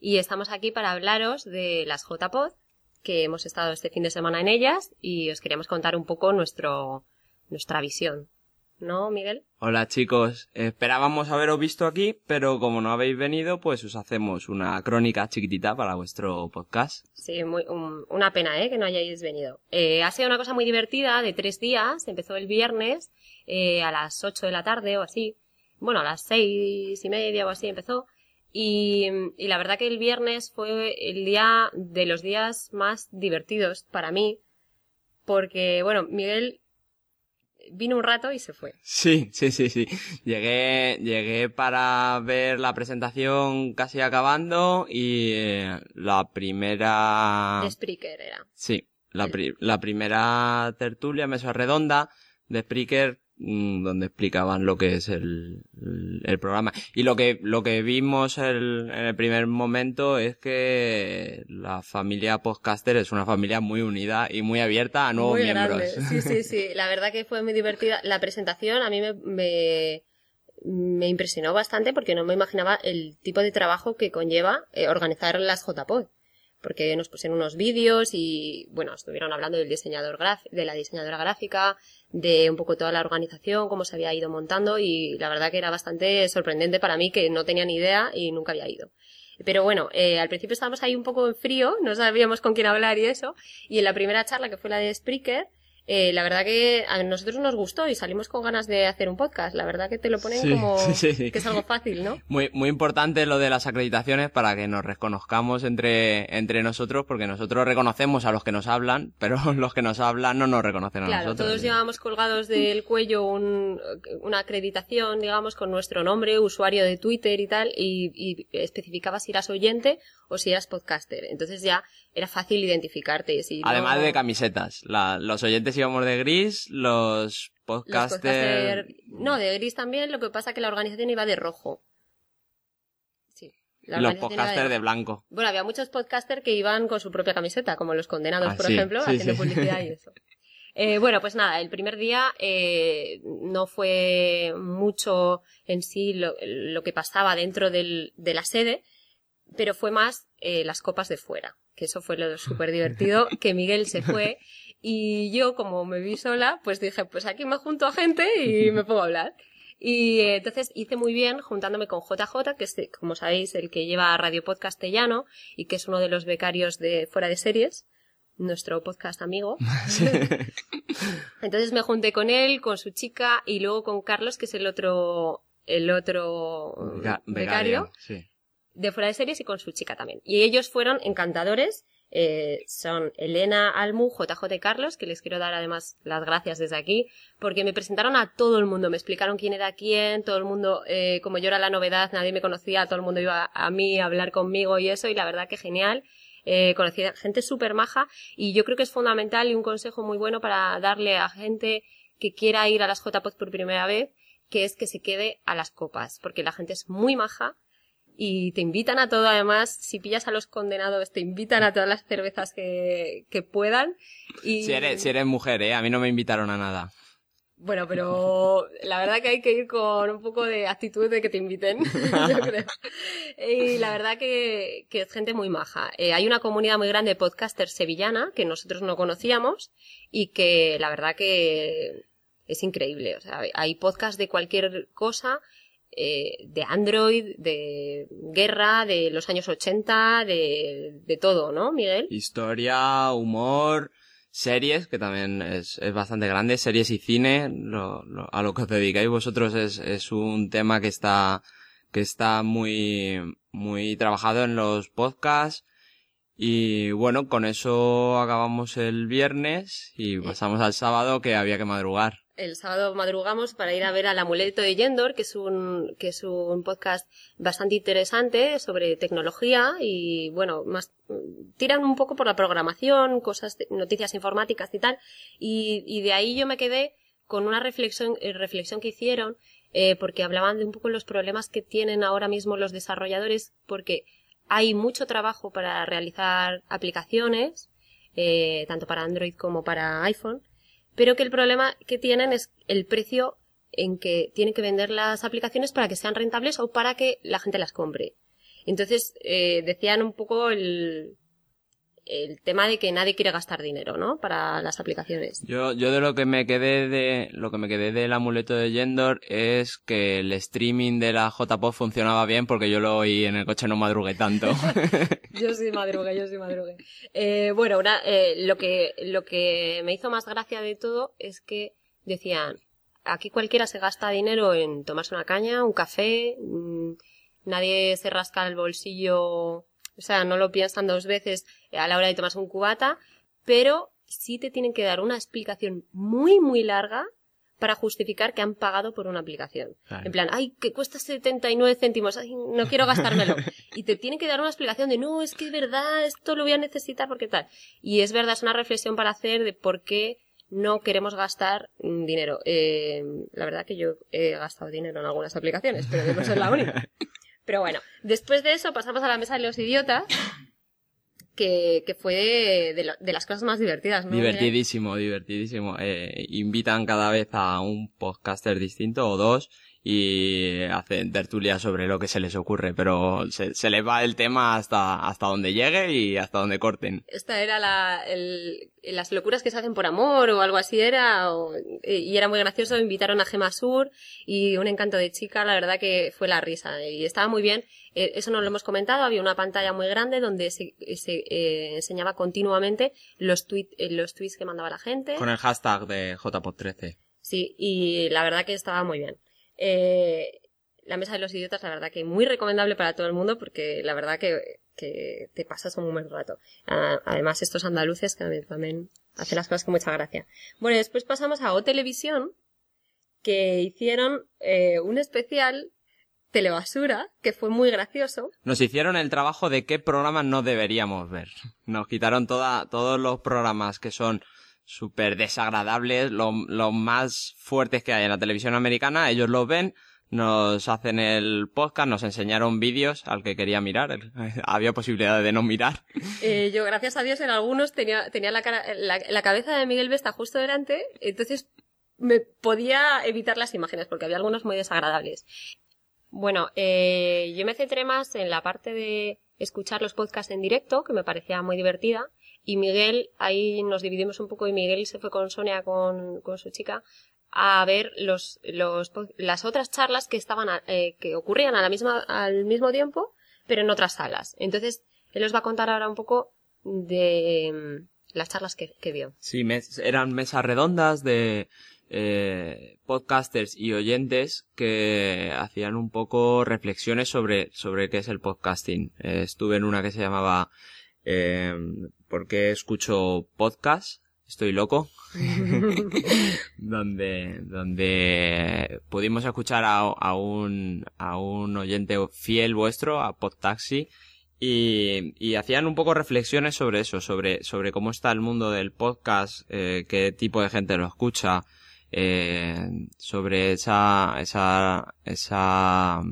y estamos aquí para hablaros de las JPod, que hemos estado este fin de semana en ellas, y os queríamos contar un poco nuestro, nuestra visión. ¿No, Miguel? Hola chicos, esperábamos haberos visto aquí, pero como no habéis venido, pues os hacemos una crónica chiquitita para vuestro podcast. Sí, muy, un- una pena, ¿eh? Que no hayáis venido. Eh, ha sido una cosa muy divertida, de tres días. Empezó el viernes eh, a las 8 de la tarde o así. Bueno, a las seis y media o así empezó. Y, y la verdad que el viernes fue el día de los días más divertidos para mí. Porque, bueno, Miguel vino un rato y se fue. Sí, sí, sí, sí. Llegué, llegué para ver la presentación casi acabando y eh, la primera... De Spreaker era. Sí, la, pri- la primera tertulia, mesa redonda de Spreaker, donde explicaban lo que es el, el, el programa. Y lo que, lo que vimos el- en el primer momento es que la familia podcaster es una familia muy unida y muy abierta a nuevos muy miembros. grande. Sí, sí, sí. La verdad que fue muy divertida. La presentación a mí me, me, me impresionó bastante porque no me imaginaba el tipo de trabajo que conlleva eh, organizar las JPod. Porque nos pusieron unos vídeos y, bueno, estuvieron hablando del diseñador de la diseñadora gráfica, de un poco toda la organización, cómo se había ido montando y la verdad que era bastante sorprendente para mí que no tenía ni idea y nunca había ido. Pero bueno, eh, al principio estábamos ahí un poco en frío, no sabíamos con quién hablar y eso. Y en la primera charla, que fue la de Spreaker, eh, la verdad que a nosotros nos gustó y salimos con ganas de hacer un podcast. La verdad que te lo ponen Sí, como sí, sí, que es algo fácil, ¿no? Muy, muy importante lo de las acreditaciones para que nos reconozcamos entre, entre nosotros, porque nosotros reconocemos a los que nos hablan, pero los que nos hablan no nos reconocen a Claro, nosotros. todos llevábamos colgados del cuello un- una acreditación, digamos, con nuestro nombre, usuario de Twitter y tal, y, y especificaba si eras oyente o si eras podcaster. Entonces ya era fácil identificarte. Si no- Además de camisetas. La- los oyentes íbamos de gris, los Los podcaster... No, de gris también, lo que pasa que la organización iba de rojo. Sí. la los organización iba podcaster de blanco. Bueno, había muchos podcasters que iban con su propia camiseta, como los condenados, Ah, por sí, ejemplo, sí, haciendo sí. publicidad y eso. Eh, bueno, pues nada, el primer día eh, no fue mucho en sí lo, lo que pasaba dentro del- de la sede, pero fue más eh, las copas de fuera, que eso fue lo súper divertido, que Miguel se fue y yo como me vi sola, pues dije, pues aquí me junto a gente y me pongo a hablar. Y eh, entonces hice muy bien juntándome con JJ, que es, como sabéis, el que lleva Radio Podcastellano y que es uno de los becarios de Fuera de Series, nuestro podcast amigo. Entonces me junté con él, con su chica y luego con Carlos, que es el otro, el otro Ga- becario Sí. de fuera de series y con su chica también. Y ellos fueron encantadores. Eh, son Elena Almu, JJ Carlos, que les quiero dar además las gracias desde aquí, porque me presentaron a todo el mundo, me explicaron quién era quién, todo el mundo, eh, como yo era la novedad, nadie me conocía, todo el mundo iba a mí a hablar conmigo y eso, y la verdad que genial. Eh, conocí gente súper maja y yo creo que es fundamental y un consejo muy bueno para darle a gente que quiera ir a las JPOD por primera vez, que es que se quede a las copas, porque la gente es muy maja y te invitan a todo, además, si pillas a los condenados, te invitan a todas las cervezas que, que puedan. Y, Si eres, si eres mujer, ¿eh? A mí no me invitaron a nada. Bueno, pero la verdad que hay que ir con un poco de actitud de que te inviten, yo creo. Y la verdad que, que es gente muy maja. Eh, hay una comunidad muy grande de podcasters sevillana que nosotros no conocíamos y que la verdad que es increíble. O sea, hay podcasts de cualquier cosa, eh, de Android, de guerra, de los años 80, de, de todo, ¿no, Miguel? Historia, humor, series, que también es, es bastante grande, series y cine, lo- lo- a lo que os dedicáis vosotros es, es un tema que está, que está muy, muy trabajado en los podcasts. Y bueno, con eso acabamos el viernes y pasamos al sábado que había que madrugar. El sábado madrugamos para ir a ver al amuleto de Yendor, que es un, que es un podcast bastante interesante sobre tecnología y, bueno, más, tiran un poco por la programación, cosas, noticias informáticas y tal. Y, y de ahí yo me quedé con una reflexión, eh, reflexión que hicieron, eh, porque hablaban de un poco los problemas que tienen ahora mismo los desarrolladores, porque hay mucho trabajo para realizar aplicaciones, eh, tanto para Android como para iPhone, pero que el problema que tienen es el precio en que tienen que vender las aplicaciones para que sean rentables o para que la gente las compre. Entonces, eh, decían un poco el, el tema de que nadie quiere gastar dinero, ¿no? Para las aplicaciones. Yo, yo de lo que me quedé de, lo que me quedé del amuleto de Yendor es que el streaming de la JPod funcionaba bien porque yo lo oí en el coche no madrugué tanto. Yo sí madrugué, yo sí madrugué. Eh, bueno, una- eh, lo, que, lo que me hizo más gracia de todo es que decían, aquí cualquiera se gasta dinero en tomarse una caña, un café, mm, nadie se rasca el bolsillo, o sea, no lo piensan dos veces a la hora de tomarse un cubata, pero sí te tienen que dar una explicación muy, muy larga para justificar que han pagado por una aplicación. Claro. En plan, ay, que cuesta 79 céntimos, ay, no quiero gastármelo. y te tienen que dar una explicación de, no, es que es verdad, esto lo voy a necesitar porque tal. Y es verdad, es una reflexión para hacer de por qué no queremos gastar mm, dinero. Eh, la verdad que yo he gastado dinero en algunas aplicaciones, pero no ser la única. Pero bueno, después de eso pasamos a la mesa de los idiotas, que, fue de, de lo- de las cosas más divertidas, ¿no? divertidísimo, divertidísimo. Eh, invitan cada vez a un podcaster distinto o dos y hacen tertulia sobre lo que se les ocurre, pero se, se les va el tema hasta, hasta donde llegue y hasta donde corten. Esta era la, el- las locuras que se hacen por amor o algo así era, o- y era muy gracioso. Invitaron a Gema Sur y un encanto de chica, la verdad que fue la risa y estaba muy bien. Eh, eso no lo hemos comentado, había una pantalla muy grande donde se, se, eh, enseñaba continuamente los, tweet, eh, los tweets que mandaba la gente. Con el hashtag de JPod13. Sí, y la verdad que estaba muy bien. Eh, la mesa de los idiotas, la verdad que muy recomendable para todo el mundo porque la verdad que, que te pasas un buen rato. Ah, además, estos andaluces que también hacen las cosas con mucha gracia. Bueno, después pasamos a O Televisión, que hicieron eh, un especial telebasura, que fue muy gracioso. Nos hicieron el trabajo de qué programas no deberíamos ver. Nos quitaron toda, todos los programas que son súper desagradables, lo- los más fuertes que hay en la televisión americana, ellos los ven, nos hacen el podcast, nos enseñaron vídeos al que quería mirar, había posibilidad de no mirar. Eh, yo, gracias a Dios, en algunos tenía, tenía la, cara, la, la cabeza de Miguel Vesta justo delante, entonces me podía evitar las imágenes porque había algunos muy desagradables. Bueno, eh, yo me centré más en la parte de escuchar los podcasts en directo, que me parecía muy divertida, y Miguel, ahí nos dividimos un poco y Miguel se fue con Sonia, con, con su chica, a ver los, los, las otras charlas que estaban, a- eh, que ocurrían a la misma, al mismo tiempo, pero en otras salas. Entonces, él os va a contar ahora un poco de mm, las charlas que, que vio. Sí, mes- eran mesas redondas de eh, podcasters y oyentes que hacían un poco reflexiones sobre, sobre qué es el podcasting. Eh, estuve en una que se llamaba eh, ¿Por qué escucho podcast? Estoy loco. donde, donde pudimos escuchar a, a un, a un oyente fiel vuestro, a Podtaxi, y, y hacían un poco reflexiones sobre eso, sobre, sobre cómo está el mundo del podcast, eh, qué tipo de gente lo escucha, eh, sobre esa, esa, esa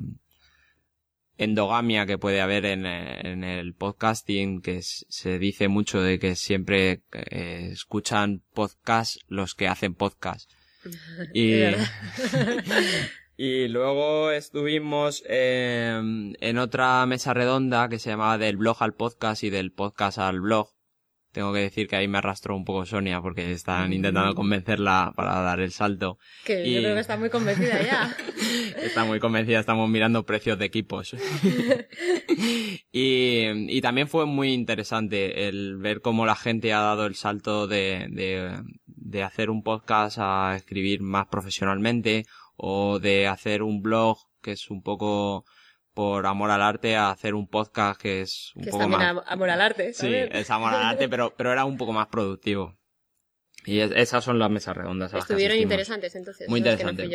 endogamia que puede haber en, en el podcasting, que se dice mucho de que siempre eh, escuchan podcast los que hacen podcast. Y, y luego estuvimos eh, en otra mesa redonda que se llamaba del blog al podcast y del podcast al blog. Tengo que decir que ahí me arrastró un poco Sonia porque están intentando convencerla para dar el salto. Que Y- yo creo que está muy convencida ya. Está muy convencida, estamos mirando precios de equipos. y, y también fue muy interesante el ver cómo la gente ha dado el salto de, de, de hacer un podcast a escribir más profesionalmente o de hacer un blog que es un poco por amor al arte a hacer un podcast que es un que es poco también más... am- amor al arte. Sí, ¿sabes? es amor al arte, pero, pero era un poco más productivo. Y es- esas son las mesas redondas. a Estuvieron interesantes entonces. Muy que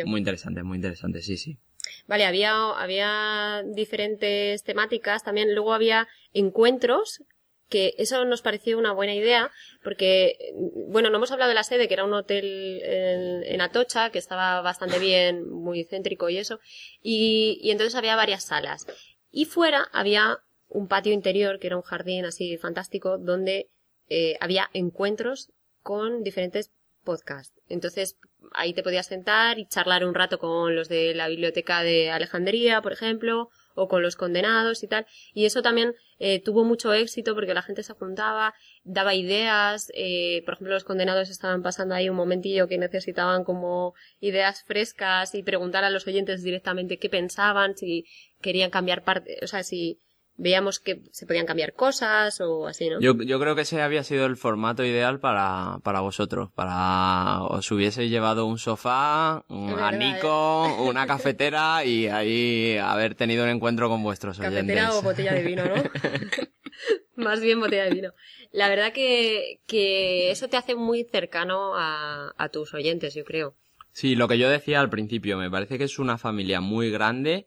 no muy interesante, muy interesante, sí, sí. Vale, había, había diferentes temáticas. También luego había encuentros, que eso nos pareció una buena idea, porque, bueno, no hemos hablado de la sede, que era un hotel en, en Atocha, que estaba bastante bien, muy céntrico y eso. Y, y entonces había varias salas. Y fuera había un patio interior, que era un jardín así fantástico, donde eh, había encuentros con diferentes podcasts. Entonces, ahí te podías sentar y charlar un rato con los de la biblioteca de Alejandría, por ejemplo, o con los condenados y tal. Y eso también eh, tuvo mucho éxito porque la gente se juntaba, daba ideas. eh, por ejemplo, los condenados estaban pasando ahí un momentillo que necesitaban como ideas frescas y preguntar a los oyentes directamente qué pensaban, si querían cambiar parte, o sea, si veíamos que se podían cambiar cosas o así, ¿no? Yo, yo creo que ese había sido el formato ideal para, para vosotros. Para os hubieseis llevado un sofá, un verdad, anico, una cafetera y ahí haber tenido un encuentro con vuestros oyentes. Cafetera o botella de vino, ¿no? Más bien botella de vino. La verdad que, que eso te hace muy cercano a, a tus oyentes, yo creo. Sí, lo que yo decía al principio, me parece que es una familia muy grande,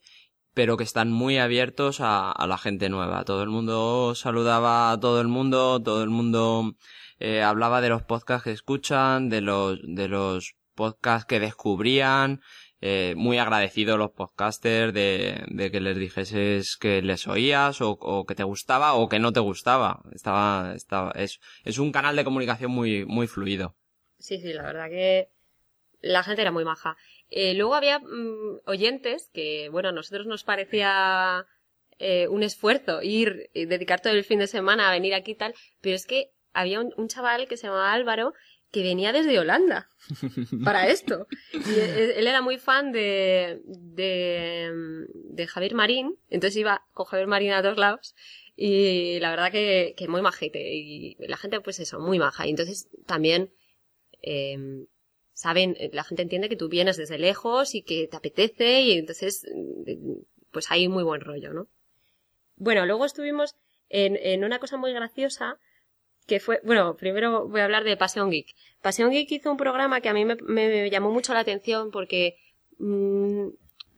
pero que están muy abiertos a, a la gente nueva. Todo el mundo saludaba a todo el mundo, todo el mundo eh, hablaba de los podcasts que escuchan, de los, de los podcasts que descubrían, eh, muy agradecidos los podcasters de, de que les dijeses que les oías o, o que te gustaba o que no te gustaba. Estaba, estaba, es, es un canal de comunicación muy, muy fluido. Sí, sí, la verdad que la gente era muy maja. Eh, luego había mm, oyentes que, bueno, a nosotros nos parecía eh, un esfuerzo ir y dedicar todo el fin de semana a venir aquí y tal, pero es que había un, un chaval que se llamaba Álvaro que venía desde Holanda para esto. Y él, él era muy fan de, de, mm, de Javier Marín, entonces iba con Javier Marín a todos lados y la verdad que, que muy majete y la gente pues eso, muy maja. Y entonces también eh, saben, la gente entiende que tú vienes desde lejos y que te apetece y entonces mm, pues hay muy buen rollo, ¿no? Bueno, luego estuvimos en, en una cosa muy graciosa que fue, bueno, primero voy a hablar de Pasión Geek. Pasión Geek hizo un programa que a mí me, llamó mucho la atención porque mm,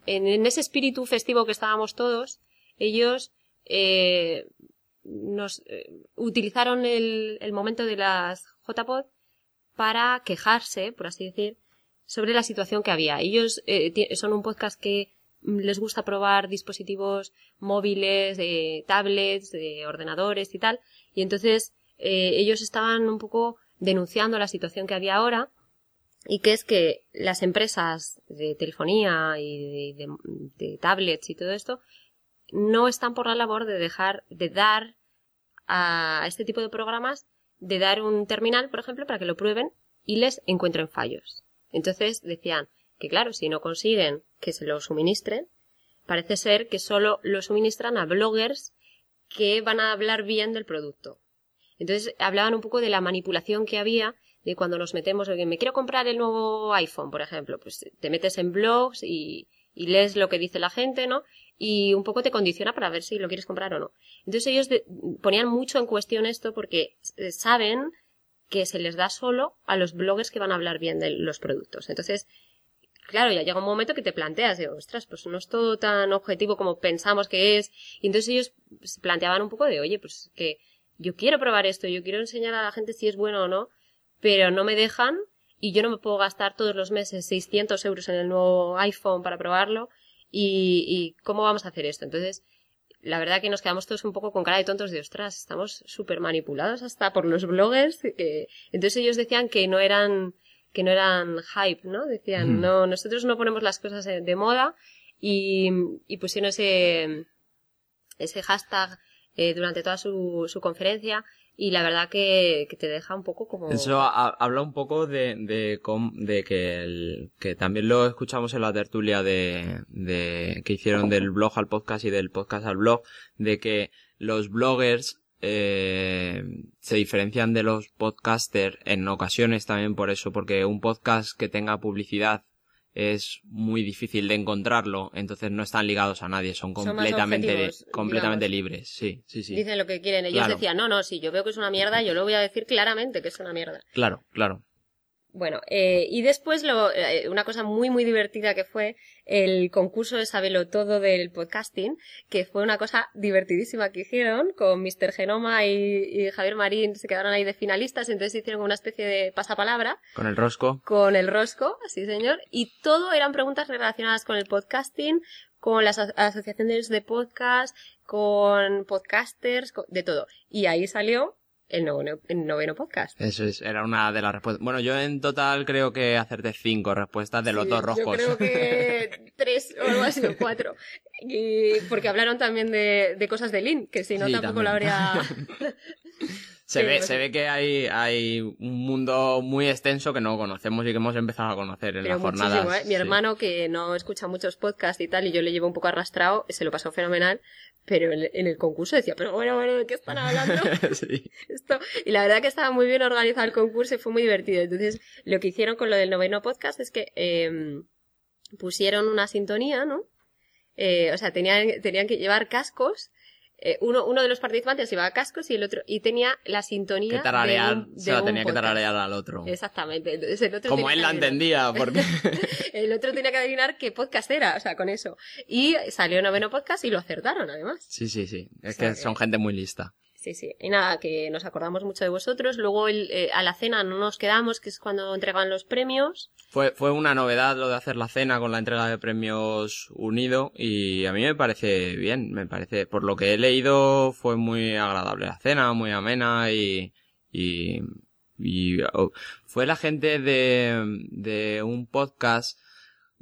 en, en ese espíritu festivo que estábamos todos, ellos eh, nos eh, utilizaron el, el momento de las JPod para quejarse, por así decir, sobre la situación que había. Ellos eh, son un podcast que mm, les gusta probar dispositivos móviles, de tablets, de ordenadores y tal, y entonces eh, ellos estaban un poco denunciando la situación que había ahora y que es que las empresas de telefonía y de- de tablets y todo esto no están por la labor de dejar de dar a este tipo de programas de dar un terminal, por ejemplo, para que lo prueben y les encuentren fallos. Entonces decían que claro, si no consiguen que se lo suministren, parece ser que solo lo suministran a bloggers que van a hablar bien del producto. Entonces hablaban un poco de la manipulación que había de cuando nos metemos, oye, me quiero comprar el nuevo iPhone, por ejemplo, pues te metes en blogs y, y lees lo que dice la gente, ¿no? Y un poco te condiciona para ver si lo quieres comprar o no. Entonces ellos de- ponían mucho en cuestión esto porque eh, saben que se les da solo a los bloggers que van a hablar bien de los productos. Entonces, claro, ya llega un momento que te planteas, de, ostras, pues no es todo tan objetivo como pensamos que es. Y entonces ellos se planteaban un poco de, oye, pues que yo quiero probar esto, yo quiero enseñar a la gente si es bueno o no, pero no me dejan y yo no me puedo gastar todos los meses 600 euros en el nuevo iPhone para probarlo. Y, y ¿cómo vamos a hacer esto? Entonces, la verdad que nos quedamos todos un poco con cara de tontos de ostras, estamos súper manipulados hasta por los bloggers. Que... Entonces ellos decían que no eran, que no eran hype, ¿no? Decían, Mm. no, nosotros no ponemos las cosas de de moda y, y pusieron ese, ese hashtag eh, durante toda su, su conferencia y la verdad que, que te deja un poco como... Eso ha- habla un poco de, de, de que, el- que también lo escuchamos en la tertulia de, de que hicieron del blog al podcast y del podcast al blog, de que los bloggers eh, se diferencian de los podcasters en ocasiones también por eso, porque un podcast que tenga publicidad es muy difícil de encontrarlo, entonces no están ligados a nadie, son completamente, objetivos, completamente digamos. libres, sí, sí, sí. Dicen lo que quieren. Ellos Claro. decían, no, no, si yo veo que es una mierda, yo lo voy a decir claramente que es una mierda. Claro, claro. Bueno, eh, y después lo, eh, una cosa muy, muy divertida que fue el concurso de Sabelo Todo del podcasting, que fue una cosa divertidísima que hicieron con Mr. Genoma y, y Javier Marín, se quedaron ahí de finalistas, entonces hicieron una especie de pasapalabra Con el rosco. con el rosco, sí señor, y todo eran preguntas relacionadas con el podcasting, con las aso- asociaciones de podcast, con podcasters, con- de todo. Y ahí salió el noveno, el noveno podcast. Eso es, era una de las respuestas. Bueno, yo en total creo que acerté cinco respuestas de los Sí, dos roscos. Yo creo que tres o algo así, o cuatro. Y porque hablaron también de, de cosas de Lin, que si no Sí, tampoco lo habría... se, Sí, ve, pues- se ve que hay, hay un mundo muy extenso que no conocemos y que hemos empezado a conocer en Pero las jornadas. ¿eh? Mi sí. hermano, que no escucha muchos podcasts y tal, y yo le llevo un poco arrastrado, se lo pasó fenomenal, pero en, en el concurso decía, pero bueno, bueno, ¿de qué están hablando? Sí. Esto. Y la verdad que estaba muy bien organizado el concurso y fue muy divertido. Entonces, lo que hicieron con lo del noveno podcast es que eh, pusieron una sintonía, ¿no? Eh, o sea, tenían, tenían que llevar cascos. Eh, uno, uno de los participantes llevaba cascos y el otro, y tenía la sintonía. Que tararear, de un- se la un tenía que tararear al otro. Exactamente. Entonces, el otro Como él la entendía, porque... El otro tenía que adivinar qué podcast era, o sea, con eso. Y salió noveno podcast y lo acertaron, además. sí, sí, sí. Es O sea que que- son gente muy lista. Sí, sí. Y nada, que nos acordamos mucho de vosotros. Luego el, eh, a la cena no nos quedamos, que es cuando entregan los premios. Fue, fue una novedad lo de hacer la cena con la entrega de premios unido y a mí me parece bien, me parece, por lo que he leído fue muy agradable la cena, muy amena y, y, y oh, fue la gente de, de un podcast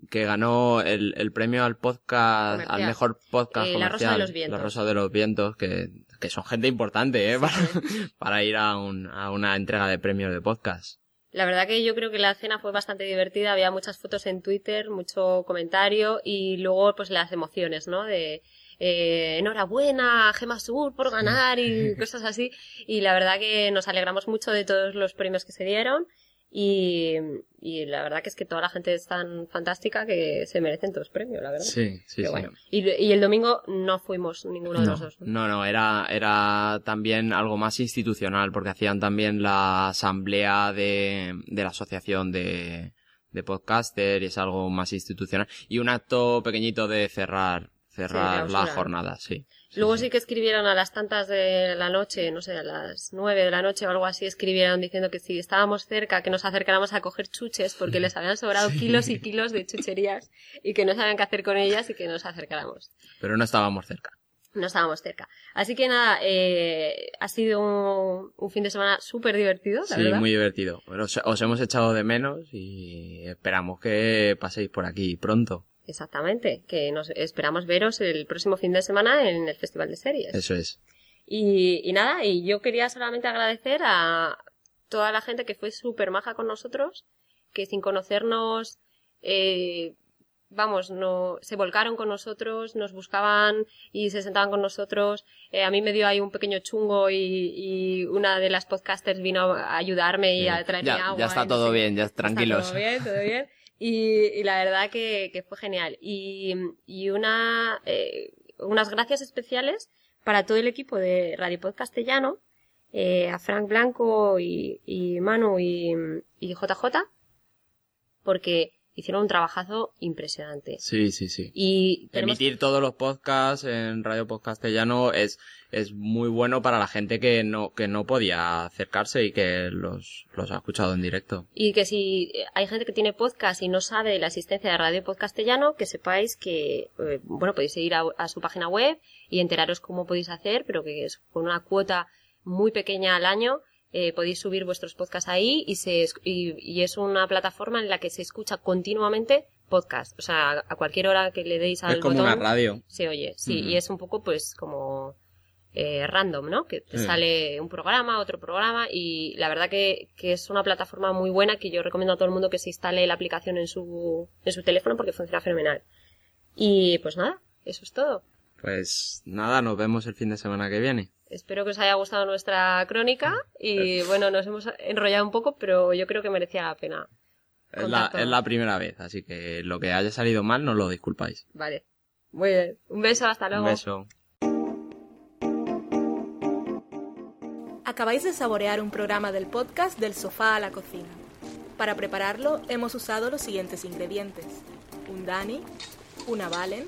que ganó el, el premio al podcast, Comercial. al mejor podcast Eh, La Rosa comercial, de los Vientos. La Rosa de los Vientos, que, que son gente importante, ¿eh? Para, para ir a, un, a una entrega de premios de podcast. La verdad que yo creo que la cena fue bastante divertida. Había muchas fotos en Twitter, mucho comentario y luego pues las emociones, ¿no? De eh, enhorabuena, Gema Sur por ganar y cosas así. Y la verdad que nos alegramos mucho de todos los premios que se dieron. Y, y la verdad que es que toda la gente es tan fantástica que se merecen todos premios, la verdad. Sí, sí, sí. bueno. y, y el domingo no fuimos ninguno de No, los dos. no, no, era, era también algo más institucional, porque hacían también la asamblea de, de la asociación de, de podcaster y es algo más institucional. Y un acto pequeñito de cerrar, cerrar la jornada, sí. Luego sí. sí que escribieron a las tantas de la noche, no sé, a las nueve de la noche o algo así, escribieron diciendo que si estábamos cerca, que nos acercáramos a coger chuches porque les habían sobrado kilos y kilos de chucherías y que no sabían qué hacer con ellas y que nos acercáramos. Pero no estábamos cerca. No estábamos cerca. Así que nada, eh, ha sido un, un fin de semana súper divertido, la Sí, verdad. muy divertido. Pero os, os hemos echado de menos y esperamos que paséis por aquí pronto. Exactamente, que nos esperamos veros el próximo fin de semana en el Festival de Series. Eso es. Y, y nada, y yo quería solamente agradecer a toda la gente que fue súper maja con nosotros, que sin conocernos, eh, vamos, no, se volcaron con nosotros, nos buscaban y se sentaban con nosotros. Eh, a mí me dio ahí un pequeño chungo y, y una de las podcasters vino a ayudarme y a traerme Ya, agua. ya está no todo sé bien, ya tranquilos. Está todo bien, todo bien. Y, y la verdad que, fue genial. Y, y una, eh, unas gracias especiales para todo el equipo de Radio Pod Castellano, eh, a Frank Blanco y, Manu y JJ, porque hicieron un trabajazo impresionante. Sí, sí, sí. Y tenemos- Emitir todos los podcasts en Radio Pod Castellano es, es muy bueno para la gente que no, que no podía acercarse y que los, los ha escuchado en directo. Y que si hay gente que tiene podcast y no sabe de la existencia de Radio Pod Castellano, que sepáis que, eh, bueno, podéis ir a, a su página web y enteraros cómo podéis hacer, pero que es con una cuota muy pequeña al año, eh, podéis subir vuestros podcasts ahí y, se, es- y, y es una plataforma en la que se escucha continuamente podcast. O sea, a cualquier hora que le deis al es como botón una radio. se oye. Sí, Ujú. y es un poco pues como eh, random, ¿no? Que te Sí. sale un programa, otro programa y la verdad que, que es una plataforma muy buena que yo recomiendo a todo el mundo que se instale la aplicación en su, en su teléfono porque funciona fenomenal. Y pues nada, eso es todo. Pues nada, nos vemos el fin de semana que viene. Espero que os haya gustado nuestra crónica y bueno, nos hemos enrollado un poco, pero yo creo que merecía la pena. Es la, Contacto. es la primera vez, así que lo que haya salido mal no lo disculpáis. Vale. Muy bien. Un beso, hasta luego. Un beso. Acabáis de saborear un programa del podcast Del sofá a la cocina. Para prepararlo hemos usado los siguientes ingredientes. Un Dani, una Valen,